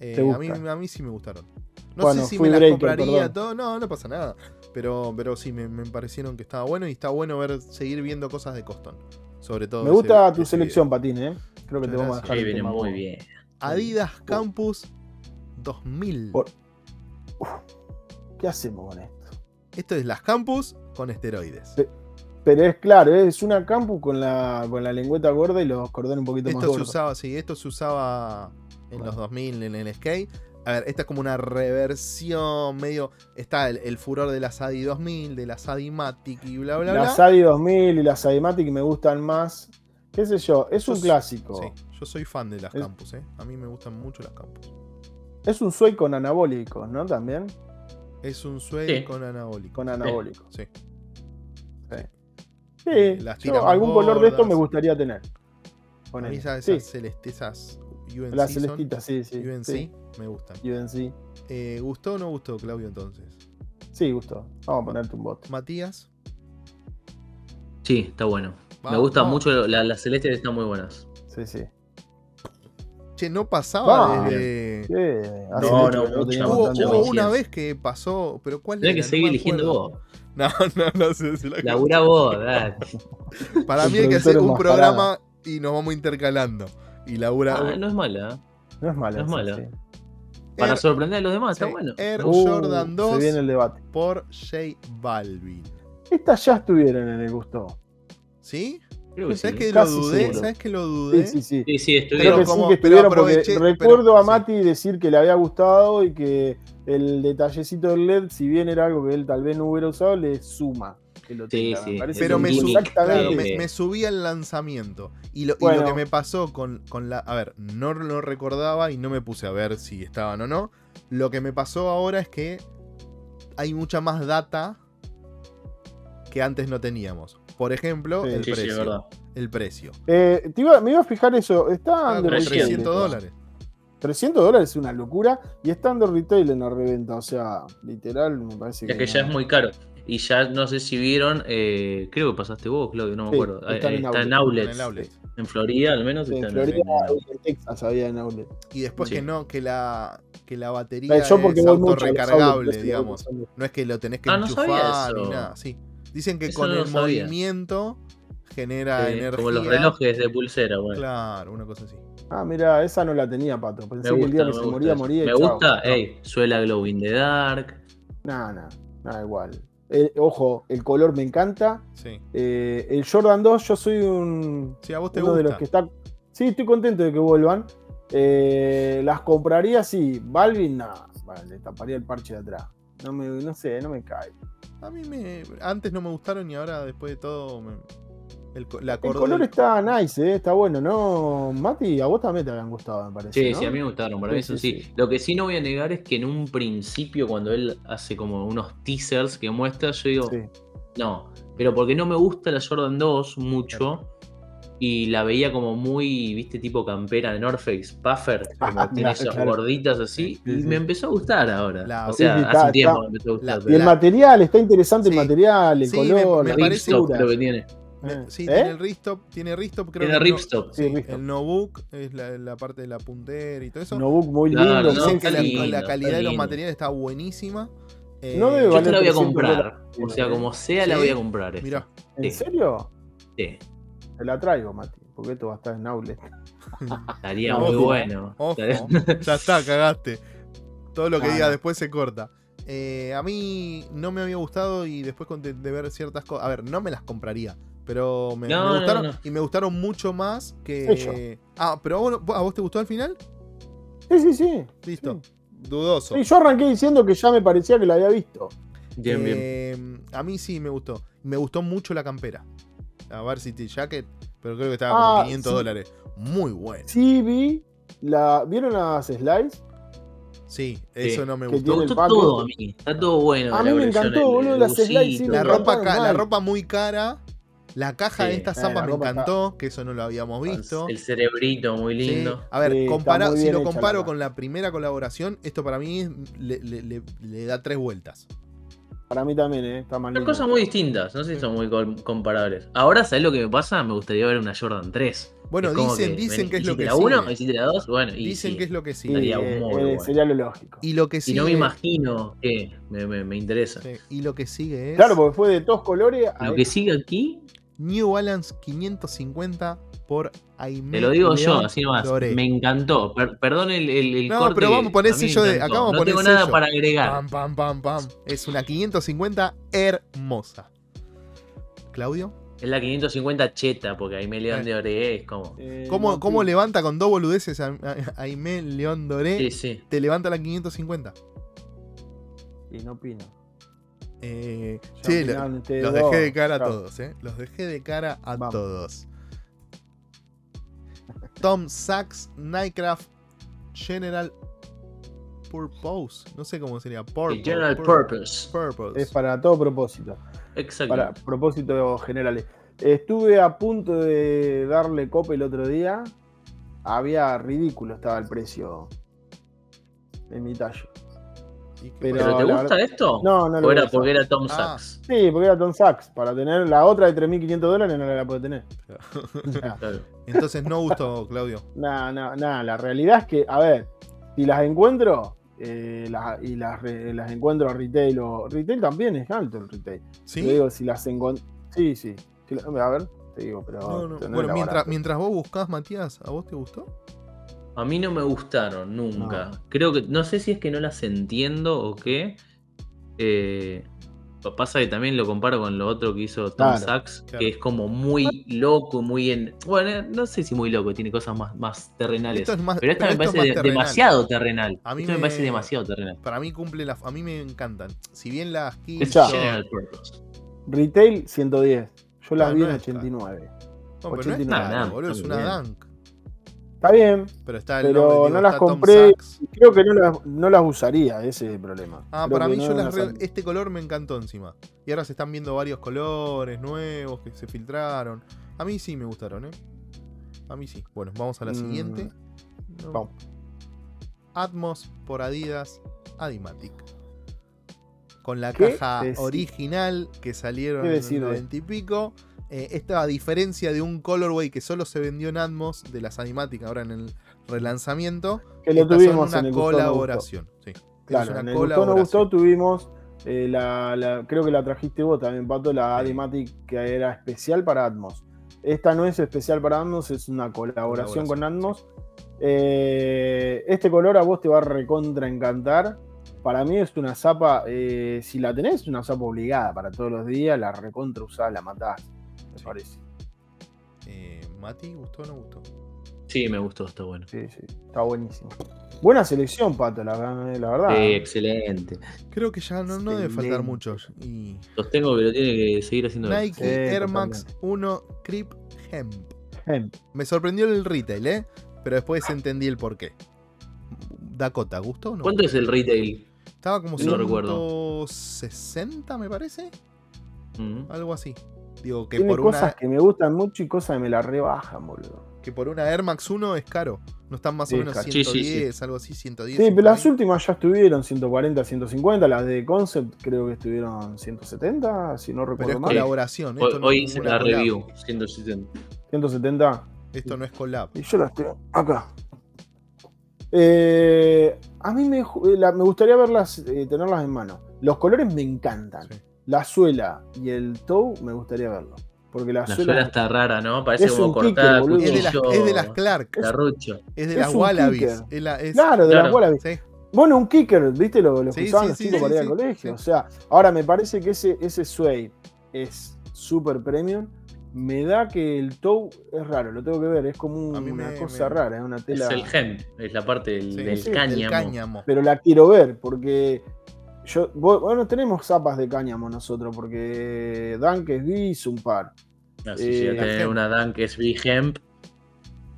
Eh, ¿Te a, mí, a mí sí me gustaron. No Bueno, sé si me las breaker, compraría perdón. todo, no, no pasa nada. Pero, pero sí, me, me parecieron que estaba bueno y está bueno ver seguir viendo cosas de Coston. Sobre todo. Me ese- gusta tu ese selección, Patín, ¿eh? Creo que te vamos a dejar Sí, el viene tema muy bien. Adidas Campus 2000. Por- ¿Qué hacemos con esto? Esto es las Campus con esteroides. Sí. Pero es claro, es una campus con la, con la lengüeta gorda y los cordones un poquito más Esto se gordos. usaba, sí, esto se usaba en los 2000 en el skate. A ver, esta es como una reversión medio. Está el, el furor de la Sadi 2000, de la Sadi Matic y bla, bla, bla. Las Sadi 2000 y las Sadimatic me gustan más. ¿Qué sé yo? Es un clásico. Sí, yo soy fan de las Es- campus, ¿eh? A mí me gustan mucho las campus. Es un suede con anabólicos, ¿no? También. Es un Sí. con anabólico. Con anabólicos. Sí. Sí, Las yo tiras más algún color de esto me gustaría tener. Mí esas, Sí, esas celeste- esas UNC las son- celestitas, sí, sí. UNC Sí, me gustan. UNC. Eh, ¿Gustó o no gustó, Claudio, entonces? Sí, gustó. Vamos a ponerte un bot. Matías. Sí, está bueno. me gustan mucho, la- las celestes están muy buenas. Sí, sí. Che, no pasaba Vamos. desde. Sí, hace No, no, no Hubo, hubo una vez que pasó, pero ¿cuál Tenés era? que No seguir eligiendo acuerdo. vos. No, no, no sé. si la- Laburá vos, dale. Para mí hay que hacer un programa y nos vamos intercalando. Y labura. Ah, no es mala. No es mala. No es mala. sí. Para Air- sorprender a los demás, sí, está bueno. Air Uh, Jordan 2 Se viene el debate. por J Balvin. Estas ya estuvieron en el gusto. ¿Sí? Creo que ¿Sabes sí. que lo dudé? seguro. ¿Sabes que lo dudé? Sí, sí, sí. Sí, sí, Creo estuvieron. que como- sí que pero estuvieron porque pero- recuerdo a sí. Mati decir que le había gustado y que el detallecito del LED, si bien era algo que él tal vez no hubiera usado, le suma que lo Sí, tenga. sí, Me Pero me, claro, subí al lanzamiento. Y lo, y Bueno. lo que me pasó con, con la. A ver, no lo recordaba y no me puse a ver si estaban o no. Lo que me pasó ahora es que hay mucha más data que antes no teníamos. Por ejemplo, Sí. el Sí, sí, es precio. verdad. el precio. Eh, te iba- me iba a fijar eso. Está Ah, under como 300 retail 300 esto. dólares. 300 dólares es una locura y está under retail en la reventa. O sea, literal, me parece que. Es que ya no. es muy caro. Y ya no sé si vieron, eh, creo que pasaste vos, Claudio, no me Sí, acuerdo. están Eh, en está en outlet. outlets. En el outlet. En Florida, al menos. En está Florida en- y en Texas había en outlet. Y después Sí. que no, que la, que la batería Yo porque es mucho autorrecargable, outlets, digamos. No es que lo tenés que Ah, no enchufar ni eso. nada. Sí. Dicen que Eso con no el sabía. movimiento genera energía. como los relojes de pulsera, bueno. Claro, una cosa así. Ah, mira, esa no la tenía, Pato. Pensé Me que el día gusta, que se gusta moría, eso. moría. y Me chao. gusta, No. ey, suela Glow in the Dark. Nada, nada, nada igual. Eh, ojo, el color me encanta. Sí. Eh, el Jordan 2, yo soy un, Sí, a vos te uno de gusta. los que está. Sí, estoy contento de que vuelvan. Eh, las compraría, sí. Balvin, no. Vale, le taparía el parche de atrás. No, me, no sé, no me cae. A mí me. Antes no me gustaron y ahora, después de todo, me- el, la color está nice, eh, está bueno, ¿no? Mati, a vos también te habían gustado, me parece. Sí, ¿no? sí, a mí me gustaron, para Sí, mí eso sí, sí, sí. Lo que sí no voy a negar es que en un principio, cuando él hace como unos teasers que muestra, yo digo, Sí. no, pero porque no me gusta la Jordan 2 mucho. y la veía como muy, viste, tipo campera de North Face, puffer, como Ah, tiene claro, esas claro. gorditas así, Sí, y sí. me empezó a gustar ahora. La- o sea, hace está- tiempo está- me empezó a gustar. la- Y el la- material, está interesante Sí. el material, el Sí, me- color, me la parece- creo que tiene. Eh, Sí, ¿eh? tiene el Ripstop, tiene Ripstop, creo Tiene que no- sí, el Nobook es la, la parte de la puntera y todo eso. Notebook muy Claro, lindo. no, Dicen dicen que la, lindo, la calidad de los materiales está buenísima. Eh, No debe Yo valer la voy a 300 comprar. O sea, como sea, la voy a comprar. Mirá. ¿En Sí. serio? Sí, Te la traigo, Mati, porque esto va a estar en Outlet. estaría No, muy ojo, bueno. Ojo, ya está, cagaste. Todo lo que Ah, diga no. después se corta. Eh, a mí no me había gustado y después de ver ciertas cosas. A ver, no me las compraría. Pero me, No, me no, gustaron no. y me gustaron mucho más que. Ah, pero a vos, ¿a vos te gustó al final? Sí, sí, sí. Listo. Dudoso. Sí, yo arranqué diciendo que ya me parecía que la había visto. Bien, bien. Eh, A mí sí me gustó. Me gustó mucho la campera. La Varsity Jacket, pero creo que estaba Ah, como 500 sí. dólares. Muy bueno. Sí, vi. La, ¿Vieron las slides? Sí, eso no me gustó. Me gustó todo a mí. Está todo bueno. A mí me encantó, boludo, el las busito, slides, sí, La ropa muy cara. La caja de esta zapa me está- encantó, que eso no lo habíamos visto. El cerebrito muy Sí. lindo. A ver, Sí, está compara- muy si lo comparo la- con la primera colaboración, esto para mí es- le, le- le- le da tres vueltas. Para mí también, ¿eh? Está mal. Son cosas muy distintas, no sé si son muy com- comparables. Ahora, ¿sabes lo que me pasa? Me gustaría ver una Jordan 3. Bueno, Es dicen, que, dicen que es lo hiciste que la 1, sigue. hiciste la 2, bueno, y Dicen sí. que es lo que Sí, eh, eh, bueno. sería lo lógico. Y lo que Y sigue. no me imagino que me, me- me interesa. sí, y lo que sigue es. Claro, porque fue de todos colores. a- Lo que sigue aquí, New Balance 550 por Aimé te lo digo yo, así nomás. Doré. Me encantó. Per- perdón el, el, el No, corte pero vamos a poner sello de- acá vamos a No poner tengo nada para agregar. Pam, pam, pam, pam. Es una 550 hermosa. Claudio, Es la 550 cheta, porque ahí me león Eh. de Ore es como. eh, ¿cómo, no, cómo sí. levanta con dos boludeces a, a- Aimé León Doré? Sí, sí. Te levanta la 550. Sí, no opino. Eh, sí, lo- los dos. dejé de cara a todos, ¿eh? Los dejé de cara a Vamos. todos. Tom Sachs, Nightcraft, General Purpose. No sé cómo sería. Purpose, General pur- Purpose. Purpose. Es para todo propósito. Exacto. Para propósitos generales. Estuve a punto de darle copa el otro día. Había ridículo, estaba el precio en mi tallo. ¿Y qué pero- te la gusta verdad- esto? No, no ¿O lo era porque era Tom Ah. Sachs? Sí, porque era Tom Sachs. Para tener la otra de 3.500 dólares no la puedo tener. Nah, Claro. Entonces no gustó, Claudio. nah, nah, nah, La realidad es que, a ver, si las encuentro eh, las- y las, las encuentro a retail o. Retail también es alto el retail. ¿Sí? Digo, si las encuentro. Sí, sí. La- a ver, te digo, pero. No, no. Bueno, mientras, mientras vos buscás, Matías, ¿a vos te gustó? A mí no me gustaron nunca. No. Creo que, no sé si es que no las entiendo o qué. Eh, pasa que también lo comparo con lo otro que hizo Tom Claro, Sachs, claro. que es como muy loco, muy en. Bueno, no sé si muy loco, tiene cosas más, más terrenales. Esto es más, pero esta me esto es parece terrenal. demasiado terrenal. A mí Esto me... me- parece demasiado terrenal. Para mí cumple la. A mí me encantan. Si bien las Es kits. Escuchá. son- General Purpose. Retail 110. Yo las No, vi no en es caro. 89. No, pero no es 89. nada, Dunk, boludo. Es está una dunk. Está bien, Pero está el pero nombre, no las compré. Creo que no las, no las usaría, ese es el problema. Ah, Creo para mí no yo las re- este color me encantó encima. Y ahora se están viendo varios colores nuevos que se filtraron. A mí sí me gustaron, ¿eh? A mí sí. Bueno, vamos a la Mm, siguiente. Vamos. Atmos por Adidas Adimatic. Con la ¿Qué caja decir? original que salieron ¿Qué en el de 20 y pico. Eh, esta a diferencia de un colorway que solo se vendió en Atmos de las Adimatic ahora en el relanzamiento. Que lo tuvimos una en el Gustó, no gustó. colaboración. sí. Claro, una en el no gustó tuvimos, eh, la, la- creo que la trajiste vos también, Pato, la Sí. Adimatic que era especial para Atmos. Esta no es especial para Atmos, es una colaboración, con Colaboración, Atmos. Eh, este color a vos te va a recontra encantar. Para mí es una zapa, eh, si la tenés, es una zapa obligada para todos los días, la recontra usás, la matás, Sí. parece. Eh, Mati, ¿gustó o no gustó? Sí, me gustó, está bueno. Sí, sí, está buenísimo. Buena selección, Pato, la, la verdad. Sí, excelente. Creo que ya no, no debe faltar muchos. Y Sostengo que lo tiene que seguir haciendo. Nike Sí, Air Max totalmente. 1 Crip Hemp. Hemp. Me sorprendió el retail, ¿eh? Pero después entendí el porqué. Dakota, ¿gustó o no? ¿Cuánto es el retail? Estaba como No recuerdo. 160, me parece. Mm. Algo así. Digo, que Tiene por, cosas una, que me gustan mucho y cosas que me la rebajan, boludo. que por una Air Max 1 es caro. No están más Sí, o menos caro. Sí, sí, 110, algo así, 110. Sí, pero las 120. últimas ya estuvieron 140, 150. Las de Concept creo que estuvieron 170, si no Pero recuerdo es mal. colaboración. Hoy, Esto no hoy es hice la collab. review, 170. 170. Esto no es collab. Y yo las tengo acá. Eh, a mí me, ju- la- me gustaría verlas, eh, tenerlas en mano. Los colores me encantan. La suela y el toe me gustaría verlo. Porque la, La suela, suela está rara, ¿no? Parece Es como un kicker, cortada, boludo. Es de, las, es de las Clark, carrucho. es de es las Wallabies. kicker. Es la- es- Claro, de las. Wallabies. sí. Bueno, un kicker, ¿viste? Lo, lo Sí, usaban sí, los chicos sí, para ir sí, al colegio. sí. O sea, ahora me parece que ese, ese suede es súper premium. Me da que el toe es raro, lo tengo que ver. Es como un- una me- cosa me- rara, es una Es tela. el hemp, es la parte del, Sí, del sí, el cáñamo. cáñamo. pero la quiero ver porque yo bueno tenemos zapas de cáñamo nosotros porque Dunk es bis un par Así si Eh, ya tener hemp. una Dan que es Big Hemp.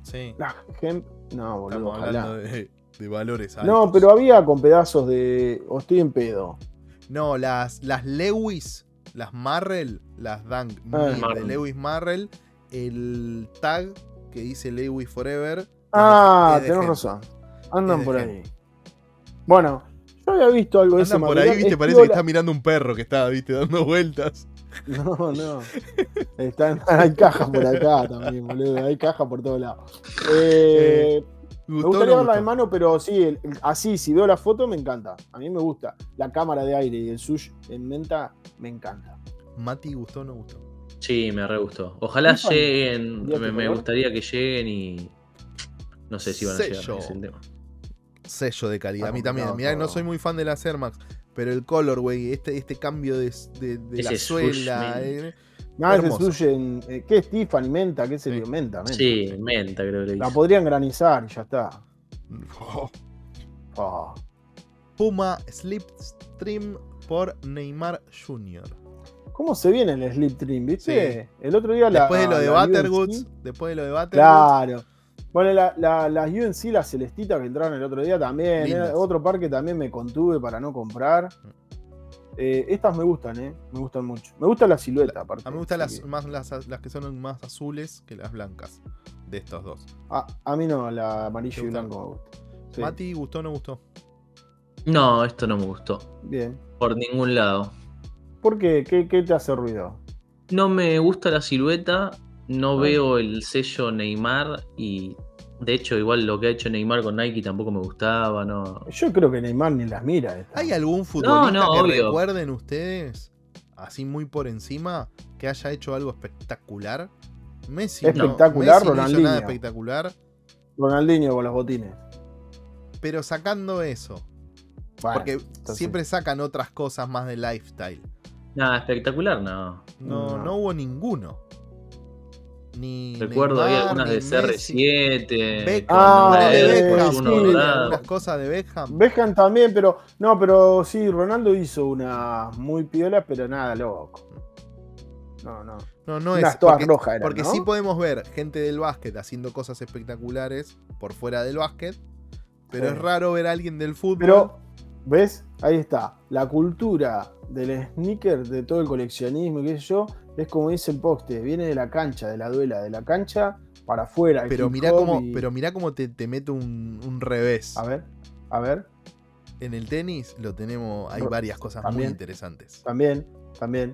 Sí. la Hemp no boludo Estamos hablando de, de valores altos. no pero había con pedazos de o estoy en pedo No, las, las Lewis, las Marrell, las Dunk Ah, de. Lewis Marrell, el tag que dice Lewis Forever. ah tenés razón andan por Hemp. ahí bueno yo había visto algo de ese Andan por ahí, viste, parece que está mirando un perro que está, viste, dando vueltas. no no Están- hay cajas por acá también boludo hay cajas por todos lados Eh, Me ¿Gustó o gustaría no verla de mano, pero sí, el- el- así, si veo la foto, me encanta. A mí me gusta. La cámara de aire y el sush en menta, me encanta. Mati, ¿gustó o no gustó? Sí, me re gustó. Ojalá lleguen, ¿Día me, gustaría que lleguen y. No sé si van a llegar. Es el tema. Sello de calidad. A mí también. Mirá, no soy muy fan de las Air Max, pero el color, güey, este, este cambio de, de- de la Ese suela. eh, Nada, ese Hermoso. sush en. eh, ¿Qué es Tiffany? Menta, ¿qué se Sí. Menta, menta. Sí, menta creo que La podrían granizar y ya está. oh. Ah. Puma Slipstream por Neymar Jr. ¿Cómo se viene el Slip Trim, viste? El otro día la. Después de lo de UNC, después de lo de Butterwoods, Claro. Bueno, la, la, las UNC, las celestitas que entraron el otro día también. Era otro par que también me contuve para no comprar. Eh, estas me gustan, ¿eh? Me gustan mucho. Me gusta la silueta, aparte. a mí me gustan las, que- más las, las que son más azules que las blancas de estos dos. A, a mí no, la amarillo ¿Te y blanco me gusta. Sí, Mati, ¿gustó o no gustó? No, esto no me gustó. Bien. Por ningún lado. ¿Por qué? ¿Qué, qué te hace ruido? No me gusta la silueta, no Ah. veo el sello Neymar y de hecho igual lo que ha hecho Neymar con Nike tampoco me gustaba, no. Yo creo que Neymar ni las mira. esta. ¿Hay algún futbolista no, que obvio. recuerden ustedes, así muy por encima, que haya hecho algo espectacular? Messi. no. Espectacular, Messi no Ronaldinho. nada espectacular. Ronaldinho con los botines. Pero sacando eso, Bueno, porque entonces- siempre sacan otras cosas más de lifestyle. Nada, espectacular, no. No, No. no hubo ninguno. Ni Recuerdo Neymar, algunas ni de Messi. CR7. Beckham, con Ah, de Beckham, sí. algunas cosas de Beckham. Beckham también, pero. No, pero sí, Ronaldo hizo una muy piola, pero nada, loco. No, no. No, no Unas es. todas Porque, rojas eran, porque ¿no? sí podemos ver gente del básquet haciendo cosas espectaculares por fuera del básquet. Pero Sí. es raro ver a alguien del fútbol. Pero, ¿ves? Ahí está. La cultura del sneaker, de todo el coleccionismo, y qué sé yo, es como dice el poste, viene de la cancha, de la duela, de la cancha para afuera. pero mirá cómo, y- pero mirá cómo te, te mete un, un revés. A ver, a ver, En el tenis lo tenemos, hay varias cosas muy interesantes. también, también.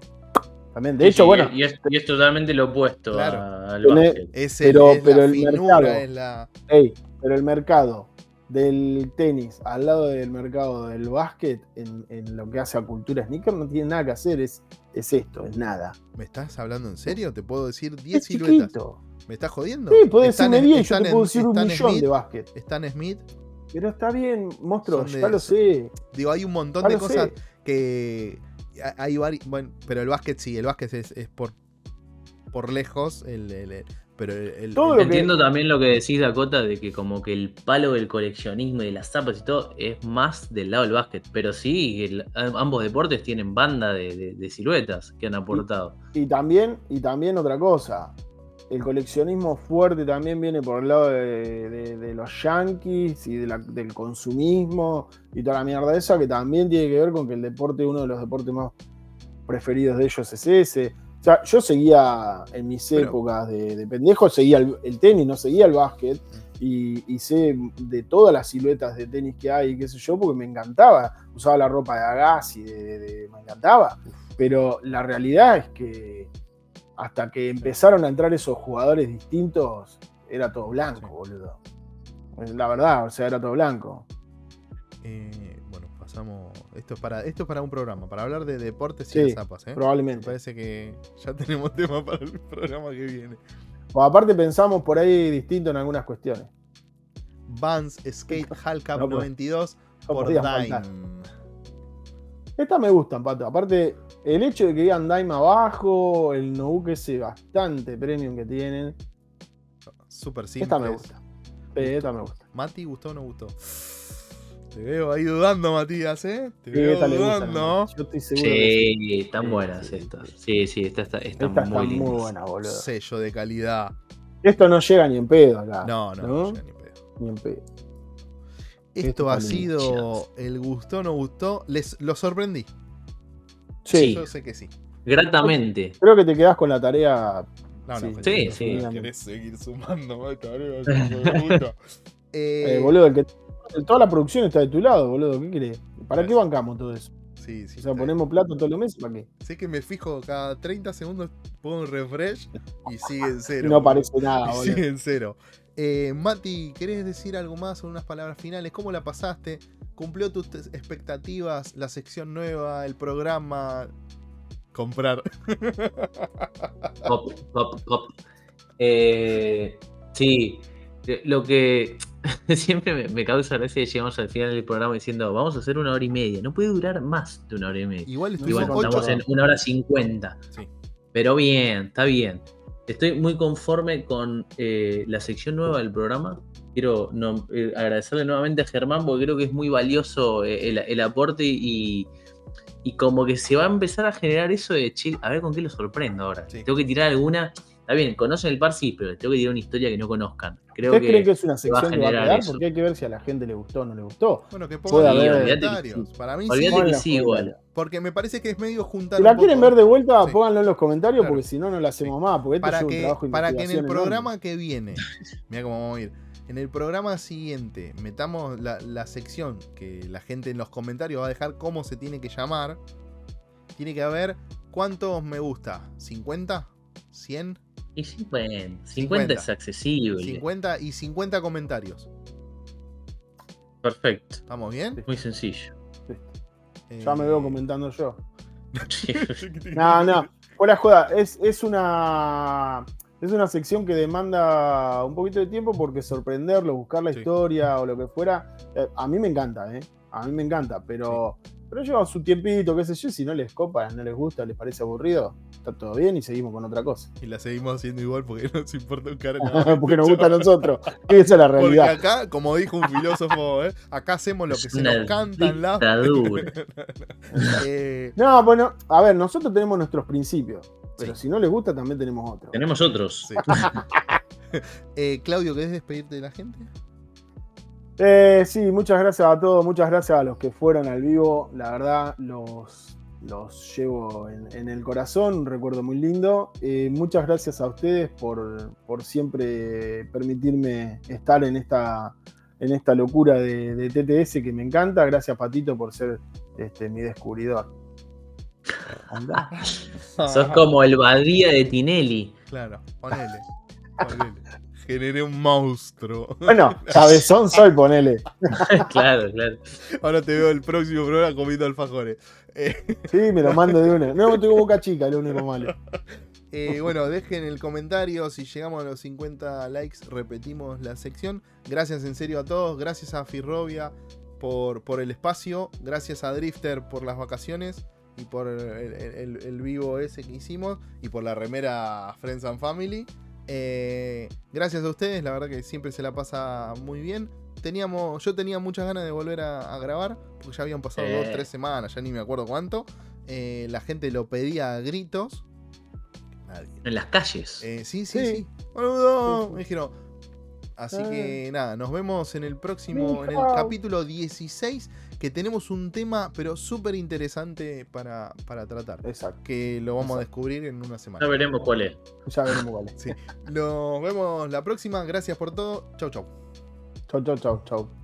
También. De Sí, hecho, sí, bueno, Y es, y es totalmente lo opuesto Claro. a- al. Es, el, Pero- es pero la el finura, mercado. es la. Ey, pero el mercado del tenis al lado del mercado del básquet en, en lo que hace a cultura sneaker no tiene nada que hacer, es, es esto, es nada. ¿Me estás hablando en serio? Te puedo decir 10 Es siluetas. chiquito. ¿Me estás jodiendo? Sí, Están decirme en- 10 y yo te puedo decir un millón Smith, de básquet. Stan Smith. Pero está bien, monstruo, de- ya lo sé. Digo, hay un montón Ya de cosas sé. que. ha- Hay vari- Bueno, pero el básquet sí, el básquet es, es por, por lejos. El, el- el- pero el, el- Todo el- lo que- Entiendo también lo que decís, Dakota, de que como que el palo del coleccionismo y de las zapas y todo es más del lado del básquet. Pero sí, el- ambos deportes tienen banda de, de- de siluetas que han aportado. Y también, y también otra cosa. El coleccionismo fuerte también viene por el lado de, de- de los yankees y de la- del consumismo y toda la mierda esa que también tiene que ver con que el deporte, uno de los deportes más preferidos de ellos es ese. O sea, yo seguía en mis Pero- épocas de, de pendejo, seguía el, el tenis, no seguía el básquet. Y, y sé de todas las siluetas de tenis que hay, qué sé yo, porque me encantaba. Usaba la ropa de Agassi, de, de- me encantaba. Pero la realidad es que hasta que empezaron a entrar esos jugadores distintos, era todo blanco, boludo. La verdad, o sea, era todo blanco. Eh, Esto es para esto es para un programa, para hablar de deportes Sí, y de zapas, ¿eh? Me Probablemente. parece que ya tenemos tema para el programa que viene. O aparte pensamos por ahí distinto en algunas cuestiones. Vans Skate Hall Cup No, pues, 92 No por Dime. faltar. Estas me gustan, Pato. Aparte, el hecho de que digan Dime abajo, el Nook ese bastante premium que tienen. Súper simple. Esta me gusta. Esta me gusta. Mati, ¿gustó o no gustó? Te veo ahí dudando, Matías, ¿eh? Te Sí, veo esta gusta. dudando. Yo estoy seguro que sí. Sí, están buenas sí, estas. sí. Sí, estas está, están Esta está muy muy lindas. buena, boludo. Sello de calidad. Esto no llega ni en pedo acá. No, no, ¿No? no llega ni pedo. Ni en pedo. Esto Esto ha sido el gustó o no gustó. Les lo sorprendí. Sí, Yo sé que sí. Gratamente. creo que te quedás con la tarea. No, no, Sí. pero Sí, sí. Querés seguir sumando más tareas. Eh, Eh, boludo, el que, toda la producción está de tu lado, boludo. ¿Qué querés? ¿Para qué bancamos todo eso? Sí, sí. O sea, ponemos plato todos los meses, ¿para qué? Sé que me fijo cada 30 segundos, pongo un refresh y sigue en cero. No aparece nada, boludo. sigue en cero. Eh, Mati, ¿querés decir algo más sobre unas palabras finales? ¿Cómo la pasaste? ¿Cumplió tus expectativas? ¿La sección nueva? ¿El programa? Comprar. Pop, pop, pop. Eh, sí, lo que siempre me, me causa gracia es llegamos al final del programa diciendo vamos a hacer una hora y media. No puede durar más de una hora y media. Igual ocho- estamos en una hora cincuenta. Sí. Pero bien, está bien. Estoy muy conforme con eh, la sección nueva del programa. Quiero no- eh, agradecerle nuevamente a Germán porque creo que es muy valioso eh, el, el aporte y, y como que se va a empezar a generar eso de, che, a ver con qué lo sorprendo ahora. Sí. Tengo que tirar alguna... Está bien, conocen el par, sí, pero tengo que tirar una historia que no conozcan. Creo ¿Ustedes que, creen que es una sección que va a quedar? eso. Porque hay que ver si a la gente le gustó o no le gustó. Bueno, que pongan que comentarios. sí. Para mí sí. que sí, igual. Porque me parece que es medio juntar Si la un quieren poco- ver de vuelta, Sí. pónganlo en los comentarios Claro. porque si no, no la hacemos más. Porque esto para es un que, trabajo de para que en el enorme. programa que viene, mira cómo vamos a ir, en el programa siguiente metamos la, la sección que la gente en los comentarios va a dejar cómo se tiene que llamar, tiene que haber cuántos me gusta, 50, 100, Y 50. 50, 50. es accesible. 50 y 50 comentarios. Perfecto. ¿Estamos bien? Muy sencillo. Ya me Eh, veo comentando yo. No, no, fuera joda, es, es una es una sección que demanda un poquito de tiempo porque sorprenderlo, buscar la Sí. historia o lo que fuera, eh, a mí me encanta, ¿eh? A mí me encanta, pero, pero lleva su tiempito, qué sé yo, si no les copa, no les gusta, les parece aburrido, está todo bien y seguimos con otra cosa. Y la seguimos haciendo igual porque no nos importa un carajo. porque nos gusta a nosotros, esa es la Porque realidad. acá, como dijo un filósofo, ¿eh? acá hacemos lo que se nos canta en la... Eh, No, bueno, a ver, nosotros tenemos nuestros principios, pero Sí. si no les gusta también tenemos otros. Tenemos otros. sí. Eh, Claudio, ¿querés despedirte de la gente? Eh, sí, muchas gracias a todos, muchas gracias a los que fueron al vivo. La verdad, los, los llevo en, en el corazón, un recuerdo muy lindo. Eh, muchas gracias a ustedes por, por siempre permitirme estar en esta, en esta locura de, de TTS que me encanta. Gracias, Patito, por ser este, mi descubridor. Andá. Sos como el Badía de Tinelli. Claro, ponele. ponele. Generé un monstruo. Bueno, cabezón soy, ponele. claro, claro. Ahora te veo el próximo programa comiendo alfajores. Eh, Sí, me lo mando de una. No, tengo boca chica, lo único malo. eh, bueno, dejen el comentario. Si llegamos a los 50 likes, repetimos la sección. Gracias en serio a todos. Gracias a Firrovia por, por el espacio. Gracias a Drifter por las vacaciones. Y por el, el- el vivo ese que hicimos. Y por la remera Friends and Family. Eh, gracias a ustedes. La verdad que siempre se la pasa muy bien. Teníamos, yo tenía muchas ganas de volver a, a grabar. Porque ya habían pasado Eh. dos, tres semanas. Ya ni me acuerdo cuánto. Eh, la gente lo pedía a gritos. Nadie. En las calles. Eh, sí, sí, Sí. sí. Boludo. Me dijeron, Así que nada, nos vemos en el próximo, en el capítulo 16, que tenemos un tema, pero súper interesante para, para tratar. Exacto. Que lo vamos a descubrir en una Ya semana. veremos cuál es. Ya veremos cuál es. Nos vemos la próxima. Gracias por todo. Chau, chau. Chau, chau, chau, chau.